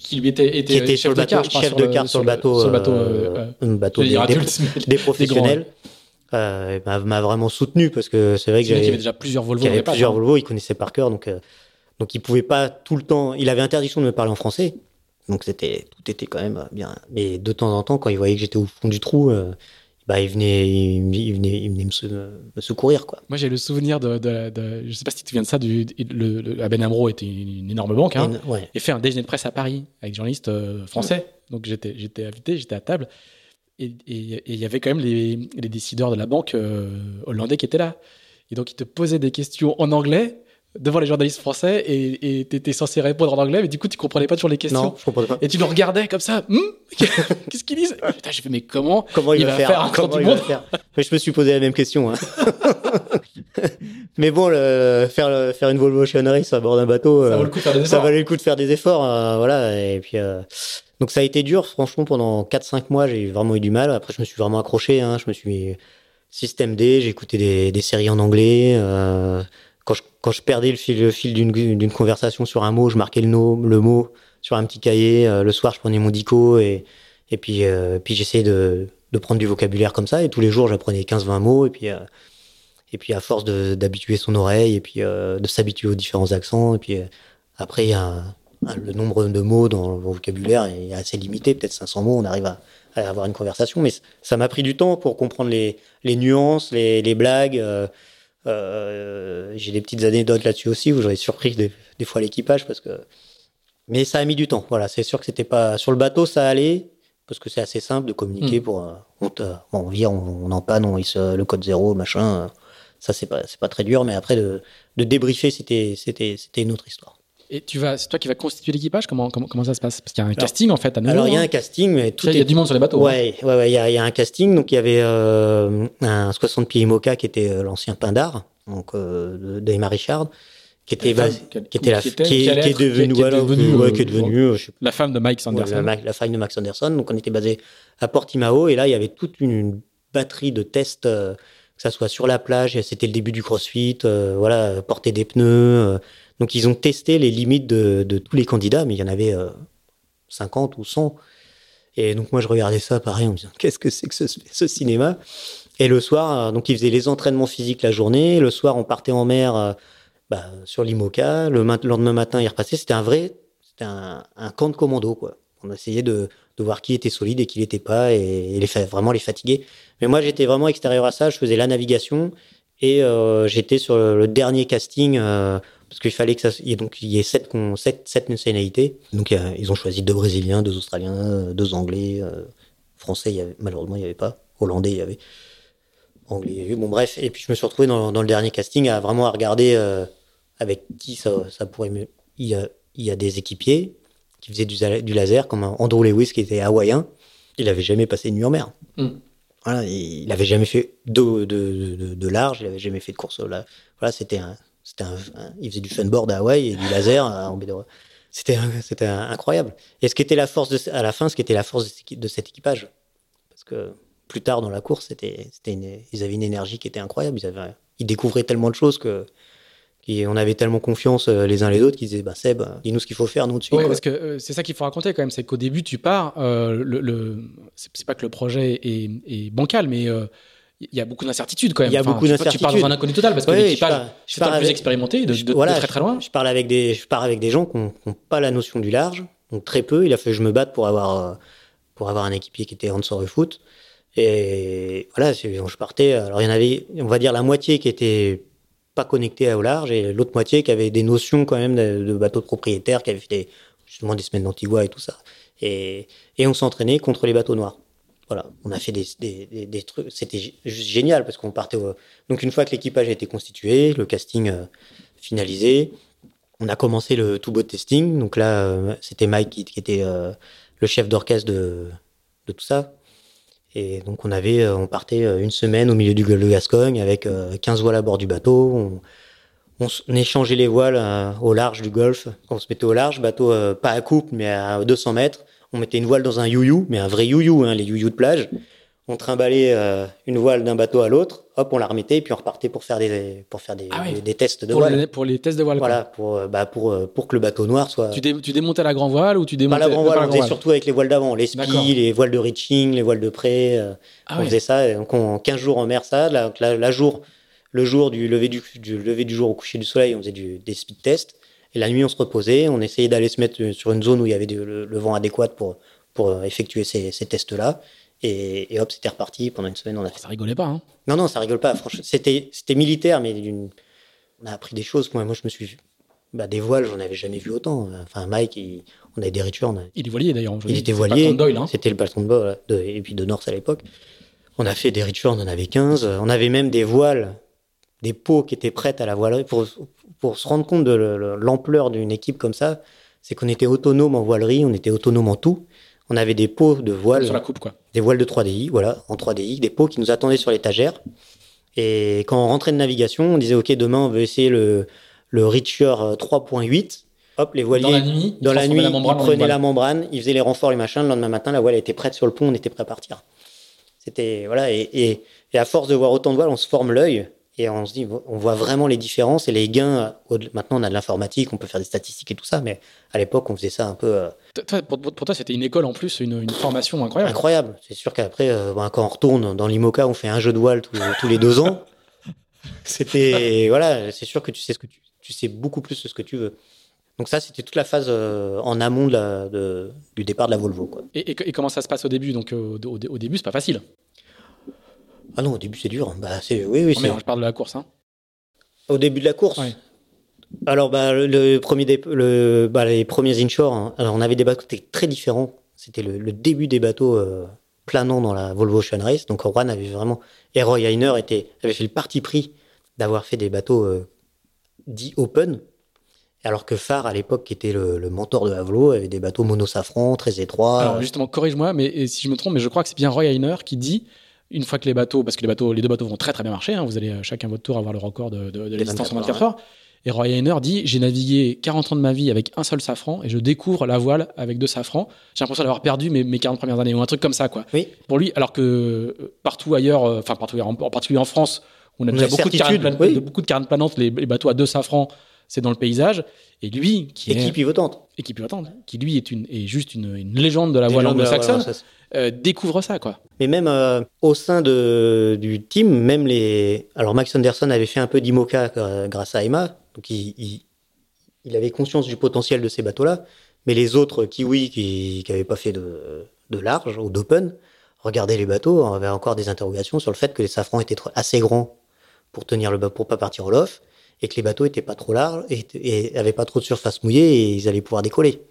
A: Qui lui était, était,
B: qui était
A: chef
B: sur le
A: de
B: bateau,
A: car,
B: chef de carte sur le bateau,
A: sur le bateau,
B: euh,
A: euh,
B: bateau des, des-
A: adulte,
B: des professionnels. Euh, et m'a vraiment soutenu parce que c'est vrai que j'avais
A: avait déjà plusieurs Volvo. dans
B: avait plusieurs
A: hein.
B: Volvo, il connaissait par cœur, donc euh, donc il pouvait pas tout le temps. Il avait interdiction de me parler en français, donc c'était tout était quand même bien. Mais de temps en temps, quand il voyait que j'étais au fond du trou, euh, bah il venait, il, il venait, il venait me, se- me secourir quoi.
A: Moi, j'ai le souvenir de, de, de- Je sais pas si tu te souviens de ça. Du, le, le, ABN Amro était une, une énorme banque. Hein,
B: Et- ouais.
A: et fait un déjeuner de presse à Paris avec des journalistes euh, français. Donc j'étais j'étais invité, j'étais à table. Et il y avait quand même les, les décideurs de la banque euh, hollandais qui étaient là. Et donc ils te posaient des questions en anglais, devant les journalistes français et tu étais censé répondre en anglais, mais du coup, tu comprenais pas toujours les questions.
B: Non, je comprenais pas.
A: Et tu le regardais comme ça. Hum Qu'est-ce qu'ils disent? Putain, j'ai fait, mais comment
B: Comment il,
A: il
B: va,
A: va
B: faire,
A: faire?
B: Comment
A: du
B: il va
A: monde?
B: faire? Mais je me suis posé la même question. hein. mais bon, le- faire, le- faire une Volvo Ocean Race à bord d'un bateau,
A: Ça
B: euh,
A: vaut le coup de faire des
B: ça
A: efforts.
B: valait le coup de faire des efforts. euh, voilà. Et puis, euh, donc ça a été dur, franchement, pendant 4-5 mois, j'ai vraiment eu du mal. Après, je me suis vraiment accroché. Hein. Je me suis système D, j'ai écouté des, des séries en anglais. euh, quand, je, perdais le fil, d'une conversation sur un mot, je marquais le, mot sur un petit cahier. euh, le soir, je prenais mon dico et, euh, puis j'essayais de, prendre du vocabulaire comme ça. Et tous les jours, j'apprenais 15-20 mots. Et puis, euh, et puis à force d'habituer son oreille et puis de s'habituer aux différents accents. Et puis après, le nombre de mots dans le vocabulaire est assez limité. Peut-être 500 mots, on arrive à, avoir une conversation. Mais ça m'a pris du temps pour comprendre les, nuances, les, blagues. Euh, J'ai des petites anecdotes là-dessus aussi où j'aurais surpris des, des fois l'équipage parce que. Mais ça a mis du temps. Voilà, c'est sûr que c'était pas sur le bateau, ça allait parce que c'est assez simple de communiquer
A: Mm.
B: pour. euh, on, te, bon, on vire, on, on en panne, on hisse euh, le code zéro, machin. euh, ça c'est pas c'est pas très dur, mais après de, de débriefer, c'était c'était c'était une autre histoire.
A: Et tu vas, c'est toi qui vas constituer l'équipage comment, comment, comment ça se passe? Parce qu'il y a un casting en fait à nouveau.
B: Alors il y a
A: hein.
B: un casting, mais tout
A: il y a du monde sur les bateaux. hein.
B: Ouais, ouais, il y a, il y a un casting. Donc il y avait euh, un 60 pieds IMOCA qui était euh, l'ancien Pindar, donc euh, d'Emma Richard, qui était
A: La femme, qui-
B: était la
A: qui était-
B: est-
A: qui allait
B: qui est
A: être-
B: devenue
A: qui est
B: voilà,
A: devenue,
B: ouais,
A: euh,
B: qui est devenue, je sais
A: La femme de Mike
B: Ouais,
A: Sanderson.
B: la, faille de Max Anderson. Donc, on était basé à Portimao et là, il y avait toute une, une batterie de tests, que ça soit sur la plage. C'était le début du CrossFit, voilà, porter des pneus. Euh. donc, ils ont testé les limites de, tous les candidats, mais il y en avait euh, 50 ou 100. Et donc, moi, je regardais ça pareil en me disant, qu'est-ce que c'est que ce, cinéma? Et le soir, euh, donc, ils faisaient les entraînements physiques la journée. Le soir, on partait en mer euh, bah, sur l'IMOCA. Le lendemain matin, ils repassaient. C'était un vrai, c'était un, camp de commando, quoi. On essayait de, voir qui était solide et qui l'était pas et, vraiment les fatiguer. Mais moi, j'étais vraiment extérieur à ça. Je faisais la navigation et euh, j'étais sur le, dernier casting euh, parce qu'il fallait que ça, ait donc il y ait sept, con- sept, sept nationalités. Donc a- ils ont choisi deux Brésiliens, deux Australiens, euh, deux Anglais, euh, Français. Il y avait, malheureusement, il y avait pas. Hollandais, il y avait. Anglais, il y avait. Bon bref. Et puis je me suis retrouvé dans, dans le dernier casting à vraiment à regarder euh, avec qui ça, ça pourrait mieux. Il y a, il y a des équipiers qui faisaient du, laser, comme un Andrew Lewis qui était hawaïen. Il avait jamais passé une nuit en mer.
A: Mm.
B: Voilà, il il avait jamais fait de, de, de, de large, il avait jamais fait de course là. Voilà, c'était un, c'était un, un- il faisait du funboard à Hawaï et du laser à- de- C'était, c'était incroyable. Et ce qui était la force de, à la fin, ce qui était la force de, cet équipage, parce que plus tard dans la course, c'était, c'était une- ils avaient une énergie qui était incroyable. Ils avaient, ils découvraient tellement de choses que, on avait tellement confiance euh, les uns les autres qu'ils disaient, bah Seb, dis-nous ce qu'il faut faire, nous dessus.
A: Oui, parce que euh, c'est ça qu'il faut raconter quand même, c'est qu'au début tu pars, euh, le, le- c'est c'est pas que le projet est, est bancal, mais euh, il y a beaucoup d'incertitudes quand même.
B: Il y a
A: Enfin,
B: beaucoup
A: tu- Tu
B: d'incertitudes.
A: dans un inconnu total parce que
B: je
A: l'équipage,
B: pars- je
A: c'est toi
B: pars
A: le plus
B: avec-
A: expérimenté de, de- de
B: Voilà,
A: très très loin.
B: Je parle avec des, je pars avec des gens qui n'ont pas la notion du large, donc très peu. Il a fait que je me batte pour avoir, euh, pour avoir un équipier qui était Handsor foot. Et voilà, je partais. Alors il y en avait, on va dire la moitié qui était pas connectée au large et l'autre moitié qui avait des notions quand même de, de bateaux de propriétaires, qui avait fait des, justement des semaines d'Antigua et tout ça. Et, et on s'entraînait contre les bateaux noirs. Voilà, on a fait des, des, trucs. C'était génial parce qu'on partait. au- Donc une fois que l'équipage a été constitué, le casting euh, finalisé, on a commencé le tout beau testing. Donc là, euh, c'était Mike qui, était euh, le chef d'orchestre de, tout ça. Et donc on avait, on partait une semaine au milieu du golfe de Gascogne avec euh, 15 voiles à bord du bateau. On, échangeait les voiles au large du golfe. On se mettait au large, bateau pas à coupe mais à 200 mètres. On mettait une voile dans un you-you, mais un vrai you-you, hein, les you-you de plage. On trimballait euh, une voile d'un bateau à l'autre. Hop, on la remettait et puis on repartait pour faire des, pour faire des,
A: Ah
B: des, des tests de
A: Pour,
B: voile.
A: les, pour les tests de voile.
B: Voilà, pour, euh, bah, pour, euh, pour que le bateau noir soit.
A: Tu, dé- tu démontais la grand voile ou tu
B: Pas
A: démontais
B: la grand voile,
A: pas
B: on faisait surtout avec les voiles d'avant, les skis, les voiles de reaching, les voiles de près. euh,
A: Ah
B: on faisait ça. et Donc on- en 15 jours en mer, ça. La, la, la jour, le jour du lever du, du lever du jour au coucher du soleil, on faisait du, des speed tests. Et la nuit, on se reposait. On essayait d'aller se mettre sur une zone où il y avait le, le vent adéquat pour, pour euh, effectuer ces, ces tests-là. Et, et hop, c'était reparti. Pendant une semaine, on a fait
A: Ça rigolait pas. Hein?
B: non, non, ça rigole pas. Franchement, c'était, c'était militaire, mais d'une- on a appris des choses. Moi, moi je me suis, bah, des voiles, j'en avais jamais vu autant. Enfin, Mike, il- on avait des rituels. a-
A: Il est voilier d'ailleurs.
B: il était voilier.
A: Doyle, hein.
B: C'était le patron de de, et puis de North à l'époque. On a fait des rituels, on en avait 15. On avait même des voiles des pots qui étaient prêtes à la voilerie. Pour, pour se rendre compte de l'ampleur d'une équipe comme ça, c'est qu'on était autonome en voilerie, on était autonome en tout. On avait des pots de voiles.
A: Sur la coupe, quoi.
B: Des voiles de 3DI, voilà, en 3DI, des pots qui nous attendaient sur l'étagère. Et quand on rentrait de navigation, on disait, OK, demain, on veut essayer le, le Richer 3.8. Hop, les voiliers. Dans la
A: nuit,
B: dans la nuit ils prenaient la membrane, ils faisaient les renforts, les machins. Le lendemain matin, la voile était prête sur le pont, on était prêt à partir. C'était, voilà, et, et, et, à force de voir autant de voiles, on se forme l'œil et on se dit, on voit vraiment les différences et les gains. Maintenant, on a de l'informatique, on peut faire des statistiques et tout ça, mais à l'époque, on faisait ça un peu.
A: Euh, pour, toi, c'était une école en plus, une, une formation incroyable.
B: Incroyable. C'est sûr qu'après, euh, ben, quand on retourne dans l'IMOCA, on fait un jeu de voile tous, les deux ans. C'était voilà, c'est sûr que tu sais ce que tu, tu sais beaucoup plus ce que tu veux. Donc ça, c'était toute la phase euh, en amont de la, de, du départ de la Volvo. Quoi.
A: Et, et, comment ça se passe au début? Donc au, au, au début, c'est pas facile.
B: Ah non, au début c'est dur. Bah, c'est oui, oui.
A: mais je parle de la course. Hein.
B: Au début de la course. Alors bah le premier le, bah, les premiers inshore. Hein. Alors on avait des bateaux très différents. C'était le, début des bateaux euh, planants dans la Volvo Ocean Race. Donc Juan avait vraiment et Roy Heiner était avait fait le parti pris d'avoir fait des bateaux euh, dits open. Alors que Phare, à l'époque, qui était le, mentor de Volvo, avait des bateaux monosafran, très étroits.
A: Alors justement, corrige-moi, mais si je me trompe, mais je crois que c'est bien Roy Heiner qui dit une fois que les bateaux, parce que les bateaux, les deux bateaux vont très très bien marcher, hein, vous allez euh, chacun votre tour avoir le record de, de, de la distance en 24 heures. Et Roy Heiner dit J'ai navigué 40 ans de ma vie avec un seul safran et je découvre la voile avec deux safrans. J'ai l'impression d'avoir perdu mes, mes 40 premières années ou un truc comme ça, quoi.
B: Oui.
A: Pour lui, alors que euh, partout ailleurs, euh, enfin partout ailleurs, en, particulier en France, où on a déjà beaucoup de, carnes, beaucoup de carnes planantes, les, bateaux à deux safrans, c'est dans le paysage. Et lui, qui
B: équipe est. pivotante.
A: Équipe pivotante, qui lui est, une, est juste une, une légende de la voile anglo-saxonne. Euh, découvre ça, quoi.
B: Mais même euh, au sein de, du team, même les. Alors Max Anderson avait fait un peu d'IMOCA euh, grâce à Emma, donc il, il, avait conscience du potentiel de ces bateaux-là. Mais les autres kiwis qui n'avaient pas fait de, de large ou d'open regardaient les bateaux, on avait encore des interrogations sur le fait que les safrans étaient assez grands pour tenir le pour pas partir au lof et que les bateaux étaient pas trop larges et, et avaient pas trop de surface mouillée et ils allaient pouvoir décoller.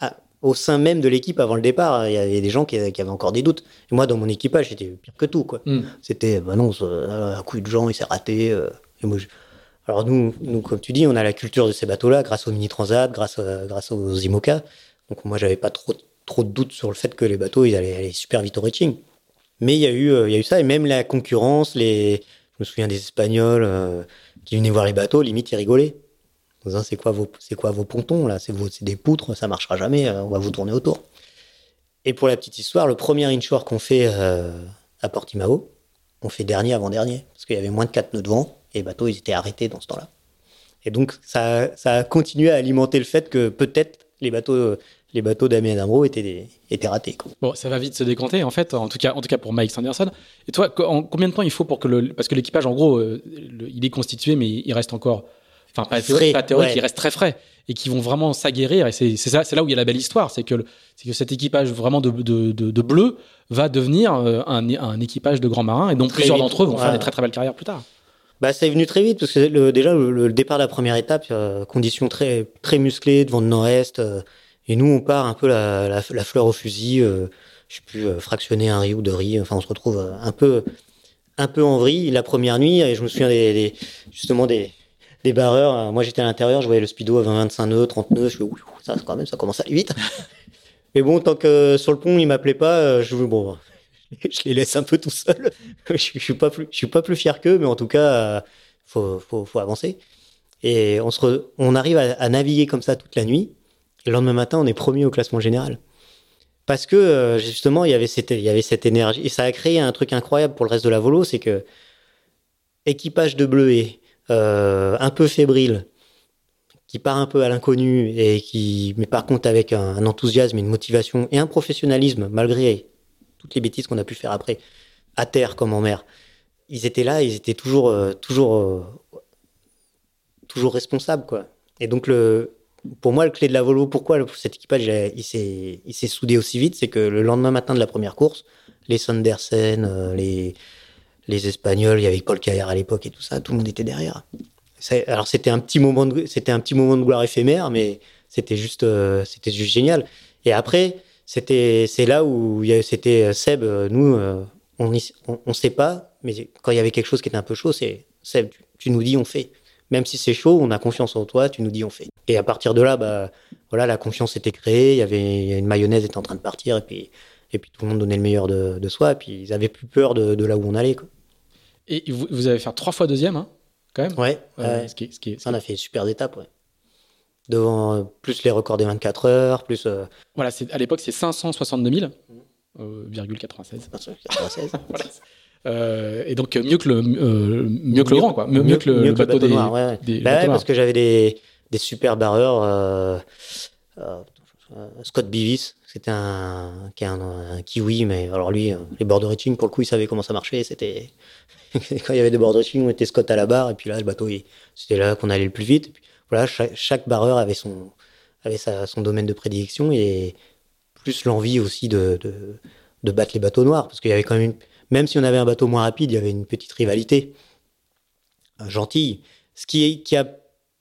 B: Ah, au sein même de l'équipe avant le départ, il y avait des gens qui, avaient encore des doutes. Et moi, dans mon équipage, j'étais pire que tout. quoi. Hmm. C'était, bah non, un coup de gens, il s'est raté. Euh, et moi, Alors nous, nous, comme tu dis, on a la culture de ces bateaux-là grâce aux mini transat, grâce, grâce aux IMOCA. Donc moi, j'avais pas trop, trop de doutes sur le fait que les bateaux, ils allaient aller super vite au reaching. Mais il y a eu, euh, il y a eu ça et même la concurrence. Les, je me souviens des Espagnols euh, qui venaient voir les bateaux, limite ils rigolaient c'est quoi vos, pontons là? C'est des poutres, ça marchera jamais. Euh, on va vous tourner autour. Et pour la petite histoire, le premier inshore qu'on fait euh, à Portimao, on fait dernier avant dernier parce qu'il y avait moins de 4 nœuds de vent et les bateaux ils étaient arrêtés dans ce temps-là. Et donc ça, a continué à alimenter le fait que peut-être les bateaux les bateaux d'Amé Amro étaient, ratés.
A: Bon, ça va vite se décompter, en fait, en tout cas, pour Mike Sanderson. Et toi, en combien de temps il faut pour que. Parce que l'équipage, en gros, euh, il est constitué, mais il reste encore enfin pas théorique, pas théorique qui reste très frais et qui vont vraiment s'aguerrir. Et c'est ça, c'est là où il y a la belle histoire, c'est que c'est que cet équipage vraiment de, de, de, bleu va devenir euh, un, un, équipage de grands marins et donc plusieurs d'entre eux vont faire des très très belles carrières plus tard.
B: Bah, c'est venu très vite parce que le, déjà le, départ de la première étape, euh, conditions très très musclées, devant de nord-est, euh, et nous on part un peu la, la, fleur au fusil. Euh, je sais plus fractionner un riz ou deux riz. Enfin, on se retrouve un peu un peu en vrille la première nuit. Et je me souviens des, des justement des barreurs. Euh, moi, j'étais à l'intérieur, je voyais le speedo à 25 nœuds, 30 nœuds. Je fais, ça, quand même, ça commence à aller vite. Mais bon, tant que sur le pont, il m'appelait pas, euh, je bon, je les laisse un peu tout seul. je, suis pas plus, je suis pas plus fier qu'eux, mais en tout cas, euh, faut, faut, faut avancer. Et on se, on arrive à, naviguer comme ça toute la nuit. Et le lendemain matin, on est premier au classement général. Parce que justement, il y avait cette, il y avait cette énergie et ça a créé un truc incroyable pour le reste de la volo, c'est que équipage de bleuets, euh, un peu fébrile, qui part un peu à l'inconnu et qui, mais par contre avec un, enthousiasme, une motivation et un professionnalisme malgré toutes les bêtises qu'on a pu faire après, à terre comme en mer. Ils étaient là, ils étaient toujours, euh, toujours, euh, toujours responsables quoi. Et donc le, pour moi, le clé de la Volvo, pourquoi cet équipage il s'est, soudé aussi vite, c'est que le lendemain matin de la première course, les Sandersen, les les Espagnols, il y avait Paul à l'époque et tout ça, tout le monde était derrière. Alors c'était un petit moment de, c'était un petit moment de gloire éphémère, mais c'était juste, euh, c'était juste génial. Et après, c'était, c'est là où c'était euh, Seb, euh, nous, on, on, sait pas, mais quand il y avait quelque chose qui était un peu chaud, c'est Seb, tu nous dis, on fait. Même si c'est chaud, on a confiance en toi, tu nous dis, on fait. Et à partir de là, bah, voilà, la confiance était créée, il y avait une mayonnaise était en train de partir, et puis, et puis tout le monde donnait le meilleur de, de soi, et puis ils avaient plus peur de, là où on allait.
A: Et vous, vous avez fait trois fois deuxième, hein, quand même
B: Ouais, ouais.
A: ce qui ce
B: on a fait super étapes, ouais. Devant euh, plus les records des 24 heures, plus euh,
A: Voilà, c'est- à l'époque, c'est 562 000,
B: Mm.
A: euh, virgule 96.
B: 96.
A: Voilà. Euh, et donc, mieux que le, mieux que le grand, quoi. Mieux, mieux que le, le bateau, des.
B: noir, ouais,
A: des-
B: Bah ouais, parce que j'avais des, des super barreurs. Scott Beavis, c'était un, qui est un, un kiwi, mais alors lui, les board reaching, pour le coup, il savait comment ça marchait. C'était quand il y avait des board reaching, on était Scott à la barre, et puis là, le bateau, c'était là qu'on allait le plus vite. Voilà, chaque, barreur avait son, domaine de prédilection et plus l'envie aussi de, battre les bateaux noirs, parce qu'il y avait quand même, même si on avait un bateau moins rapide, il y avait une petite rivalité euh, gentille, ce qui, a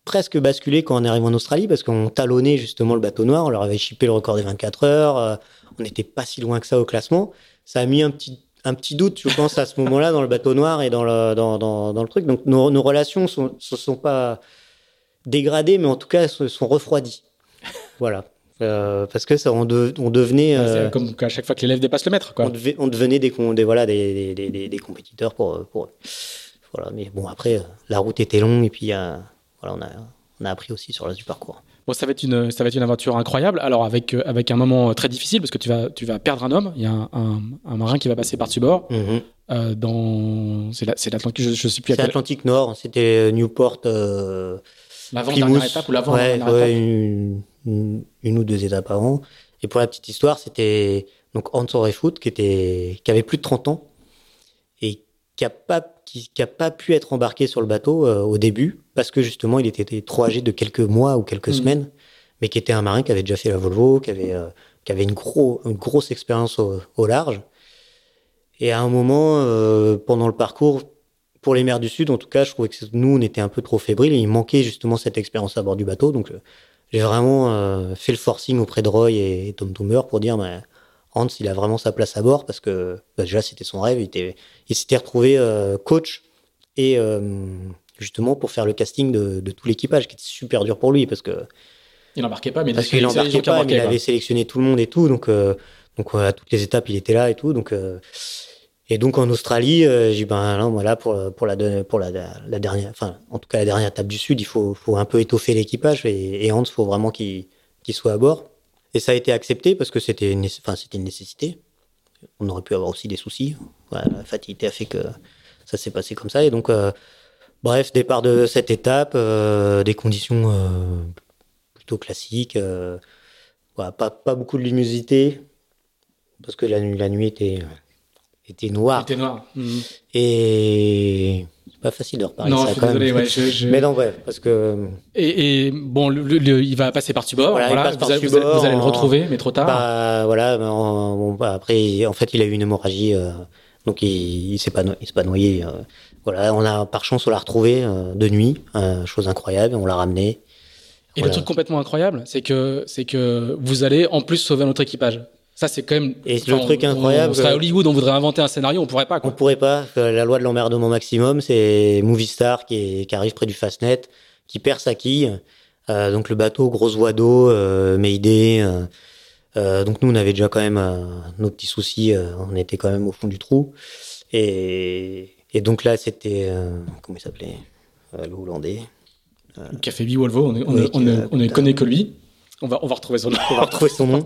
B: presque basculé quand on est arrivé en Australie, parce qu'on talonnait justement le bateau noir, on leur avait chippé le record des 24 heures, euh, on n'était pas si loin que ça au classement. Ça a mis un petit, un petit doute, je pense, à ce moment-là, dans le bateau noir et dans le, dans, dans, dans le truc. Donc nos, nos relations ne sont, se sont pas dégradées, mais en tout cas, elles se sont refroidies. Voilà. Euh, parce que ça, on, de- on devenait... Euh,
A: comme à chaque fois que l'élève dépasse le maître, quoi.
B: on, devait- on devenait des, voilà, des, des, des, des- compétiteurs pour, pour eux. Voilà, mais bon, après, euh, la route était longue et puis euh, voilà, on, a, on a appris aussi sur le reste du parcours.
A: Bon, ça va être une, ça va être une aventure incroyable. Alors avec, euh, avec un moment euh, très difficile parce que tu vas, tu vas perdre un homme. Il y a un, un, un marin qui va passer par-dessus bord.
B: Mhm.
A: Euh, dans, c'est la- c'est l'Atlantique. Je, je sais plus
B: C'est
A: quelle.
B: Atlantique Nord, c'était Newport. Euh,
A: L'avant
B: Plymouth.
A: dernière étape ou l'avant
B: ouais, ouais,
A: étape.
B: une, une, une ou deux étapes avant. Et pour la petite histoire, c'était donc Hans Orefoot qui était qui avait plus de 30 ans et qui a pas qui, qui a pas pu être embarqué sur le bateau euh, au début parce que justement il était trop âgé de quelques mois ou quelques
A: Mhm.
B: semaines, mais qui était un marin qui avait déjà fait la Volvo, qui avait euh, qui avait une gros une grosse expérience au, au large. Et à un moment euh, pendant le parcours pour les mers du Sud, en tout cas, je trouvais que nous, on était un peu trop fébriles et il manquait justement cette expérience à bord du bateau. Donc, j'ai vraiment fait le forcing auprès de Roy et Tom Toomer pour dire, bah, Hans, il a vraiment sa place à bord parce que bah, déjà, c'était son rêve. Il, était- il s'était retrouvé euh, coach et euh, justement pour faire le casting de, de tout l'équipage, qui était super dur pour lui parce que
A: Il n'embarquait pas, mais
B: parce
A: il
B: qu'il embarquait pas, mais il avait sélectionné tout le monde et tout, donc euh, donc à toutes les étapes il était là et tout, donc et donc en Australie, euh, j'ai dit ben là voilà pour pour la de- pour la, la dernière, enfin en tout cas la dernière étape du Sud, il faut faut un peu étoffer l'équipage et, et Hans faut vraiment qu'il qu'il soit à bord et ça a été accepté parce que c'était une, enfin c'était une nécessité. On aurait pu avoir aussi des soucis. La fatiguité a fait que ça s'est passé comme ça et donc euh, bref départ de cette étape, euh, des conditions euh, plutôt classique. voilà, pas, pas beaucoup de luminosité, parce que la nuit était, était
A: Il
B: noire.
A: était noir. Mhm.
B: Et c'est pas facile de reparler
A: Non, je
B: quand
A: désolé.
B: même.
A: Ouais, je- je-
B: Mais non, bref, parce que
A: Et, et bon, le- le- il va passer par-dessus bord.
B: Voilà,
A: Voilà,
B: il passe
A: vous,
B: par-dessus
A: allez, vous allez-
B: bord
A: vous allez le
B: en-
A: retrouver, mais trop tard.
B: bah, voilà, en- bon, bah, après, en fait, il a eu une hémorragie, euh, donc il, il s'est pas, no- il s'est pas noyé. euh, voilà, on a par chance on l'a retrouvé euh, de nuit, chose incroyable, on l'a ramené.
A: et le truc complètement incroyable, c'est que, c'est que vous allez en plus sauver notre équipage. Ça, c'est quand même.
B: Et le
A: enfin,
B: truc
A: on-
B: incroyable,
A: On serait à Hollywood, on voudrait inventer un scénario, on pourrait pas.
B: On
A: Quoi.
B: pourrait pas. La loi de l'emmerdement maximum, c'est Movistar qui, est- qui arrive près du Fastnet, qui perd sa quille. Euh, donc le bateau, grosse voie d'eau, euh, Mayday. euh, donc nous, on avait déjà quand même nos petits soucis. on était quand même au fond du trou. Et, et donc là, c'était comment il s'appelait Le Hollandais.
A: Café B Volvo, on, on, on, on ne connaît que lui. On va, on va retrouver son nom.
B: On va retrouver son
A: On
B: nom.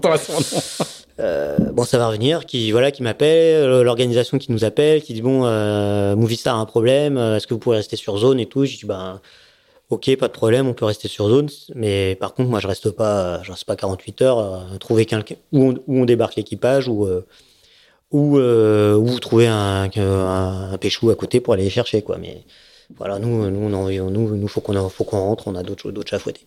B: Euh, bon, ça va revenir. Qui voilà, qui m'appelle, euh, l'organisation qui nous appelle, qui dit bon, euh, Movistar a un problème. euh, Est-ce que vous pouvez rester sur zone et tout? Je dis ben, ok, pas de problème, on peut rester sur zone. Mais par contre, moi, je reste pas, je reste pas 48 heures. trouver quelqu'un où on, où on débarque l'équipage ou ou ou trouver un, un, péchou à côté pour aller chercher quoi. Mais voilà, nous, nous, on nous, nous, faut qu'on, faut qu'on rentre. On a d'autres, d'autres à fouetter.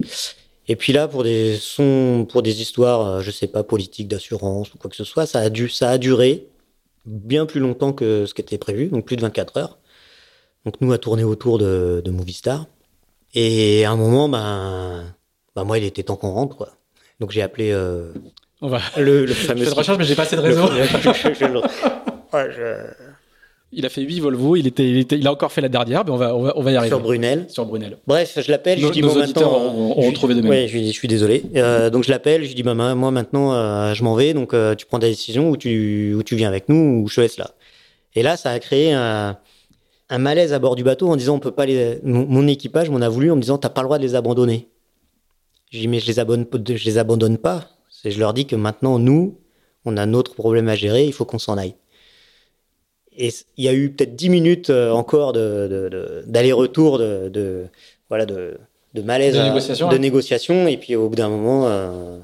B: Et puis là, pour des sons, pour des histoires, euh, je sais pas, politiques, d'assurance ou quoi que ce soit, ça a dû, ça a duré bien plus longtemps que ce qui était prévu, donc plus de 24 heures. Donc nous, à tourner autour de, de Movistar. Et à un moment, ben, ben moi, il était temps qu'on rentre, quoi. Donc j'ai appelé euh,
A: On va.
B: le, le
A: Je
B: fameux.
A: fais de recherche, mais j'ai pas assez de
B: le-
A: réseau.
B: je- je- je- je-
A: Il a fait 8 Volvo. Il, était, il, était, il a encore fait la dernière, mais on va, on va, on va y arriver.
B: Sur Brunel.
A: Sur Brunel.
B: Bref, je l'appelle, je dis bon maintenant.
A: ont, ont
B: je-
A: retrouvé de même.
B: Ouais, je, je suis désolé. Euh, donc je l'appelle, je lui dis bah, moi maintenant euh, je m'en vais, donc euh, tu prends ta décision ou tu, ou tu viens avec nous ou je te laisse là. Et là, ça a créé un, un malaise à bord du bateau en disant on peut pas les. Mon, mon équipage m'en a voulu en me disant t'as pas le droit de les abandonner. Je dis mais je les abandonne, je les abandonne pas. Je leur dis que maintenant nous on a notre problème à gérer, il faut qu'on s'en aille. Et il y a eu peut-être 10 minutes euh, encore de, de- de- d'aller-retour, de, de- voilà, de, de malaise,
A: De négociation, hein.
B: Et puis au bout d'un moment, euh,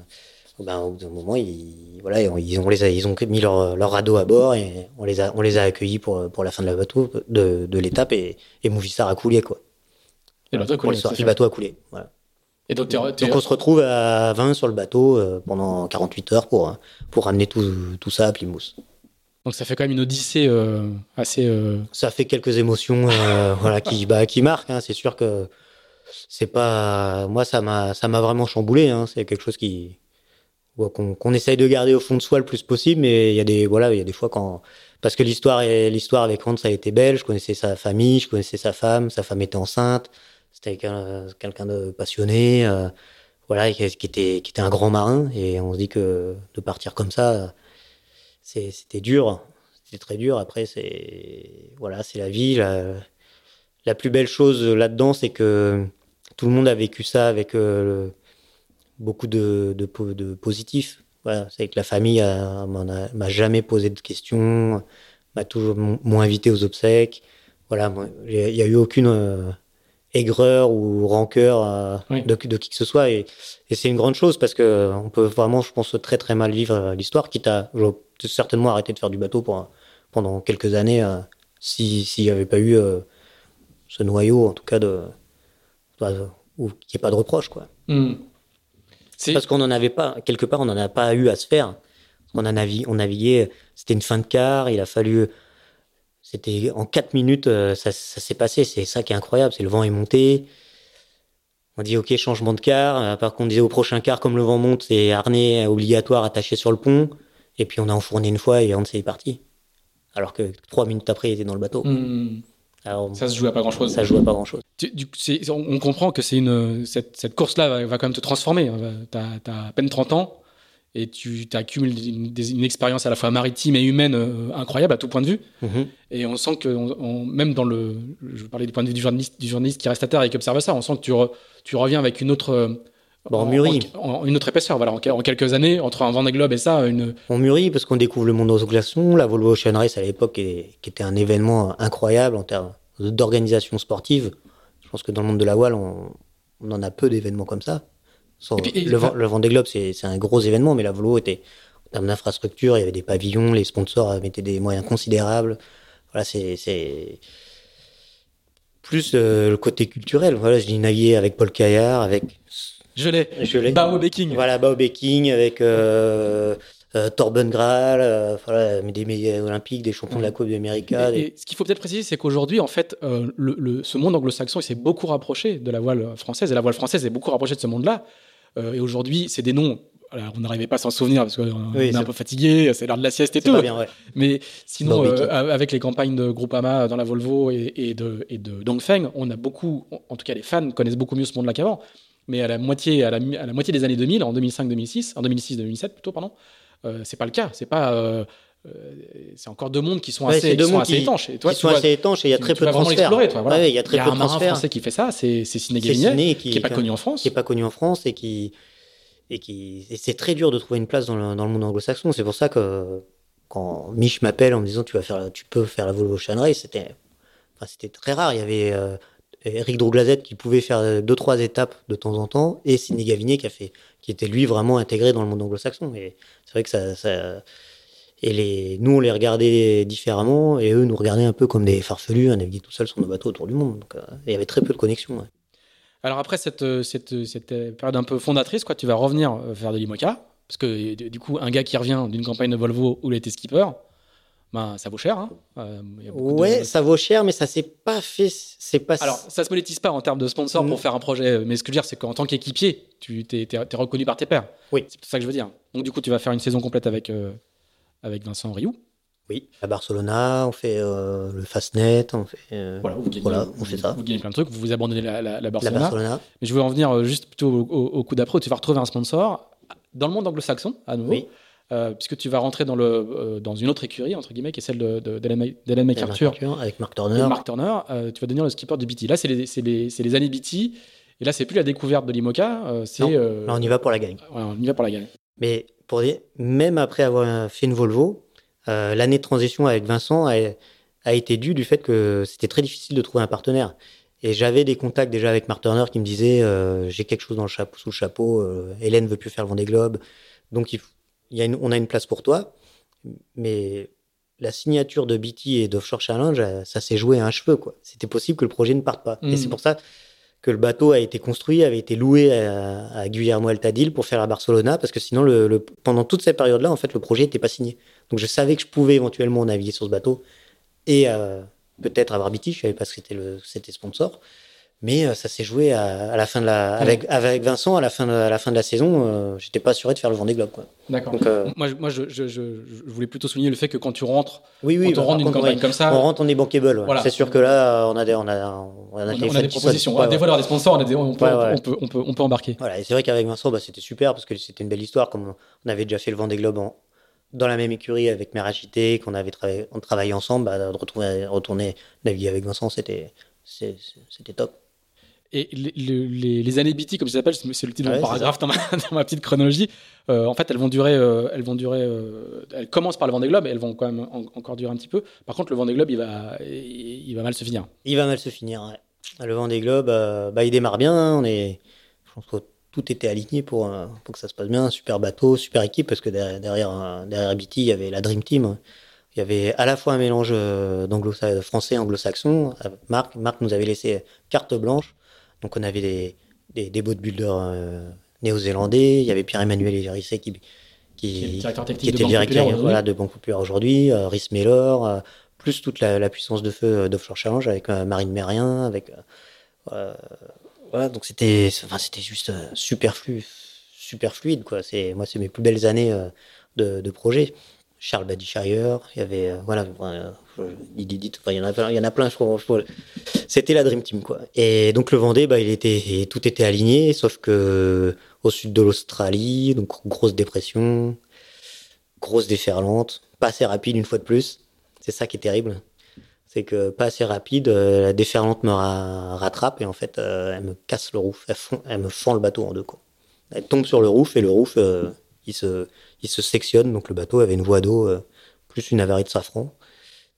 B: ben, au bout d'un moment, ils, voilà, ils ont, les a- ils ont mis leur, leur radeau à bord et on les a, on les a accueillis pour, pour la fin de la bateau, de, de l'étape et, et a coulé quoi.
A: Et le bateau a coulé,
B: l'histoire,
A: c'est
B: le
A: ça.
B: bateau a coulé. Voilà.
A: Et donc,
B: on se retrouve à 20 sur le bateau euh, pendant 48 heures pour, pour ramener tout, tout ça à Plymouth.
A: Donc ça fait quand même une odyssée euh, assez. euh,
B: ça fait quelques émotions euh, voilà qui bah, qui marquent hein. c'est sûr que c'est pas moi ça m'a ça vraiment chamboulé hein. c'est quelque chose qui qu'on essaye de garder au fond de soi le plus possible mais il y a des voilà il y a des fois quand parce que l'histoire l'histoire avec Hans a été belle je connaissais sa famille je connaissais sa femme sa femme était enceinte c'était quelqu'un de passionné voilà qui, était qui était un grand marin et on se dit que de partir comme ça c'était dur c'était très dur. Après, c'est voilà, c'est la vie. La, la plus belle chose là-dedans, c'est que tout le monde a vécu ça avec euh, beaucoup de, de, de positif. Voilà, c'est que la famille m'a jamais posé de questions, m'a toujours m'ont invité aux obsèques. Voilà, il y a eu aucune euh, aigreur ou rancœur euh,
A: Oui.
B: de, de qui que ce soit. Et, et c'est une grande chose parce que on peut vraiment, je pense, très très mal vivre euh, l'histoire, quitte à certainement arrêter de faire du bateau pour, pendant quelques années euh, si- s'il n'y avait pas eu euh, ce noyau, en tout cas, de, de- ou qu'il n'y ait pas de reproche. Quoi.
A: hmm. C'est
B: Parce qu'on n'en avait pas, quelque part, on n'en a pas eu à se faire. On, a navi- on naviguait, c'était une fin de quart, il a fallu. C'était en 4 minutes, euh, ça, ça s'est passé. C'est ça qui est incroyable, c'est le vent est monté. On dit ok, changement de quart. Euh, Par contre, on disait au prochain quart, comme le vent monte, c'est harnais obligatoire attaché sur le pont. Et puis on a enfourné une fois et on est parti. Alors que trois minutes après, il était dans le bateau.
A: hmm,
B: Alors,
A: ça se joue à pas grand chose.
B: ça joue à pas grand chose.
A: Tu- du- c'est- on comprend que c'est une cette, cette course-là va, va quand même te transformer. Tu as, à peine 30 ans et tu accumules une, expérience à la fois maritime et humaine euh, incroyable à tout point de vue.
B: Mhm.
A: Et on sent que, on- on- même dans le. Je parlais du point de vue du journaliste, du journaliste qui reste à terre et qui observe ça, on sent que tu, re- tu reviens avec une autre. euh,
B: Bon,
A: en-
B: mûri.
A: en- en- une autre épaisseur. Voilà, en, en quelques années, entre un Vendée Globe et ça, une.
B: On mûrit parce qu'on découvre le monde aux glaçons. La Volvo Ocean Race à l'époque, qui qui était un événement incroyable en termes d'organisation sportive. Je pense que dans le monde de la voile, on, on en a peu d'événements comme ça. Sans-
A: Et puis- et-
B: le, Ven- le Vendée Globe, c'est un gros événement, mais la Volvo était en termes d'infrastructure, il y avait des pavillons, les sponsors mettaient des moyens considérables. Voilà, c'est plus euh, le côté culturel. Voilà, je navigué avec Paul Caillard, avec
A: Je l'ai.
B: je l'ai-
A: Bao Baking.
B: voilà, Bao Baking avec euh, euh, Torben Graal, voilà, des médailles olympiques, des champions de la Coupe d'Amérique.
A: Et, et ce qu'il faut peut-être préciser, c'est qu'aujourd'hui, en fait, le, le- ce monde anglo-saxon il s'est beaucoup rapproché de la voile française, et la voile française est beaucoup rapprochée de ce monde-là. Euh, et aujourd'hui, c'est des noms. voilà, on n'arrivait pas à s'en souvenir parce qu'on
B: Oui,
A: est un peu fatigué, c'est l'heure de la sieste et tout.
B: pas bien, ouais.
A: Mais sinon, euh, avec les campagnes de Groupama dans la Volvo et, et de, et de Dongfeng, on a beaucoup, en tout cas les fans connaissent beaucoup mieux ce monde-là qu'avant. Mais à la moitié, à la, mi- à la moitié des années 2000, en 2005-2006, en 2006-2007 plutôt, pardon, euh, c'est pas le cas. C'est pas, euh, c'est encore deux mondes qui sont
B: Ouais,
A: assez,
B: deux
A: qui sont assez
B: qui-
A: étanches. Et toi,
B: Ils
A: tu
B: sont
A: vois-
B: assez étanches et il y a très peu de transferts.
A: toi, voilà.
B: Ouais, il y a très
A: il y a
B: peu
A: un
B: de
A: marin
B: transferts.
A: français qui fait ça, c'est Gavinier,
B: Sidney
A: qui n'est pas connu en France.
B: qui est pas connu en France et qui et qui et c'est très dur de trouver une place dans le, dans le monde anglo-saxon. C'est pour ça que quand Mich m'appelle en me disant tu vas faire tu peux faire la Volvo Ocean Race, c'était enfin, très rare. Il y avait euh, Eric Drouglazette qui pouvait faire deux trois étapes de temps en temps et Sidney Gavinier qui a fait qui était lui vraiment intégré dans le monde anglo-saxon. Et c'est vrai que ça, ça et les nous on les regardait différemment et eux nous regardaient un peu comme des farfelus à naviguer tout seul sur nos bateaux autour du monde. Donc euh, il y avait très peu de connexion. ouais.
A: Alors après cette, euh, cette, euh, cette période un peu fondatrice, quoi, tu vas revenir faire de l'IMOCA, parce que du coup, un gars qui revient d'une campagne de Volvo où il était skipper, ben, ça vaut cher. Hein. Euh, y a de-
B: ça vaut cher, mais ça s'est pas fait. C'est pas.
A: Alors, ça se monétise pas en termes de sponsor
B: Mm.
A: pour faire un projet, mais ce que je veux dire, c'est qu'en tant qu'équipier, tu t'es, t'es- t'es reconnu par tes pairs.
B: Oui.
A: C'est ça que je veux dire. Donc, du coup, tu vas faire une saison complète avec, euh, avec Vincent Rioux.
B: Oui, à Barcelona, on fait euh, le Fastnet, on fait. euh,
A: Voilà, gagnez,
B: Voilà,
A: vous,
B: on fait ça.
A: Vous gagnez plein de trucs, vous vous abandonnez la, la, la
B: la
A: Barcelona.
B: Barcelona.
A: Mais je voulais en venir euh, juste plutôt au, au- au coup d'après où tu vas retrouver un sponsor dans le monde anglo-saxon, à nouveau.
B: Oui.
A: euh, puisque tu vas rentrer dans, le, dans une autre écurie, entre guillemets, qui est celle de- de- d'Ellen Ma- d'Ellen MacArthur
B: Avec Mark Turner.
A: Mark Turner. Tu vas devenir le skipper de BT. Là, c'est les, les, les années BT. Et là, c'est plus la découverte de l'IMOCA, c'est.
B: Là, on y va pour la gagne.
A: voilà, on y va pour la gagne.
B: Mais pour dire, même après avoir fait une Volvo, euh, l'année de transition avec Vincent a, a été due du fait que c'était très difficile de trouver un partenaire. Et j'avais des contacts déjà avec Mark Turner qui me disait euh, j'ai quelque chose dans le chapeau, sous le chapeau. euh, Hélène veut plus faire le Vendée Globe, donc il, f- il y a une- on a une place pour toi. Mais la signature de BT et d'Offshore Challenge, euh, ça s'est joué à un cheveu. quoi. C'était possible que le projet ne parte pas. Et c'est pour ça que le bateau a été construit, avait été loué à, à Guillermo Altadil pour faire la Barcelona, parce que sinon, le, pendant toute cette période-là, en fait, le projet n'était pas signé. Donc je savais que je pouvais éventuellement naviguer sur ce bateau et euh, peut-être avoir BT, je savais pas que c'était le c'était sponsor. Mais euh, ça s'est joué à, à la fin de la avec avec Vincent à la fin de, à la fin de la saison, euh, j'étais pas assuré de faire le Vendée Globe quoi.
A: D'accord.
B: Euh,
A: Moi, je- moi je, je, je, voulais plutôt souligner le fait que quand tu rentres,
B: oui oui,
A: quand on
B: bah,
A: rentre
B: contre,
A: campagne
B: ouais,
A: comme ça,
B: on rentre on est bankable. ouais.
A: Voilà.
B: C'est sûr que là on a des on a on a, des
A: on a des propositions.
B: ouais,
A: Des fois, des sponsors, on, a des- on peut, on, peut, on, peut, on peut embarquer.
B: Voilà, et c'est vrai qu'avec Vincent, bah, c'était super parce que c'était une belle histoire. Comme on avait déjà fait le Vendée Globe en- dans la même écurie avec Meragité, qu'on avait travaillé, on travaillait ensemble, bah, de retrouver, retourner naviguer avec Vincent, c'était, c'était top.
A: Et les, les- les- les années BT, comme ça s'appelle, c'est c'est le titre de mon paragraphe dans ma, dans ma petite chronologie. Euh, en fait, elles vont durer. euh, elles vont durer. euh, elles commencent par le Vendée Globe, et elles vont quand même en- encore durer un petit peu. Par contre, le Vendée Globe, il va, il, il va mal se finir.
B: Il va mal se finir. ouais. Le Vendée Globe, bah, il démarre bien. On est, je pense que tout était aligné pour, pour que ça se passe bien. Super bateau, super équipe, parce que derrière, derrière, derrière BT, il y avait la Dream Team. Il y avait à la fois un mélange d'anglo français anglo-saxon. Marc, Marc nous avait laissé carte blanche. Donc on avait des, des, des boatbuilders euh, néo-zélandais. Il y avait Pierre-Emmanuel Évarissé qui,
A: Qui
B: qui, était
A: Banque
B: directeur voilà, de Banque Populaire aujourd'hui. Euh, Rhys Mellor, euh, plus toute la, la puissance de feu euh, d'Offshore Challenge avec Marine Mérien, avec... voilà, donc c'était enfin, c'était juste super, flu, super fluide. Quoi. C'est, moi, c'est mes plus belles années de, de projet. Charles Badishire, il y avait... euh, voilà, euh, il y en a plein, il y en a plein je crois. C'était la Dream Team. Quoi. Et donc le Vendée, bah, il était, tout était aligné, sauf que au sud de l'Australie, donc grosse dépression, grosse déferlante, pas assez rapide une fois de plus. C'est ça qui est terrible. C'est que pas assez rapide, euh, la déferlante me ra- rattrape et en fait, euh, elle me casse le roof, elle me fend le bateau en deux. Quoi. Elle tombe sur le roof et le roof, euh, il, se, il se sectionne. Donc le bateau avait une voie d'eau euh, plus une avarie de safran.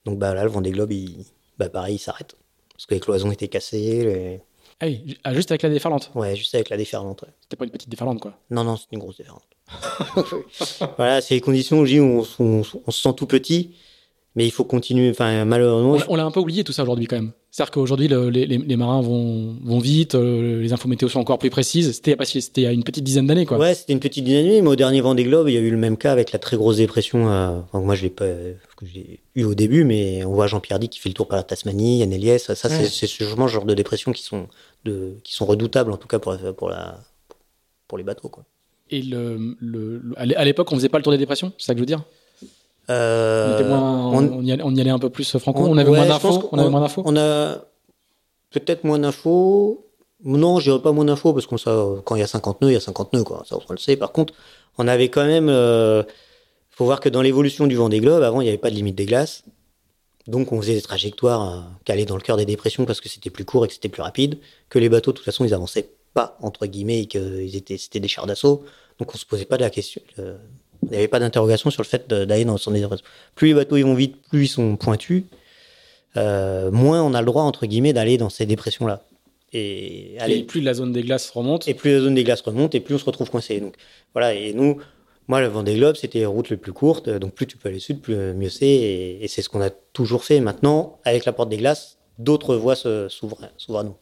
B: Donc bah, là, le Vendée Globe, il, bah, pareil, il s'arrête. Parce que les cloisons étaient cassées. les-
A: Ah oui, ah, juste avec la déferlante.
B: Ouais, juste avec la déferlante. ouais.
A: C'était pas une petite déferlante, quoi.
B: Non, non, c'est une grosse différence. voilà, c'est les conditions où, on se sent tout petit, mais il faut continuer. Enfin, malheureusement,
A: On, l'a- un peu oublié tout ça aujourd'hui quand même. C'est-à-dire qu'aujourd'hui, le- les, marins vont, vont vite, euh, les infos météo sont encore plus précises. C'était il y a une petite dizaine d'années, quoi.
B: ouais, c'était une petite dynamique, mais au dernier Vendée Globe, il y a eu le même cas avec la très grosse dépression. euh, enfin, moi, je l'ai pas, que j'ai eu au début, mais on voit Jean-Pierre Dick qui fait le tour par la Tasmanie, Yann Eliès. Ça,
A: Ouais.
B: c'est ce genre de dépression qui sont, de, qui sont redoutables, en tout cas pour, la- pour, la, pour les bateaux. Quoi.
A: Et le, le- à l'é- à l'époque, on faisait pas le tour des dépressions, c'est ça que je veux dire?
B: Euh,
A: moins- on, y allait, on y allait un peu plus franco,
B: On-
A: avait
B: ouais,
A: moins d'infos. On avait moins d'infos.
B: On a peut-être moins d'infos. Non, je dirais pas moins d'infos parce qu'on quand il y a 50 nœuds, il y a 50 nœuds, quoi. Ça, on le sait. Par contre, on avait quand même. euh, faut voir que dans l'évolution du vent des globes, avant, il n'y avait pas de limite des glaces. Donc, on faisait des trajectoires euh, allaient dans le cœur des dépressions parce que c'était plus court et que c'était plus rapide. Que les bateaux, de toute façon, ils avançaient pas, entre guillemets, et que ils étaient, c'était des chars d'assaut. Donc, on se posait pas de la question. euh, il n'y avait pas d'interrogation sur le fait d'aller dans son dépression. Plus les bateaux ils vont vite, plus ils sont pointus euh, moins on a le droit, entre guillemets, d'aller dans ces dépressions-là. Et,
A: plus la zone des glaces remonte,
B: et plus la zone des glaces remonte, et plus on se retrouve coincé. Donc, voilà, et nous, moi, le Vendée Globe, c'était les routes les plus courtes, donc plus tu peux aller sud, plus euh, mieux c'est, et, et c'est ce qu'on a toujours fait. Maintenant, avec la porte des glaces, d'autres voies s'ouvrent à nous.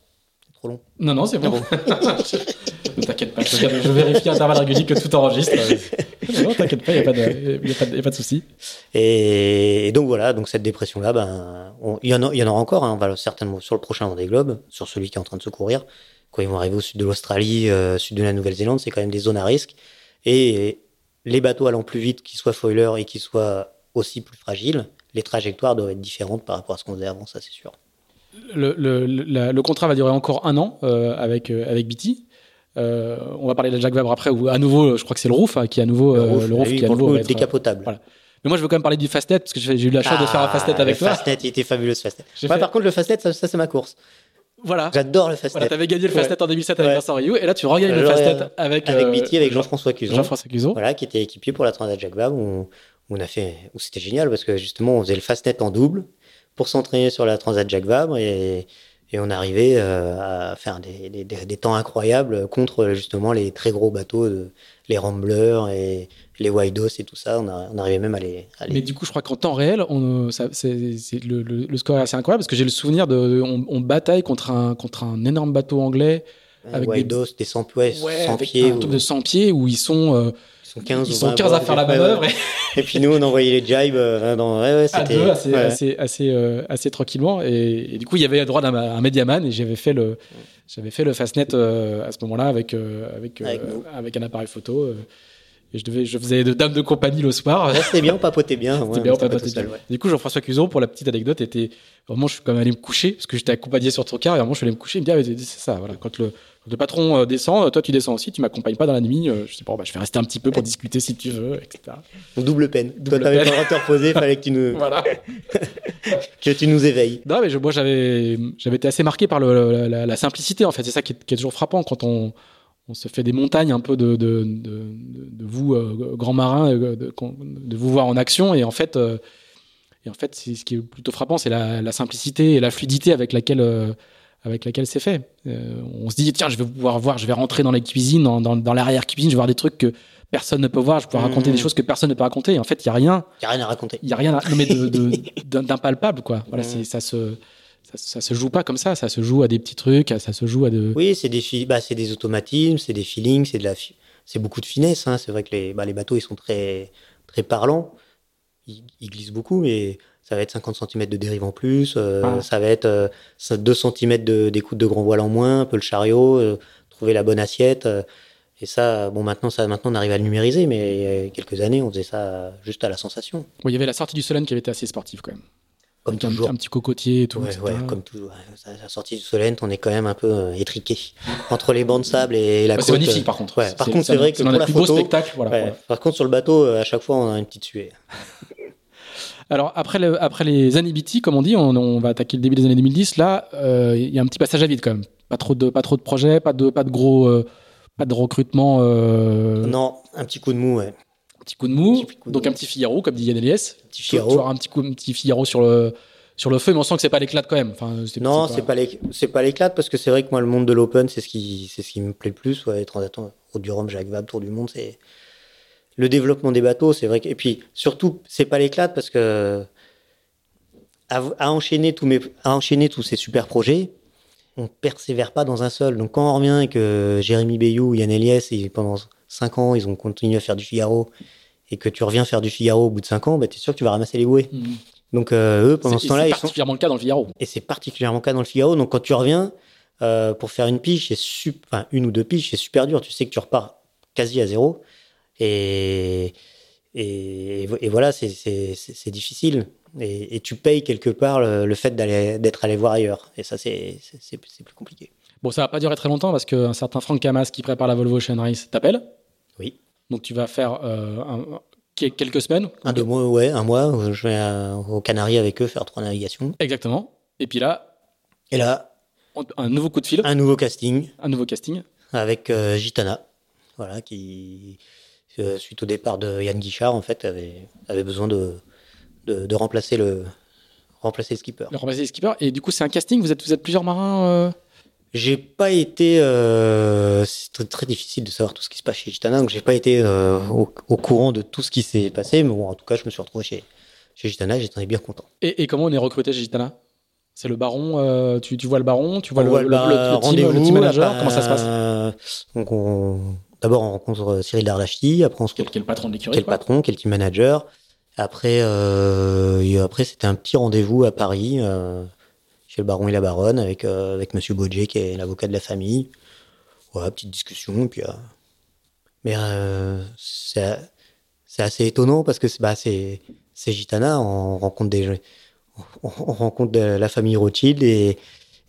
B: C'est trop long.
A: Non, non, c'est bon. t'inquiète pas, je, vérifie à intervalles réguliers que tout enregistre. non, t'inquiète pas, il n'y a pas de, souci.
B: Et, et donc voilà, donc cette dépression-là, ben, il y, en a- il y en aura encore, hein, on va certainement sur le prochain Vendée Globe, sur celui qui est en train de se courir. Quand ils vont arriver au sud de l'Australie, euh, sud de la Nouvelle-Zélande, c'est quand même des zones à risque. Et les bateaux allant plus vite, qu'ils soient foilers et qu'ils soient aussi plus fragiles, les trajectoires doivent être différentes par rapport à ce qu'on faisait avant, ça c'est sûr.
A: Le, le, la- le contrat va durer encore un an euh, avec, euh, avec BT. Euh, on va parler de la Jack Vabre après, où à nouveau, je crois que c'est le roof hein, qui à nouveau,
B: Le
A: euh,
B: roof,
A: le roof
B: oui,
A: qui à nouveau être, euh,
B: décapotable.
A: voilà. Mais moi, je veux quand même parler du Fastnet parce que j'ai eu la chance de faire un Fastnet avec
B: le
A: toi.
B: Fastnet, il était fabuleux ce Fastnet.
A: J'ai
B: Moi,
A: fait-
B: par contre, le Fastnet, ça, ça, c'est ma course.
A: Voilà.
B: J'adore le Fastnet.
A: Voilà, t'avais gagné le
B: Ouais.
A: Fastnet en 2007 avec
B: Ouais.
A: Vincent Rioux, et là tu regagnes le
B: Euh,
A: Fastnet avec,
B: avec
A: euh,
B: BT, avec Jean-François Cuzon.
A: Jean-François Cuzot.
B: Voilà, qui était équipier pour la Transat Jacques Vabre, où, où on a fait, où c'était génial parce que justement, on faisait le Fastnet en double pour s'entraîner sur la Transat Jacques Vabre et, et on arrivait euh, à faire des, des, des- des temps incroyables contre justement les très gros bateaux, de, les Ramblers et les Widos et tout ça. On, a- on arrivait même à les. à les-
A: Mais du coup, je crois qu'en temps réel, on, ça- le, le- le score est assez incroyable parce que j'ai le souvenir de. On, on bataille contre un, contre un énorme bateau anglais. avec des-
B: Widos, des 100, ouais, 100
A: avec
B: pieds.
A: un
B: ou-
A: truc de 100 pieds où ils sont, euh,
B: sont 15,
A: ils sont
B: 20
A: 15 à faire la
B: ouais.
A: manœuvre et
B: Et puis nous, on envoyait les jibes euh, dans. Ouais, ouais,
A: à deux assez, assez, assez, euh, assez tranquillement. Et, et du coup, il y avait droit à un, un médiaman et j'avais fait le, j'avais fait le Fastnet euh, à ce moment-là avec, euh, avec,
B: Avec
A: un appareil photo. et je, devais, je faisais de dame de compagnie le soir.
B: Ouais, c'était bien, on papotait bien.
A: C'était
B: ouais,
A: bien,
B: on
A: papotait
B: seul,
A: bien.
B: ouais.
A: Du coup, Jean-François Cuzot, pour la petite anecdote, était vraiment, je suis quand même allé me coucher parce que j'étais accompagné sur ton car. Et vraiment, je suis allé me coucher. Il me dit, ah, c'est ça, voilà. Quand le, le patron euh, descend, euh, toi, tu descends aussi, tu m'accompagnes pas dans la nuit. euh, je sais pas, bah, je vais rester un petit peu pour discuter si tu veux, etc.
B: Double peine.
A: Double
B: Toi, t'avais pas le droit de te reposer, fallait que tu nous,
A: Voilà.
B: que tu nous éveilles.
A: Non, mais je- moi, j'avais, j'avais été assez marqué par le, la, la- la simplicité, en fait. C'est ça qui est, qui est toujours frappant quand on, on se fait des montagnes un peu de, de, de, de- de vous, euh, grands marins, euh, de, vous voir en action. Et en fait, euh, et en fait ce qui est plutôt frappant, c'est la, la simplicité et la fluidité avec laquelle, euh, avec laquelle c'est fait. Euh, on se dit, tiens, je vais pouvoir voir, je vais rentrer dans les cuisines, dans, dans, dans l'arrière-cuisine, je vais voir des trucs que personne ne peut voir, je vais pouvoir raconter
B: Mhm.
A: des choses que personne ne peut raconter. Et en fait, il n'y a rien
B: Y a rien à raconter.
A: il y a rien à, non, mais d'impalpable quoi voilà c'est ça se ça, ça se joue pas comme ça ça se joue à des petits trucs ça se joue à de
B: Oui, c'est des, bah, c'est des automatismes, c'est des feelings, c'est de la, c'est beaucoup de finesse. Hein. C'est vrai que les, bah, les bateaux, ils sont très, très parlants. Ils, ils glissent beaucoup, mais ça va être 50 cm de dérive en plus. euh,
A: Ah.
B: Ça va être euh, ça- 2 cm d'écoute de grand voile en moins, un peu le chariot, euh, trouver la bonne assiette. euh, et ça, bon, maintenant, ça, maintenant, on arrive à le numériser, mais il y a quelques années, on faisait ça juste à la sensation.
A: Bon, il y avait la sortie du Solène qui avait été assez sportive quand même
B: Comme
A: Avec
B: toujours.
A: un petit cocotier et tout
B: Ouais, comme toujours. La sortie du Solent, on est quand même un peu étriqué. Entre les bancs de sable et la
A: Bah,
B: côte.
A: c'est magnifique par contre
B: ouais, par contre, c'est vrai que pour la
A: plus beaux
B: photo,
A: spectacles voilà.
B: Par contre, sur le bateau, à chaque fois, on a une petite suée.
A: Alors après le- après les années BT comme on dit on, on va attaquer le début des années 2010 là euh, il y a un petit passage à vide quand même pas trop de pas trop de projets pas de pas de gros euh, pas de recrutement euh,
B: Non, un petit coup de mou, ouais.
A: petit coup de mou
B: Petit coup de
A: donc
B: mou.
A: un petit Figaro comme dit Yann Eliès
B: Petit
A: Tu vois-
B: Figaro.
A: tu vois un petit coup un petit Figaro sur le sur le feu mais on sent que c'est pas l'éclat quand même enfin
B: Non, c'est pas c'est pas l'éclate parce que c'est vrai que moi, le monde de l'open, c'est ce qui, c'est ce qui me plaît le plus. Ouais, Transatlantien, Route du Rhum, Jacques Vabre, Tour du Monde, c'est le développement des bateaux. C'est vrai que, et puis surtout, c'est pas l'éclate parce que à, à enchaîner tous mes, à enchaîner tous ces super projets, on persévère pas dans un seul. Donc quand on revient et que Jérémy Bayou, Yann Eliès, et pendant 5 ans, ils ont continué à faire du Figaro et que tu reviens faire du Figaro au bout de 5 ans, bah, tu es sûr que tu vas ramasser les bouées.
A: Mhm.
B: Donc euh, eux, pendant ce temps-là,
A: c'est
B: ils sont
A: particulièrement le cas dans le Figaro
B: et c'est particulièrement le cas dans le Figaro. Donc quand tu reviens euh, pour faire une pige, c'est enfin, une ou deux piges, c'est super dur. Tu sais que tu repars quasi à zéro. Et, et, et voilà, c'est- difficile. Et, et tu payes quelque part le, le fait d'être allé voir ailleurs. Et ça, c'est plus compliqué.
A: Bon, ça va pas durer très longtemps parce qu'un certain Franck Camas qui prépare la Volvo Ocean Race t'appelle.
B: Oui.
A: Donc tu vas faire euh, un- quelques semaines.
B: Un, deux mois, ouais, un mois, euh, je vais à- aux Canaries avec eux faire trois navigations.
A: Exactement. Et puis là,
B: Et là,
A: on- un nouveau coup de fil,
B: un nouveau casting
A: un nouveau casting.
B: avec euh, Gitana, voilà, qui, euh, suite au départ de Yann Guichard, en fait, avait, avait besoin de, de, de remplacer, le, remplacer le skipper.
A: Le remplacer les skippers. Et du coup, c'est un casting. Vous êtes, vous êtes plusieurs marins. euh,
B: J'ai pas été. euh, c'est très, très difficile de savoir tout ce qui se passe chez Gitana, donc j'ai pas été euh, au, au courant de tout ce qui s'est passé, mais bon, en tout cas, je me suis retrouvé chez, chez Gitana j'étais bien content.
A: Et, et comment on est recruté chez Gitana? C'est le baron. euh, tu, tu vois le baron, tu vois
B: On
A: le, le-
B: bah,
A: le- le team, le team manager.
B: bah,
A: comment ça se passe?
B: donc on, D'abord, on rencontre Cyril Dardachti, après on se
A: Quel, quel patron de l'écurie
B: quel
A: quoi.
B: patron, quel team manager. Après, euh, après c'était un petit rendez-vous à Paris, euh, chez le baron et la baronne, avec, euh, avec Monsieur qui est l'avocat de la famille. Voilà, petite discussion. et Puis, euh, mais euh, c'est assez étonnant parce que c'est bah, c'est c'est Gitana, on rencontre des, on, rencontre la famille Rothschild et,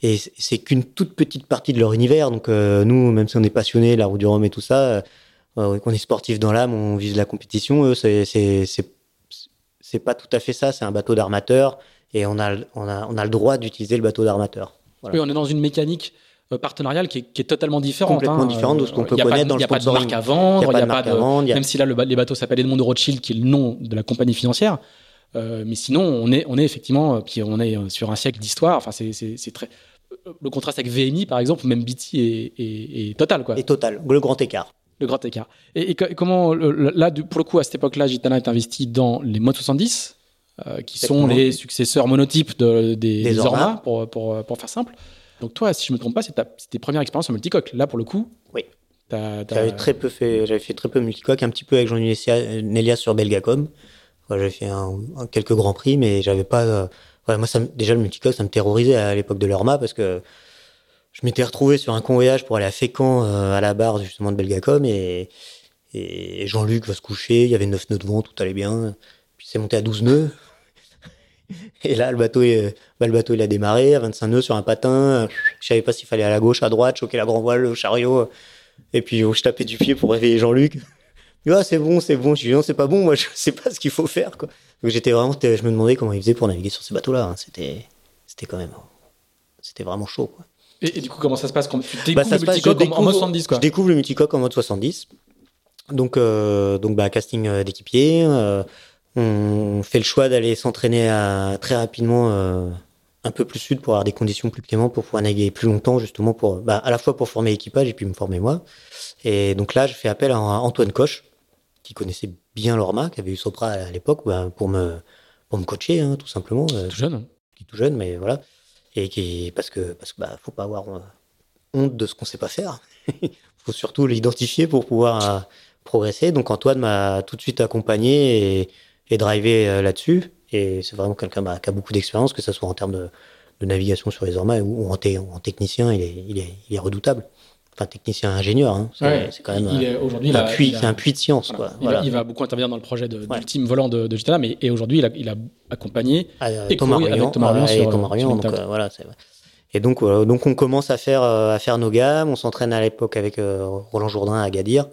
B: et c'est qu'une toute petite partie de leur univers. Donc nous, même si on est passionné, la route du Rhum et tout ça, qu'on est sportif dans l'âme, on vise la compétition. Eux, c'est pas tout à fait ça. C'est un bateau d'armateur et on a, on a, on a le droit d'utiliser le bateau d'armateur.
A: Oui, on est dans une mécanique euh, partenariale qui est, qui est totalement différente.
B: Complètement hein. différente de ce qu'on peut connaître dans le
A: sponsoring. Il n'y a pas de marque à vendre, il n'y a, pas de, même si là le, les bateaux s'appellent Edmond de Rothschild, qui est le nom de la compagnie financière. Euh, mais sinon, on est, on est effectivement, euh, puis on est euh, sur un siècle d'histoire. Enfin, c'est très le contraste avec VMI, par exemple, même BT est, est, total, quoi.
B: Et total, le grand écart.
A: Le grand écart. Et, comment, là, pour le coup, à cette époque-là, Gitana est investi dans les modes 70, euh, qui sont les successeurs monotypes de, des, des, Orma, pour, pour, pour, faire simple. Donc toi, si je me trompe pas, c'est tes premières expériences en multicoque. Là, pour le coup,
B: oui. J'avais très peu fait, j'avais fait très peu multicoque, un petit peu avec Jean Nélia sur Belgacom. j'avais fait un, quelques grands prix, mais j'avais pas. Euh, moi, ça, déjà le multicoque, ça me terrorisait à l'époque de l'Orma parce que je m'étais retrouvé sur un convoyage pour aller à Fécamp euh, à la barre justement de Belgacom et, Jean-Luc va se coucher, il y avait 9 nœuds de vent, tout allait bien. Puis c'est monté à 12 nœuds. Et là, le bateau, est, bah, le bateau, il a démarré à 25 nœuds sur un patin. Je savais pas s'il fallait à la gauche, à droite, choquer la grand voile, le chariot. Et puis, je tapais du pied pour réveiller Jean-Luc. Ah, c'est bon, c'est bon. Je dis non, c'est pas bon. Moi, je sais pas ce qu'il faut faire, quoi. Donc, j'étais vraiment, je me demandais comment il faisait pour naviguer sur ces bateaux-là. Hein. C'était, c'était quand même, c'était vraiment chaud, quoi.
A: Et, du coup, comment ça se passe quand tu découvres bah, le multicoque en, mode 70 quoi.
B: Je découvre le multicoque en mode 70. Donc, euh, donc bah, casting euh, d'équipier. Euh, on fait le choix d'aller s'entraîner très rapidement euh, un peu plus sud pour avoir des conditions plus clémentes pour pouvoir naviguer plus longtemps justement pour bah, à la fois pour former l'équipage et puis me former moi. Et donc là, je fais appel à Antoine Coche qui connaissait bien l'Orma, qui avait eu Sopra à l'époque bah, pour me pour me coacher hein, tout simplement.
A: Euh, tout jeune. Hein.
B: Qui tout jeune, mais voilà. Et qui parce que parce que bah faut pas avoir euh, honte de ce qu'on sait pas faire. Il faut surtout l'identifier pour pouvoir progresser. Donc Antoine m'a tout de suite accompagné et et euh, là-dessus. Et c'est vraiment quelqu'un bah, qui a beaucoup d'expérience, que ce soit en termes de, navigation sur les ormas ou en, en technicien, il est, il, est, il est, redoutable. Enfin, technicien ingénieur, hein. c'est quand même un, puits, un puits de science. Quoi.
A: Il, va beaucoup intervenir dans le projet de, du team volant de, de Gitana, mais et aujourd'hui, il a, il a accompagné
B: ah, et Thomas Arion, Thomas sur, et Thomas donc, euh, voilà, et donc, donc on commence à faire, euh, à faire nos gammes. On s'entraîne à l'époque avec Roland Jourdain à Gadir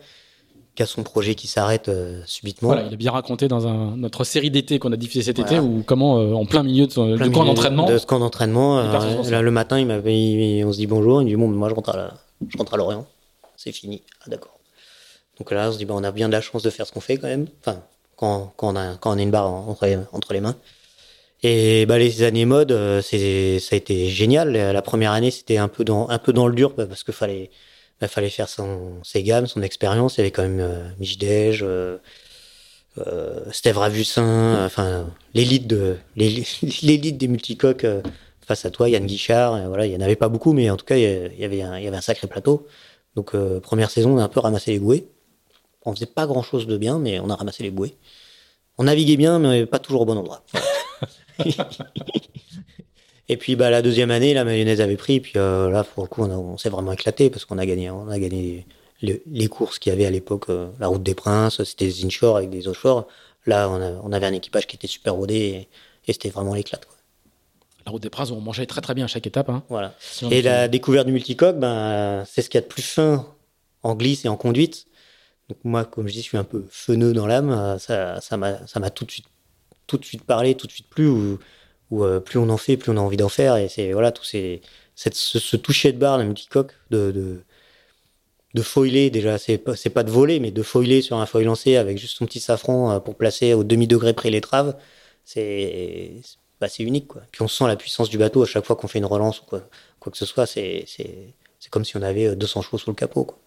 B: qui a son projet qui s'arrête euh, subitement.
A: Voilà, il a bien raconté dans un, notre série d'été qu'on a diffusé cet été, ou comment, euh, en plein milieu de son camp d'entraînement.
B: De ce camp d'entraînement, euh, le matin, il on se dit bonjour, il me dit bon, moi je rentre à, je rentre à Lorient, c'est fini. Ah d'accord. Donc là, on se dit bah, on a bien de la chance de faire ce qu'on fait quand même. Enfin, quand, quand, on a, une barre entre, entre les mains. Et bah, les années mode, c'est, ça a été génial. La première année, c'était un peu dans, un peu dans le dur parce qu'il fallait bah, fallait faire son, ses gammes, son expérience. Il y avait quand même euh, Michdej, euh, euh, Ravussin, enfin l'élite de l'élite des multicoques euh, face à toi, Yann Guichard. voilà, il y en avait pas beaucoup, mais en tout cas il y avait un, il y avait un sacré plateau. Donc première saison, on a un peu ramassé les bouées. On faisait pas grand chose de bien, mais on a ramassé les bouées. On naviguait bien, mais pas toujours au bon endroit. Et puis bah la deuxième année, la mayonnaise avait pris. Puis euh, là, pour le coup, on, s'est vraiment éclaté parce qu'on a gagné, on a gagné les, courses qu'il y avait à l'époque, euh, la route des Princes, c'était des inshore avec des offshore. Là, on, avait un équipage qui était super rodé et, c'était vraiment l'éclat.
A: La route des Princes, on mangeait très très bien à chaque étape. Hein.
B: Voilà. et la découverte du multicoque, ben, c'est ce qu'il y a de plus fin en glisse et en conduite. Donc moi, comme je dis, je suis un peu feneux dans l'âme. Ça, ça m'a tout de suite, tout de suite parlé, tout de suite plu où euh, plus on en fait, plus on a envie d'en faire. Et c'est voilà, tout ces, cette, ce, toucher de barre d'un multicoque, de, de, de foiler, déjà, c'est pas, pas de voler, mais de foiler sur un foil lancé avec juste son petit safran euh, pour placer au demi-degré près l'étrave, c'est bah, unique. Quoi. Puis on sent la puissance du bateau à chaque fois qu'on fait une relance ou quoi, quoi que ce soit. C'est comme si on avait 200 euh, chevaux sous le capot. Quoi.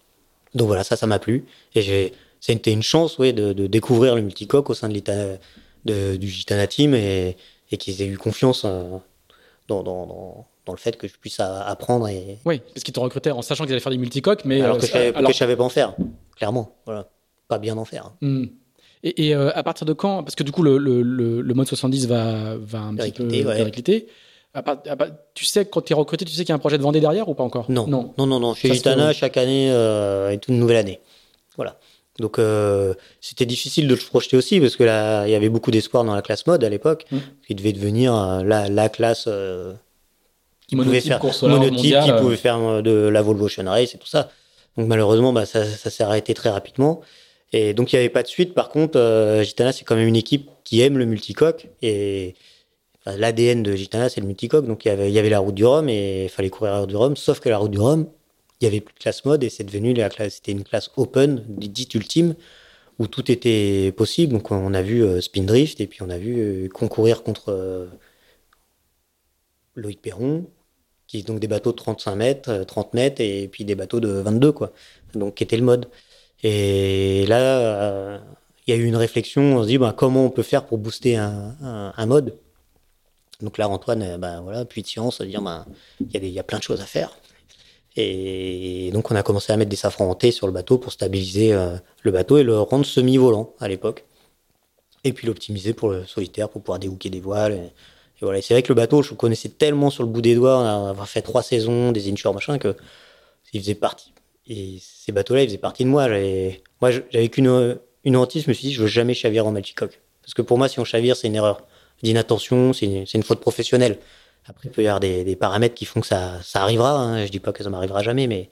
B: Donc voilà, ça, ça m'a plu. Et c'était une chance ouais, de, de, découvrir le multicoque au sein de l'état du Gitana Team. Et, et qu'ils aient eu confiance euh, dans, dans, dans, le fait que je puisse apprendre. Et...
A: Oui, parce qu'ils t'ont recruté en sachant qu'ils allaient faire des multicoques, mais.
B: Alors que, je savais, alors... savais pas en faire, clairement. Voilà. Pas bien en faire.
A: Hmm. Et, et euh, à partir de quand Parce que du coup, le, le, le, mode 70 va, va un petit peu récliter. tu sais, quand tu es recruté, tu sais qu'il y a un projet de Vendée derrière ou pas encore?
B: Non. Non, non, non. non. Chez Gitana, chaque année euh, est une nouvelle année. Voilà. Donc euh, c'était difficile de se projeter aussi parce que là il y avait beaucoup d'espoir dans la classe mode à l'époque,
A: Mm.
B: qui devait devenir euh, la, la classe euh, qui pouvait faire qui
A: euh.
B: pouvait euh, de la Volvo Ocean Race et tout ça. Donc malheureusement bah, ça, ça s'est arrêté très rapidement. Et donc il n'y avait pas de suite. Par contre, euh, Gitana c'est quand même une équipe qui aime le multicoque et l'ADN de Gitana c'est le multicoque. Donc il y avait, la route du Rhum et il fallait courir la route du Rhum. Sauf que la route du Rhum, il y avait plus de classe mode et c'est devenu c'était une classe open, dite ultime, où tout était possible. Donc on a vu euh, Spin Drift et puis on a vu euh, concourir contre euh, Loïc Perron, qui est donc des bateaux de 35 mètres, euh, 30 mètres et puis des bateaux de 22 quoi. Donc qui était le mode. Et là, euh, il y a eu une réflexion. On se dit bah, comment on peut faire pour booster un, mode. Donc là, Antoine, bah, voilà, puis de science, dire bah, il y, a plein de choses à faire. Et donc on a commencé à mettre des safrans en sur le bateau pour stabiliser euh, le bateau et le rendre semi-volant à l'époque. Et puis l'optimiser pour le solitaire, pour pouvoir déhooker des voiles. Et, et voilà. C'est vrai que le bateau, je le connaissais tellement sur le bout des doigts, on a fait trois saisons, des insures, machin, que il faisait partie. Et ces bateaux-là, ils faisaient partie de moi. Moi, j'avais qu'une une hantise, je me suis dit, je veux jamais chavirer en multicoque. Parce que pour moi, si on chavire, c'est une erreur d'inattention, c'est une, faute professionnelle. Après, il peut y avoir des, paramètres qui font que ça, arrivera. Hein. Je dis pas que ça m'arrivera jamais, mais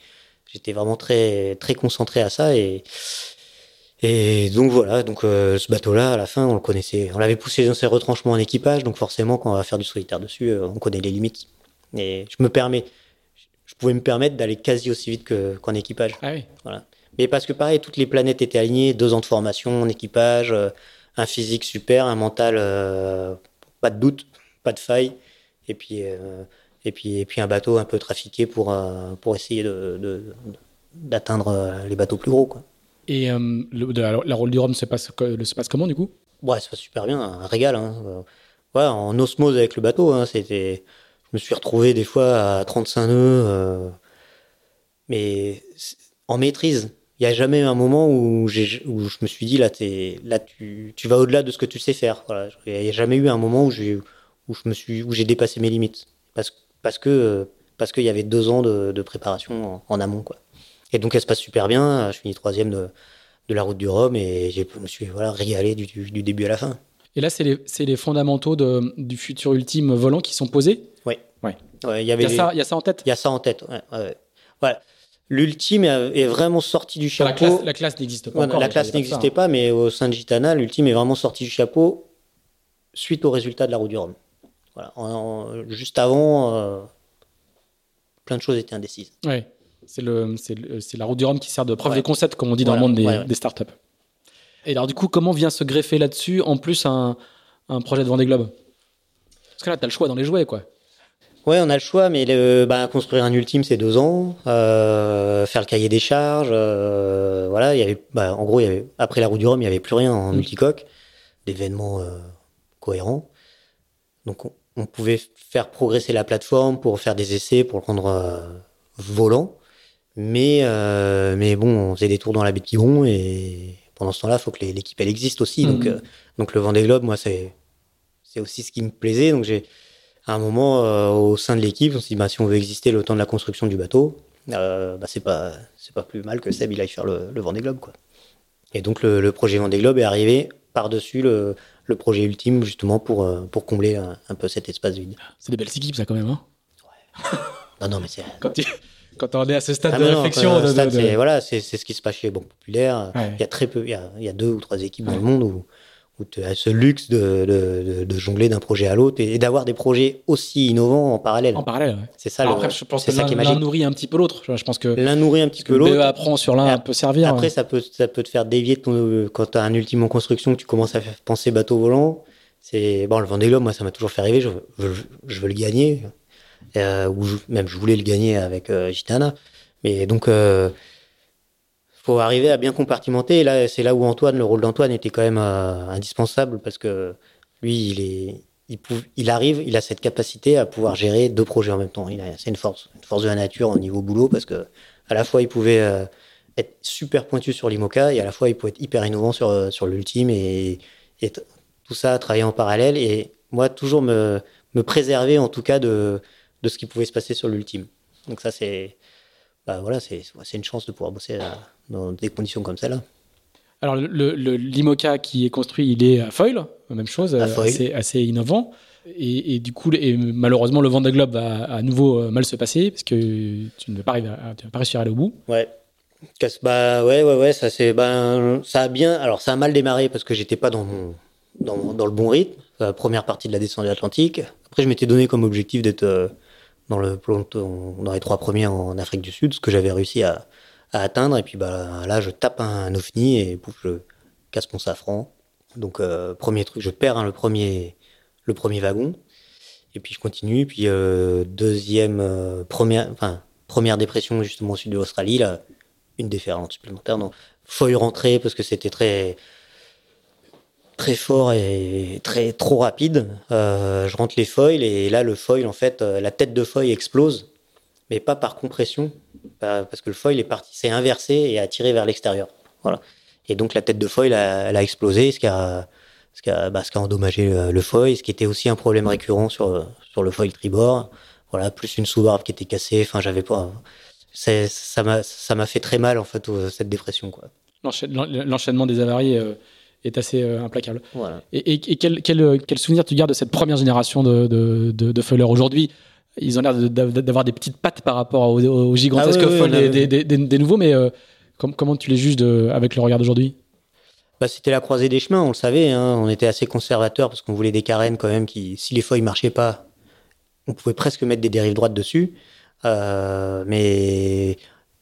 B: j'étais vraiment très, très concentré à ça. Et, donc voilà, donc euh, ce bateau-là, à la fin, on le connaissait. On l'avait poussé dans ses retranchements en équipage, donc forcément, quand on va faire du solitaire dessus, euh, on connaît les limites. Et je me permets, pouvais me permettre d'aller quasi aussi vite que, qu'en équipage.
A: Ah oui.
B: Voilà. Mais parce que pareil, toutes les planètes étaient alignées, deux ans de formation en équipage, euh, un physique super, un mental, euh, pas de doute, pas de faille, et puis, euh, et puis, et puis un bateau un peu trafiqué pour, pour essayer de, de- d'atteindre euh, les bateaux plus gros. Quoi.
A: Et le- de- la, rôle du Rhum se passe, se passe comment du coup?
B: Ouais, ça passe super bien, un régal. Hein. Ouais, en osmose avec le bateau, hein, c'était. Je me suis retrouvé des fois à 35 nœuds, euh, mais en maîtrise. Il n'y a jamais un moment où, je me suis dit, là, t'es, là tu, tu vas au-delà de ce que tu sais faire. Il n'y a jamais eu un moment où j'ai, où j'ai dépassé mes limites. Parce, parce que, parce qu'il y avait deux ans de, préparation en, amont. Et donc, elle se passe super bien. Je finis troisième de, la route du Rhum et je me suis, voilà, régalé du début à la fin.
A: Et là, c'est les, fondamentaux de- du futur ultime volant qui sont posés.
B: Ouais.
A: Ouais.
B: Ouais, il y
A: Il
B: avait
A: y, a
B: les-
A: ça, il y a ça en tête.
B: Il y a ça en tête. ouais, ouais, ouais. Voilà. L'ultime est vraiment sorti du
A: La
B: chapeau.
A: classe, la classe n'existe pas encore.
B: la classe
A: y a pas
B: n'existait mais au sein de Gitana, l'ultime est vraiment sorti du chapeau suite au résultat de la roue du Rhum. Voilà. En- en- juste avant, euh, plein de choses étaient indécises.
A: hein. Ouais. C'est la route du Rhum qui sert de preuve
B: Ouais.
A: de concept, comme on dit dans le monde des,
B: ouais, ouais.
A: des startups. Et alors, du coup, comment vient se greffer là-dessus, en plus, un, un projet de Vendée Globe? Parce que là, tu as le choix dans les jouets, quoi.
B: Ouais, on a le choix, mais le, bah, construire un ultime, c'est deux ans. Euh, faire le cahier des charges, euh, voilà. Il y avait, bah, en gros, il y avait, après la roue du Rhum, il n'y avait plus rien en
A: Mm.
B: multicoque, d'événements euh, cohérents. Donc, on, on pouvait faire progresser la plateforme pour faire des essais, pour le rendre euh, volant. Mais, mais bon, on faisait des tours dans la baie de Quiberon et pendant ce temps-là, il faut que l'équipe elle existe aussi. Donc,
A: Mhm.
B: euh, donc le Vendée Globe, moi, c'est c'est aussi ce qui me plaisait. Donc j'ai à un moment euh, au sein de l'équipe, on s'est dit bah, si on veut exister le temps de la construction du bateau, euh, bah, c'est pas c'est pas plus mal que Seb il aille faire le, le Vendée Globe quoi. Et donc le, le projet Vendée Globe est arrivé par dessus le, le projet ultime justement pour euh, pour combler un, un peu cet espace vide.
A: C'est des belles équipes, ça, quand même. Hein
B: Non non mais c'est
A: quand, tu, quand on est à ce stade
B: Ah,
A: de
B: non,
A: réflexion.
B: euh,
A: de- de-
B: stade,
A: de-
B: c'est- voilà, c'est ce qui se passe chez Banque Populaire.
A: Ouais.
B: Il y a très peu, il y a, il y a deux ou trois équipes dans le monde où, où tu as ce luxe de, de, de- de jongler d'un projet à l'autre et, et d'avoir des projets aussi innovants en parallèle.
A: En parallèle, ouais.
B: C'est ça,
A: Alors
B: le-
A: après, je pense que
B: ça qui
A: l'un nourrit un petit peu l'autre. Je pense que,
B: L'un nourrit un petit peu l'autre.
A: apprend sur l'un, peut servir.
B: Après, ça peut, ça peut te faire dévier ton, euh, quand tu as un ultime en construction, que tu commences à penser bateau volant. C'est bon, le Vendée Globe, moi, ça m'a toujours fait rêver. Je, veux- je, veux- je veux le gagner. Euh, je- même, je voulais le gagner avec euh, Gitana. Mais donc, euh, faut arriver à bien compartimenter. Et là, c'est là où Antoine, le rôle d'Antoine était quand même euh, indispensable parce que lui, il est, il, il arrive, il a cette capacité à pouvoir gérer deux projets en même temps. Il a, c'est une force, une force de la nature au niveau boulot parce que à la fois il pouvait euh, être super pointu sur l'IMOCA et à la fois il pouvait être hyper innovant sur, sur l'ultime et, tout ça travailler en parallèle et moi toujours me, me préserver en tout cas de, de ce qui pouvait se passer sur l'ultime. Donc ça c'est bah voilà c'est une chance de pouvoir bosser euh, dans des conditions comme celle-là.
A: Alors, le, le l'IMOCA qui est construit, il est à foil, même chose, assez, assez, innovant. Et, et, du coup, et malheureusement, le Vendée Globe va à nouveau mal se passer parce que tu ne vas pas, arriver à, tu vas pas réussir à aller au bout.
B: Ouais. Bah ouais, ouais, ouais, ça c'est, ben, ça a bien, alors ça a mal démarré parce que j'étais pas dans mon, dans, dans, le bon rythme. La première partie de la descente de l'Atlantique. Après, je m'étais donné comme objectif d'être euh, dans le les trois premiers en Afrique du Sud, ce que j'avais réussi à, atteindre. Et puis bah là, je tape un, ovni et pouf, je casse mon safran. Donc euh, premier truc, je perds hein, le premier, le premier wagon. Et puis je continue. Puis euh, deuxième, euh, première, première dépression justement au sud de l'Australie, là, une déferlante supplémentaire. Donc faut y rentrer parce que c'était très très fort et très trop rapide. Euh, je rentre les foils et là le foil en fait, euh, la tête de foil explose, mais pas par compression, parce que le foil est parti, c'est inversé et attiré vers l'extérieur. Voilà. Et donc la tête de foil elle a explosé, ce qui a ce qui a, bah, ce qui a endommagé le, foil, ce qui était aussi un problème récurrent sur sur le foil tribord. Voilà, plus une sous-barbe qui était cassée. Enfin, j'avais pas. Ça m'a ça m'a fait très mal en fait cette dépression quoi.
A: L'enchaînement des avaries. Euh, est assez euh, implacable. Et, quel, quel, quel, souvenir tu gardes de cette première génération de, de, de, Aujourd'hui, ils ont l'air d'avoir des petites pattes par rapport aux, gigantesques ah des, des, des, nouveaux, mais euh, comment tu les juges de, avec le regard d'aujourd'hui?
B: Bah, C'était la croisée des chemins, on le savait. Hein. on était assez conservateurs parce qu'on voulait des carènes quand même qui, si les feuilles marchaient pas, on pouvait presque mettre des dérives droites dessus. Euh, mais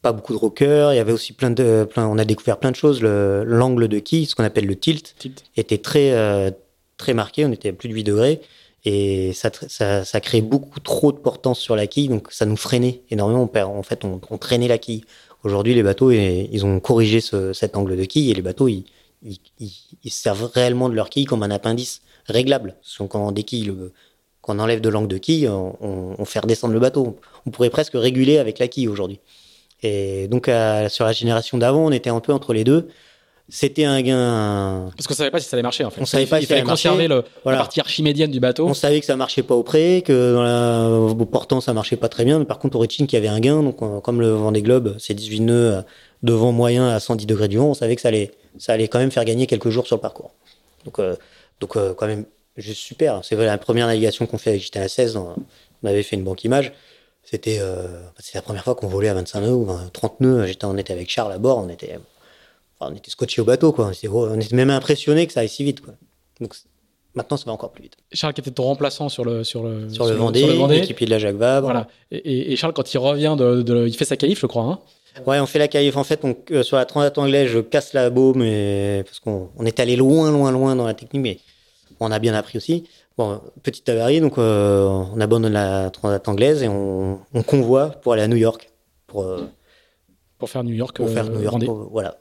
B: pas beaucoup de rockers. Il y avait aussi plein de, plein, on a découvert plein de choses. L'angle de quille, ce qu'on appelle le tilt, était très, euh, très marqué. On était à plus de 8 degrés. Et ça, ça, ça crée beaucoup trop de portance sur la quille, donc ça nous freinait énormément. en fait, on, traînait la quille. Aujourd'hui, les bateaux, ils ont corrigé ce, cet angle de quille et les bateaux, ils, ils, ils, servent réellement de leur quille comme un appendice réglable. quand on déquille, quand on enlève de l'angle de quille, on, on, on, fait redescendre le bateau. On pourrait presque réguler avec la quille aujourd'hui. Et donc, sur la génération d'avant, on était un peu entre les deux. C'était un gain.
A: Parce qu'on savait pas si ça allait marcher, en fait.
B: On savait pas
A: il fallait conserver le, la partie archimédienne du bateau.
B: On savait que ça marchait pas au près, que dans la, au portant, ça marchait pas très bien. Mais par contre, au reaching, il y avait un gain. Donc, comme le Vendée Globe, c'est 18 nœuds euh, de vent moyen à 110 degrés du vent, on savait que ça allait, ça allait quand même faire gagner quelques jours sur le parcours. Donc, euh, donc euh, quand même, juste super. C'est la première navigation qu'on fait avec JTA 16. On avait fait une banque image. C'était euh, la première fois qu'on volait à 25 nœuds ou 30 nœuds. J'étais, on était avec Charles à bord, on était, enfin, on était scotché au bateau, quoi. On était, même impressionné que ça aille si vite, quoi. Donc maintenant, ça va encore plus vite.
A: Charles qui était ton remplaçant sur le sur le
B: sur, le, Vendée, sur le Vendée, équipier de la Jacques Vabre.
A: Voilà. Et, et, Charles, quand il revient de, de, il fait sa qualif, je crois. Hein
B: Ouais, on fait la qualif. En fait, on, euh, sur la transat anglaise, je casse la baume, mais parce qu'on on est allé loin, loin, loin dans la technique, mais on a bien appris aussi. Bon, petite avarie, donc euh, on abandonne la transat anglaise et on, on, convoie pour aller à New York. Pour, euh,
A: pour faire New York.
B: Pour faire New York, voilà.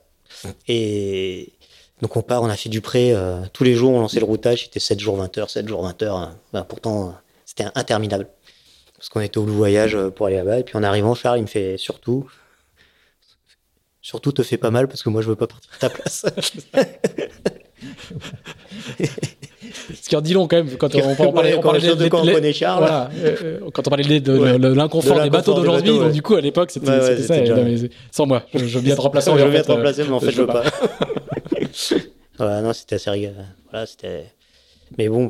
B: Et donc on part, on a fait du prêt. Euh, tous les jours, on lançait le routage. C'était 7 jours 20 heures, 7 jours 20 heures. Ben, pourtant, c'était interminable. Parce qu'on était au voyage pour aller là-bas. Et puis en arrivant, Charles, il me fait surtout. Surtout, te fais pas mal parce que moi, je veux pas partir à ta place.
A: Ce qui en dit long quand même quand on, parlait, on parlait
B: de, quand on connaît Charles.
A: Voilà, euh, euh, quand on parlait de, l'inconfort des bateaux d'aujourd'hui, donc du coup à l'époque c'était ça. sans moi, je, veux bien te remplacer.
B: je veux bien te remplacer, mais en fait je veux pas. voilà, non, c'était assez rigolo. Voilà, c'était. Mais bon,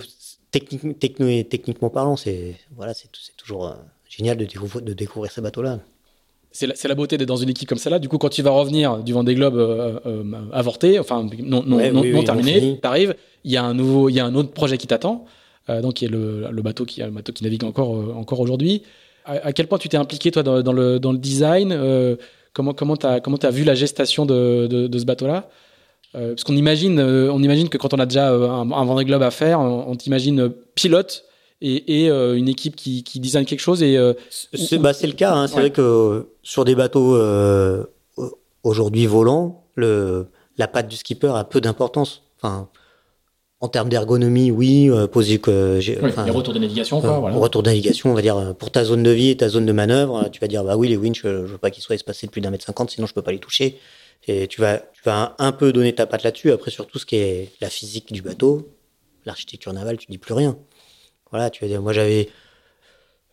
B: techniquement parlant, c'est voilà, c'est toujours euh, génial de découvrir, de découvrir ces bateaux-là
A: c'est la, beauté d'être dans une équipe comme celle-là. Du coup, quand tu vas revenir du Vendée Globe euh, euh, avorté, enfin non, non, non, terminé, tu arrives, il y a un nouveau, il y a un autre projet qui t'attend, euh, donc qui est le, le, bateau qui, le bateau qui navigue encore, encore aujourd'hui. À, quel point tu t'es impliqué toi dans, le, dans le design Comment comment t'as comment as vu la gestation de, de, ce bateau-là? Parce qu'on imagine, on imagine que quand on a déjà un, un Vendée Globe à faire, on, on t'imagine pilote et, et euh, une équipe qui, qui design quelque chose. Et
B: euh, c'est bah, le cas. Hein. C'est vrai que sur des bateaux euh, aujourd'hui volants, le, la patte du skipper a peu d'importance. Enfin, en termes d'ergonomie, oui, poser que
A: j'ai. Oui, les retours de navigation, quoi. Voilà.
B: Retour de navigation, on va dire pour ta zone de vie et ta zone de manœuvre, tu vas dire bah oui, les winch, je veux pas qu'ils soient espacés de plus d'un mètre cinquante, sinon je peux pas les toucher. Et tu vas, tu vas un peu donner ta patte là-dessus. Après, surtout ce qui est la physique du bateau, l'architecture navale, tu dis plus rien. Voilà, tu vas dire, moi j'avais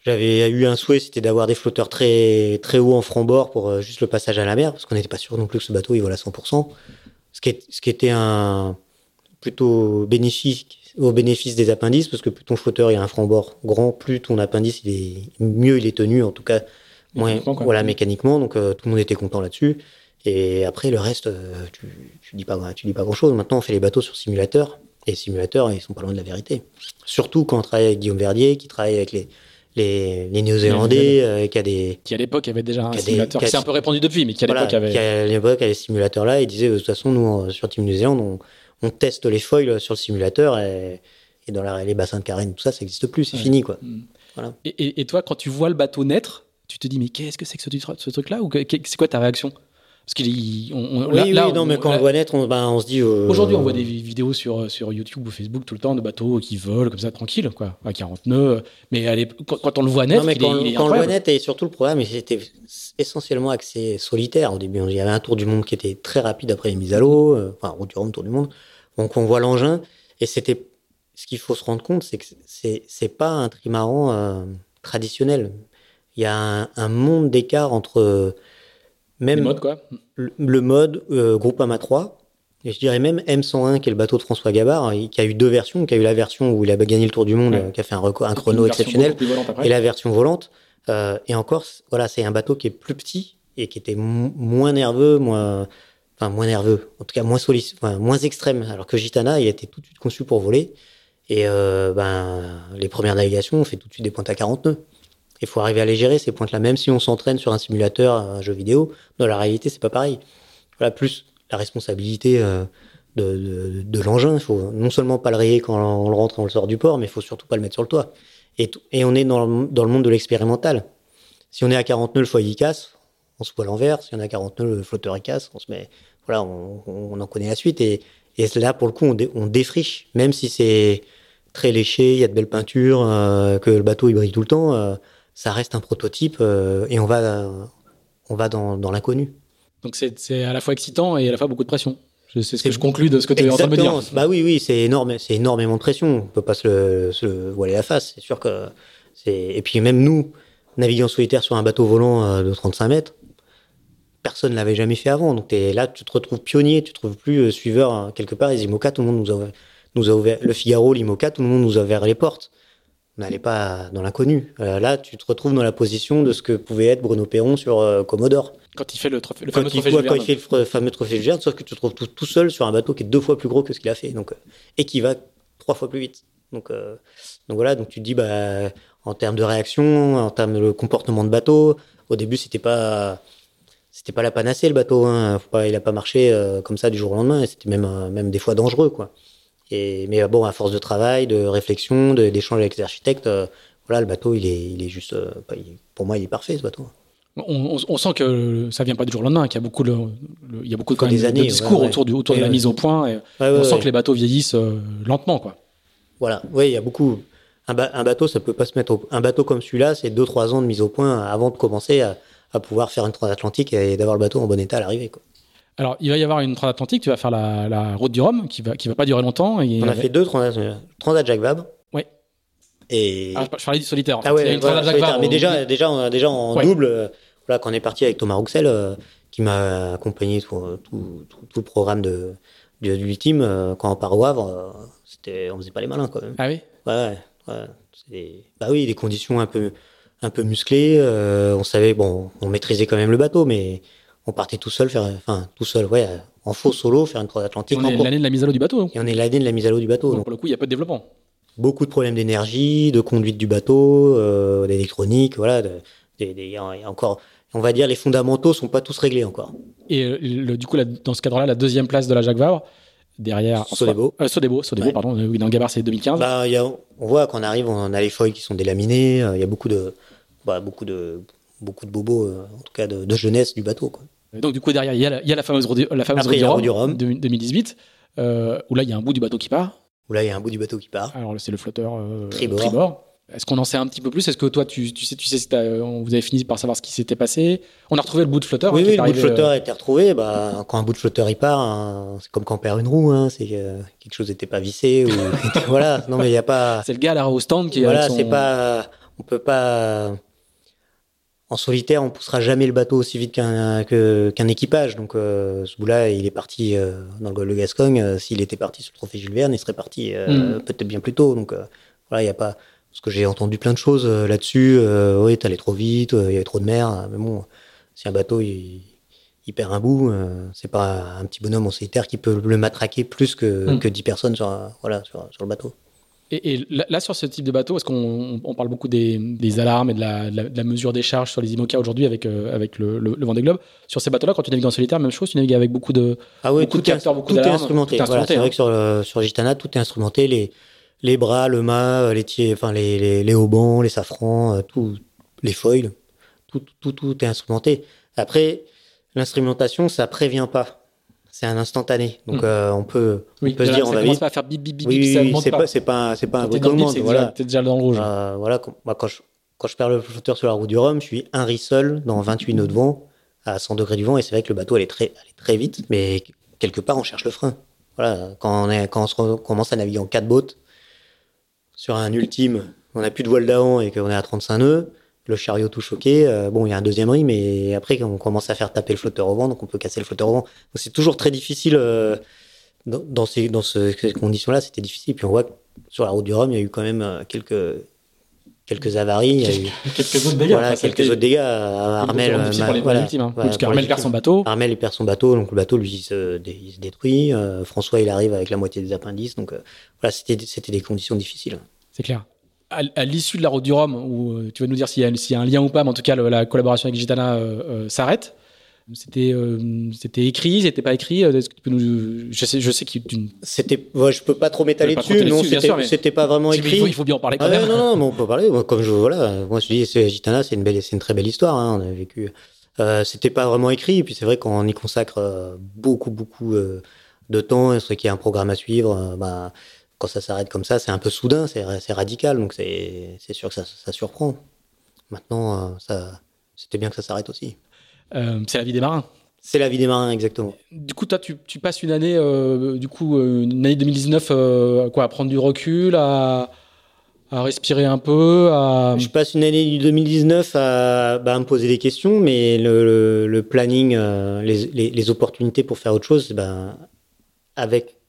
B: j'avais eu un souhait, c'était d'avoir des flotteurs très très hauts en franc-bord pour euh, juste le passage à la mer, parce qu'on n'était pas sûr non plus que ce bateau il vole à 100%. ce qui, est, ce qui était un plutôt bénéfique au bénéfice des appendices, parce que plus ton flotteur il a un franc-bord grand, plus ton appendice il est mieux il est tenu, en tout cas moins, voilà mécaniquement. Donc euh, tout le monde était content là-dessus. Et après le reste, euh, tu, tu dis pas tu dis pas grand-chose. Maintenant on fait les bateaux sur simulateur. Et les simulateurs, ils sont pas loin de la vérité. Surtout quand on travaille avec Guillaume Verdier, qui travaille avec les, les, les Néo-Zélandais, euh, qui a des,
A: Qui à l'époque avait déjà un
B: Qui a des-
A: simulateur
B: qui
A: s'est un peu répandu depuis, mais qui à
B: voilà,
A: l'époque avait.
B: qui à l'époque avait ce simulateur-là, il disait de toute façon, nous, sur Team New Zealand, on, on teste les foils sur le simulateur et, et dans la- les bassins de carène, tout ça, ça n'existe plus, c'est
A: Ouais.
B: fini, quoi.
A: Mm.
B: Voilà.
A: Et, et- et toi, quand tu vois le bateau naître, tu te dis, mais qu'est-ce que c'est que ce, truc- ce truc-là Ou c'est quoi ta réaction? Parce qu'il on, on-
B: Oui,
A: là-
B: oui,
A: là,
B: non,
A: on-
B: mais quand on
A: là-
B: le voit naître, on, ben, on se dit. euh,
A: Aujourd'hui, on voit des vi- vidéos sur, sur YouTube ou Facebook tout le temps de bateaux qui volent comme ça, tranquille, quoi, à 40 nœuds. Mais quand, quand on le voit naître,
B: Non, mais
A: il
B: quand,
A: est, il est
B: quand on le voit naître, et surtout le problème, et c'était essentiellement axé solitaire au début. Il y avait un tour du monde qui était très rapide après les mises à l'eau, euh, enfin, route du Rhum, tour du monde. Donc on voit l'engin, et c'était. Ce qu'il faut se rendre compte, c'est que c'est c'est pas un trimaran euh, traditionnel. Il y a un, un monde d'écart entre même
A: modes, quoi.
B: le, le mode euh, Groupama 3, et je dirais même M101, qui est le bateau de François Gabard, hein, qui a eu deux versions, qui a eu la version où il a gagné le tour du monde,
A: Ouais.
B: euh, qui a fait un, record, un chrono exceptionnel, et la version volante. Euh, et encore, voilà, c'est un bateau qui est plus petit et qui était mo- moins nerveux, moins, enfin moins nerveux, en tout cas moins sollicite, enfin, moins extrême. Alors que Gitana, il a été tout de suite conçu pour voler. Et euh, ben, les premières navigations, on fait tout de suite des pointes à 40 nœuds. Il faut arriver à les gérer ces pointes-là, même si on s'entraîne sur un simulateur, un jeu vidéo. Dans la réalité, c'est pas pareil. Plus la responsabilité euh, de, l'engin. Il faut non seulement pas le rayer quand on le rentre et on le sort du port, mais il faut surtout pas le mettre sur le toit. Et, on est dans le, monde de l'expérimental. Si on est à 40 nœuds, le foyer casse, on se voit l'envers. Si on est à 40 nœuds, le flotteur casse, on se met. Voilà, on, en connaît la suite. Et, là, pour le coup, on défriche. Même si c'est très léché, il y a de belles peintures, euh, que le bateau il brille tout le temps, euh, ça reste un prototype euh, et on va, on va dans, dans l'inconnu.
A: Donc c'est c'est à la fois excitant et à la fois beaucoup de pression. C'est ce que je conclus de ce que tu es en train de me dire.
B: Bah oui, oui, c'est énorme, c'est énormément de pression. On peut pas se, le- se le voiler la face. C'est sûr que c'est. Et puis même nous, naviguer en solitaire sur un bateau volant euh, de 35 mètres, personne l'avait jamais fait avant. Donc t'es là, tu te retrouves pionnier, tu te trouves plus euh, suiveur quelque part. Les IMOCA, tout le monde nous a, nous a ouvert. Le Figaro, l'IMOCA, tout le monde nous a ouvert les portes. On n'allait pas dans l'inconnu. Euh, là, tu te retrouves dans la position de ce que pouvait être Bruno Perron sur euh, Commodore.
A: Quand il fait le, trophée, le
B: Quand
A: fameux
B: il,
A: trophée Jules
B: quand il fait le fameux trophée sauf que tu te retrouves tout, tout seul sur un bateau qui est deux fois plus gros que ce qu'il a fait, donc euh, et qui va trois fois plus vite. Donc, donc voilà, donc tu te dis bah en termes de réaction, en termes de comportement de bateau, au début c'était pas c'était pas la panacée le bateau, hein. Faut pas, il a pas marché euh, comme ça du jour au lendemain, et c'était même euh, même des fois dangereux quoi. Et mais euh, bon à force de travail, de réflexion, d'échange avec les architectes, euh, voilà le bateau il est il est juste euh, pour moi il est parfait ce bateau.
A: On, on- on sent que ça vient pas du jour au lendemain, qu'il y a beaucoup, de, le- il y a beaucoup quand même de discours
B: ouais,
A: autour, du, autour de la
B: ouais.
A: mise au point. Et
B: Ouais,
A: on sent que les bateaux vieillissent euh, lentement. Quoi.
B: Voilà, oui, il y a beaucoup. Un, ba- un bateau, ça peut pas se mettre. Au... Un bateau comme celui-là, c'est 2-3 ans de mise au point avant de commencer à, à pouvoir faire une transatlantique et d'avoir le bateau en bon état à l'arrivée. quoi.
A: Alors, il va y avoir une transatlantique, tu vas faire la, la route du Rhum, qui va, qui va pas durer longtemps. Et
B: On a fait deux transat, transat Jacques Vabre.
A: Ouais.
B: Et
A: Ah, je parlais du solitaire. En fait.
B: ah
A: Il y a
B: ouais,
A: une
B: voilà,
A: transat Jacques
B: solitaire.
A: Vabre
B: mais déjà, déjà, on a déjà en
A: Ouais.
B: double. euh, Voilà, quand on est parti avec Thomas Rouxel, euh, qui m'a accompagné tout, tout, tout, tout le programme de, du, du team, euh, quand on part au Havre, euh, c'était, on faisait pas les malins quand même.
A: Ah oui?
B: Ouais, ouais, ouais. C'est- Bah oui, des conditions un peu, un peu musclées. euh, on savait, bon, on maîtrisait quand même le bateau, mais on partait tout seul faire, enfin, tout seul, ouais, en faux solo, faire une transatlantique.
A: On
B: en
A: est l'année de la mise à l'eau du bateau. donc.
B: Et on est l'année de la mise à l'eau du bateau.
A: Donc,
B: donc
A: pour le coup, il n'y a pas de développement.
B: beaucoup de problèmes d'énergie, de conduite du bateau, euh, d'électronique, voilà. de- y a encore, on va dire, les fondamentaux sont pas tous réglés encore.
A: Et euh, le- du coup, là, dans ce cadre-là, la deuxième place de la Jacques Vabre, derrière.
B: Sodebo.
A: Euh, Sodebo, Sodebo,
B: Ouais.
A: pardon. euh, Oui, dans Gabard, c'est 2015.
B: Bah, il y a, on voit qu'on arrive, on a les foils qui sont délaminés, euh, il y a beaucoup de, bah, beaucoup de, beaucoup de bobos, euh, en tout cas de, de jeunesse du bateau, quoi.
A: Donc, du coup, derrière, il y a la, il y a la fameuse la fameuse
B: Après, y
A: Rhum. de- 2018, euh, où là, il y a un bout du bateau qui part.
B: Où là, il y a un bout du bateau qui part.
A: Alors, c'est le flotteur euh,
B: Tribord.
A: Est-ce qu'on en sait un petit peu plus? Est-ce que toi, tu, tu sais, tu sais euh, vous avez fini par savoir ce qui s'était passé? On a retrouvé le bout de flotteur.
B: Oui,
A: hein,
B: oui,
A: est
B: le bout de
A: arrivé,
B: flotteur
A: euh,
B: a été retrouvé. Bah, quand un bout de flotteur il part, hein, c'est comme quand on perd une roue, hein, c'est que quelque chose n'était pas vissé ou voilà. Non, mais il n'y a pas.
A: C'est le gars là au stand qui est
B: voilà,
A: son-
B: c'est pas. On peut pas. En solitaire, on poussera jamais le bateau aussi vite qu'un qu'un équipage. Donc euh, ce bout-là, il est parti euh, dans le golfe de Gascogne. Euh, S'il était parti sur le trophée Jules Verne, il serait parti
A: Mm.
B: peut-être bien plus tôt. Donc voilà, il y a pas parce que j'ai entendu plein de choses là-dessus. Oui, t'allais trop vite, il y avait trop de mer. Mais bon, si un bateau il, il perd un bout, c'est pas un petit bonhomme en solitaire qui peut le matraquer plus que
A: Mm.
B: que 10 personnes sur un- voilà sur, sur le bateau.
A: Et, et là, sur ce type de bateau, est-ce qu'on on parle beaucoup des, des alarmes et de la, de la- de la mesure des charges sur les IMOCA aujourd'hui avec, euh, avec le, le, le Vendée Globe? Sur ces bateaux-là, quand tu navigues en solitaire, même chose, tu navigues avec beaucoup de.
B: Ah oui,
A: Beaucoup
B: tout,
A: de capteurs,
B: est, tout instrumenté. Voilà, c'est
A: hein.
B: vrai que sur, le- sur Gitana, tout est instrumenté. Les, les bras, le mât, les, tiers, enfin, les, les, les haubans, les safrans, euh, tout, les foils, tout, tout, tout est instrumenté. Après, l'instrumentation, ça prévient pas. C'est un instantané. Donc,
A: Mm.
B: euh, on peut, on peut se dire, on va vite.
A: pas à faire bip bip bip
B: Oui,
A: bip,
B: oui,
A: ça
B: oui,
A: monte
B: c'est
A: pas.
B: pas, c'est pas, c'est pas un bruit commande. Voilà.
A: déjà, t'es déjà dans le rouge.
B: Euh, voilà, quand, je, quand je perds le flotteur sur la route du Rhum, je suis un riz seul dans 28 nœuds de vent à 100 degrés du vent et c'est vrai que le bateau très, allait très vite, mais quelque part on cherche le frein. Voilà, quand on, est, quand on se re- commence à naviguer en quatre bottes sur un ultime, on n'a plus de voile d'avant et qu'on est à 35 nœuds, le chariot tout choqué, euh, bon, il y a un deuxième riz, mais après on commence à faire taper le flotteur au vent, donc on peut casser le flotteur au vent. Donc c'est toujours très difficile euh, dans, dans ces, dans ce- ces conditions-là, c'était difficile. Puis on voit que sur la route du Rhum, il y a eu quand même euh, quelques quelques avaries. Il y a eu
A: Quelques autres dégâts.
B: voilà,
A: enfin, ça a
B: quelques
A: été-
B: autres dégâts. à Armel, ma- voilà,
A: victimes, hein.
B: voilà,
A: parce
B: pour
A: qu'Armel
B: les
A: perd son bateau.
B: Armel il perd son bateau, donc le bateau lui il se, dé- il se détruit. Euh, François il arrive avec la moitié des appendices, donc voilà, c'était des conditions difficiles.
A: C'est clair. À, à l'issue de la route du Rhum, où euh, tu vas nous dire s'il y, a- s'il y a un lien ou pas, mais en tout cas, le- la collaboration avec Gitana euh, euh, s'arrête. C'était euh, c'était écrit, c'était pas écrit. Est-ce que tu peux nous... Je sais, je sais que tu...
B: C'était, ouais, je peux pas trop m'étaler dessus, non, c'était
A: sûr, mais-
B: c'était pas vraiment
A: il,
B: écrit.
A: faut, il faut bien en parler quand
B: Ah
A: même.
B: non, non, mais on peut parler. Moi, comme je, voilà, moi je dis, c'est Gitana, c'est une belle, c'est une très belle histoire. Hein, on a vécu. Euh, c'était pas vraiment écrit, et puis c'est vrai qu'on y consacre beaucoup, beaucoup euh, de temps. C'est qu'il y a un programme à suivre. bah, quand ça s'arrête comme ça, c'est un peu soudain, c'est, radical, donc c'est, sûr que ça, ça surprend. Maintenant, euh, ça, c'était bien que ça s'arrête aussi.
A: Euh, c'est la vie des marins.
B: C'est la vie des marins, exactement.
A: Du coup, toi, tu, tu passes une année, euh, du coup, une année 2019, euh, quoi, à prendre du recul, à, à respirer un peu, à.
B: Je passe une année 2019 à, bah, à me poser des questions, mais le, le, le planning, les, les, les opportunités pour faire autre chose, ben, avec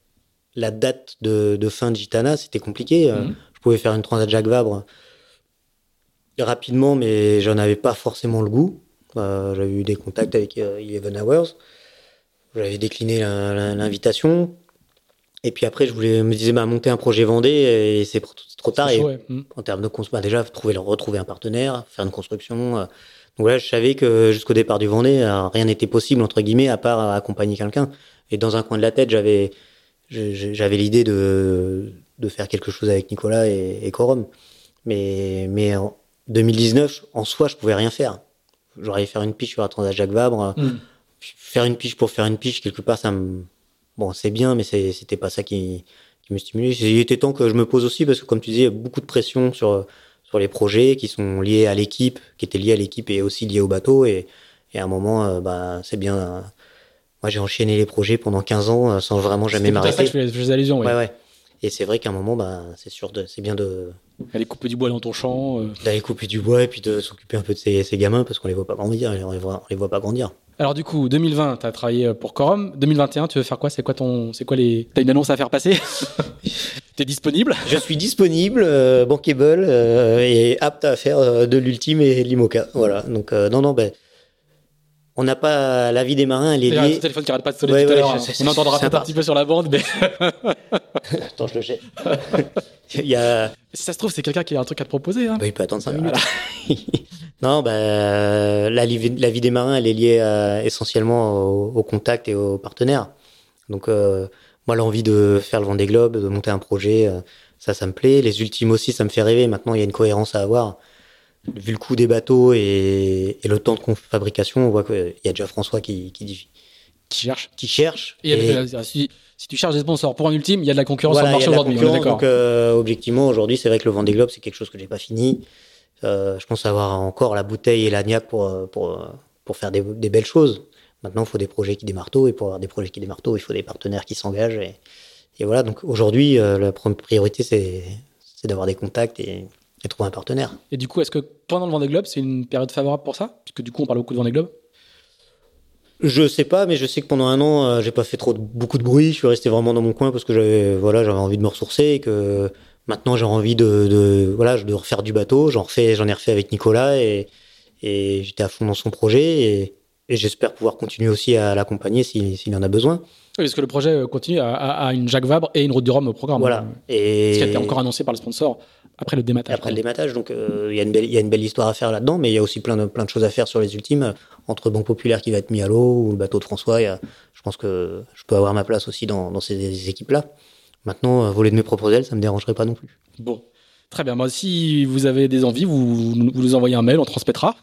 B: la date de, de fin de Gitana, c'était compliqué. Euh,
A: Mhm.
B: Je pouvais faire une transat Jacques Vabre rapidement, mais j'en avais pas forcément le goût. Euh, J'avais eu des contacts avec euh, Eleven Hours. J'avais décliné l'invitation. Et puis après, je voulais me disais, bah, monter un projet Vendée, et c'est trop, tard.
A: C'est
B: Et
A: chaud, ouais. Mm.
B: en termes de construction, déjà trouver, retrouver un partenaire, faire une construction. euh. Donc là, je savais que jusqu'au départ du Vendée, rien n'était possible entre guillemets à part accompagner quelqu'un. Et dans un coin de la tête, j'avais j'avais l'idée de de faire quelque chose avec Nicolas et, et Corum. Mais mais en 2019, en soi, je pouvais rien faire. J'aurais faire une piche sur la Transat Jacques Vabre, euh,
A: Mm.
B: faire une piche pour faire une piche quelque part, ça me bon, c'est bien, mais c'était pas ça qui qui me stimulait. Il était temps que je me pose aussi parce que comme tu disais, il y a beaucoup de pression sur sur les projets qui sont liés à l'équipe, qui étaient liés à l'équipe et aussi liés au bateau. Et, et à un moment, euh, bah, c'est bien. Euh, moi, j'ai enchaîné les projets pendant 15 ans euh, sans vraiment jamais
A: tout à ça
B: m'arrêter.
A: que je faisais, allusion, ouais.
B: Ouais, ouais. Et c'est vrai qu'à un moment, bah, c'est sûr, c'est bien de
A: Aller couper du bois dans ton champ. euh.
B: d'aller couper du bois et puis de s'occuper un peu de ces, ces gamins parce qu'on les voit pas grandir, on les voit, on les voit pas grandir.
A: Alors du coup, 2020, tu as travaillé pour Corum. 2021, tu veux faire quoi? C'est quoi ton, c'est quoi les, t'as une annonce à faire passer? T'es disponible?
B: Je suis disponible, euh, bankable euh, et apte à faire euh, de l'ultime et de l'imoca. Voilà. Donc euh, non, non, ben on n'a pas la vie des marins, elle est
A: Il y a un
B: liée.
A: téléphone qui arrête pas de sonner
B: Ouais,
A: tout à
B: ouais,
A: l'heure.
B: sais,
A: On entendra peut-être un petit peu sur la bande, mais
B: Attends, je le jette. Il y a,
A: si ça se trouve, c'est quelqu'un qui a un truc à te proposer. Hein.
B: bah, il peut attendre 5 minutes. non, bah, la, vie, la vie des marins, elle est liée euh, essentiellement au, au contact et aux partenaires. Donc, euh, moi, l'envie de faire le Vendée Globe, de monter un projet, euh, ça, ça me plaît. Les ultimes aussi, ça me fait rêver. Maintenant, il y a une cohérence à avoir. Vu le coût des bateaux et, et le temps de fabrication, on voit qu'il y a déjà François qui, qui, dit-
A: Qui cherche.
B: qui cherche.
A: Et,
B: Et-
A: euh, si, si tu cherches des sponsors pour un ultime, il y a de la concurrence
B: voilà,
A: sur le marché aujourd'hui.
B: donc euh, objectivement aujourd'hui c'est vrai que le Vendée Globe c'est quelque chose que j'ai pas fini. Euh, je pense avoir encore la bouteille et la niaque pour euh, pour euh, pour faire des, des belles choses. Maintenant il faut des projets qui démarrent tôt et pour avoir des projets qui démarrent tôt il faut des partenaires qui s'engagent et, voilà donc aujourd'hui euh, la première priorité c'est c'est d'avoir des contacts et, et trouver un partenaire.
A: Et du coup, est-ce que pendant le Vendée Globe, c'est une période favorable pour ça? Parce que du coup, on parle beaucoup de Vendée Globe.
B: Je sais pas, mais je sais que pendant un an, euh, j'ai pas fait trop de, beaucoup de bruit. Je suis resté vraiment dans mon coin parce que j'avais, voilà, j'avais envie de me ressourcer et que maintenant j'ai envie de, de, voilà, de refaire du bateau. J'en refais, j'en ai refait avec Nicolas et, et j'étais à fond dans son projet et, et j'espère pouvoir continuer aussi à l'accompagner s'il, s'il en a besoin.
A: Oui, parce que le projet euh, continue à, à, à une Jacques Vabre et une Route du Rhum au programme.
B: Voilà.
A: Et... Ce qui a été encore annoncé par le sponsor après le dématage.
B: après le dématage, donc euh, il y a une belle, il y a une belle histoire à faire là-dedans, mais il y a aussi plein de, plein de choses à faire sur les ultimes entre Banque Populaire qui va être mis à l'eau ou le bateau de François. il y a- je pense que je peux avoir ma place aussi dans, dans ces équipes-là. Maintenant, euh, voler de mes propres ailes, ça me dérangerait pas non plus.
A: Bon, très bien. Moi, si vous avez des envies, vous, vous nous envoyez un mail, on transmettra.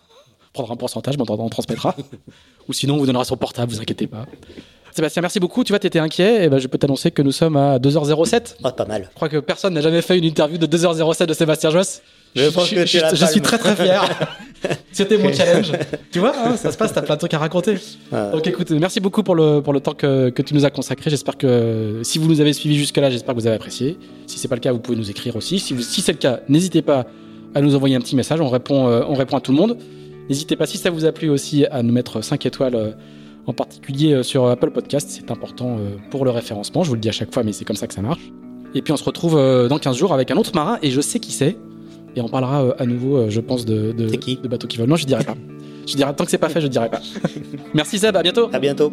A: On prendra un pourcentage, mais on transmettra. Ou sinon, on vous donnera son portable, vous inquiétez pas. Sébastien, merci beaucoup. Tu vois, tu étais inquiet. Et ben, je peux t'annoncer que nous sommes à 2h07.
B: Ah, pas mal.
A: Je crois que personne n'a jamais fait une interview de 2h07 de Sébastien Josse.
B: Je pense que
A: je, suis très très fier. C'était mon challenge. tu vois, hein, ça se passe, t'as plein de trucs à raconter.
B: Ah.
A: Donc écoute, merci beaucoup pour le, pour le temps que, que tu nous as consacré. J'espère que si vous nous avez suivis jusque-là, j'espère que vous avez apprécié. Si c'est pas le cas, vous pouvez nous écrire aussi. Si, vous- si c'est le cas, n'hésitez pas à nous envoyer un petit message. On répond, euh, on répond à tout le monde. N'hésitez pas, si ça vous a plu aussi, à nous mettre 5 étoiles, euh, en particulier euh, sur Apple Podcast. C'est important euh, pour le référencement. Je vous le dis à chaque fois, mais c'est comme ça que ça marche. Et puis on se retrouve euh, dans 15 jours avec un autre marin, et je sais qui c'est. Et on parlera à nouveau, je pense, de, de,
B: C'est qui
A: de bateaux qui volent. Non, je dirai pas. Je dirai, tant que c'est pas fait, je dirai pas. Merci Seb, à bientôt.
B: À bientôt.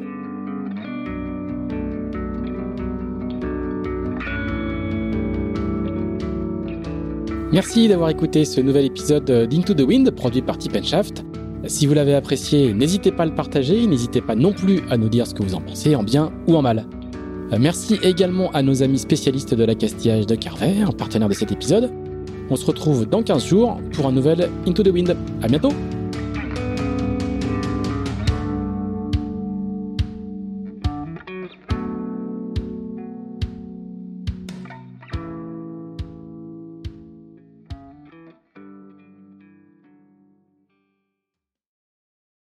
A: Merci d'avoir écouté ce nouvel épisode d'Into the Wind produit par Tip Shaft. Si vous l'avez apprécié, n'hésitez pas à le partager, n'hésitez pas non plus à nous dire ce que vous en pensez, en bien ou en mal. Euh, Merci également à nos amis spécialistes de l'accastillage de Carver, partenaire de cet épisode. On se retrouve dans 15 jours pour un nouvel Into the Wind. À bientôt!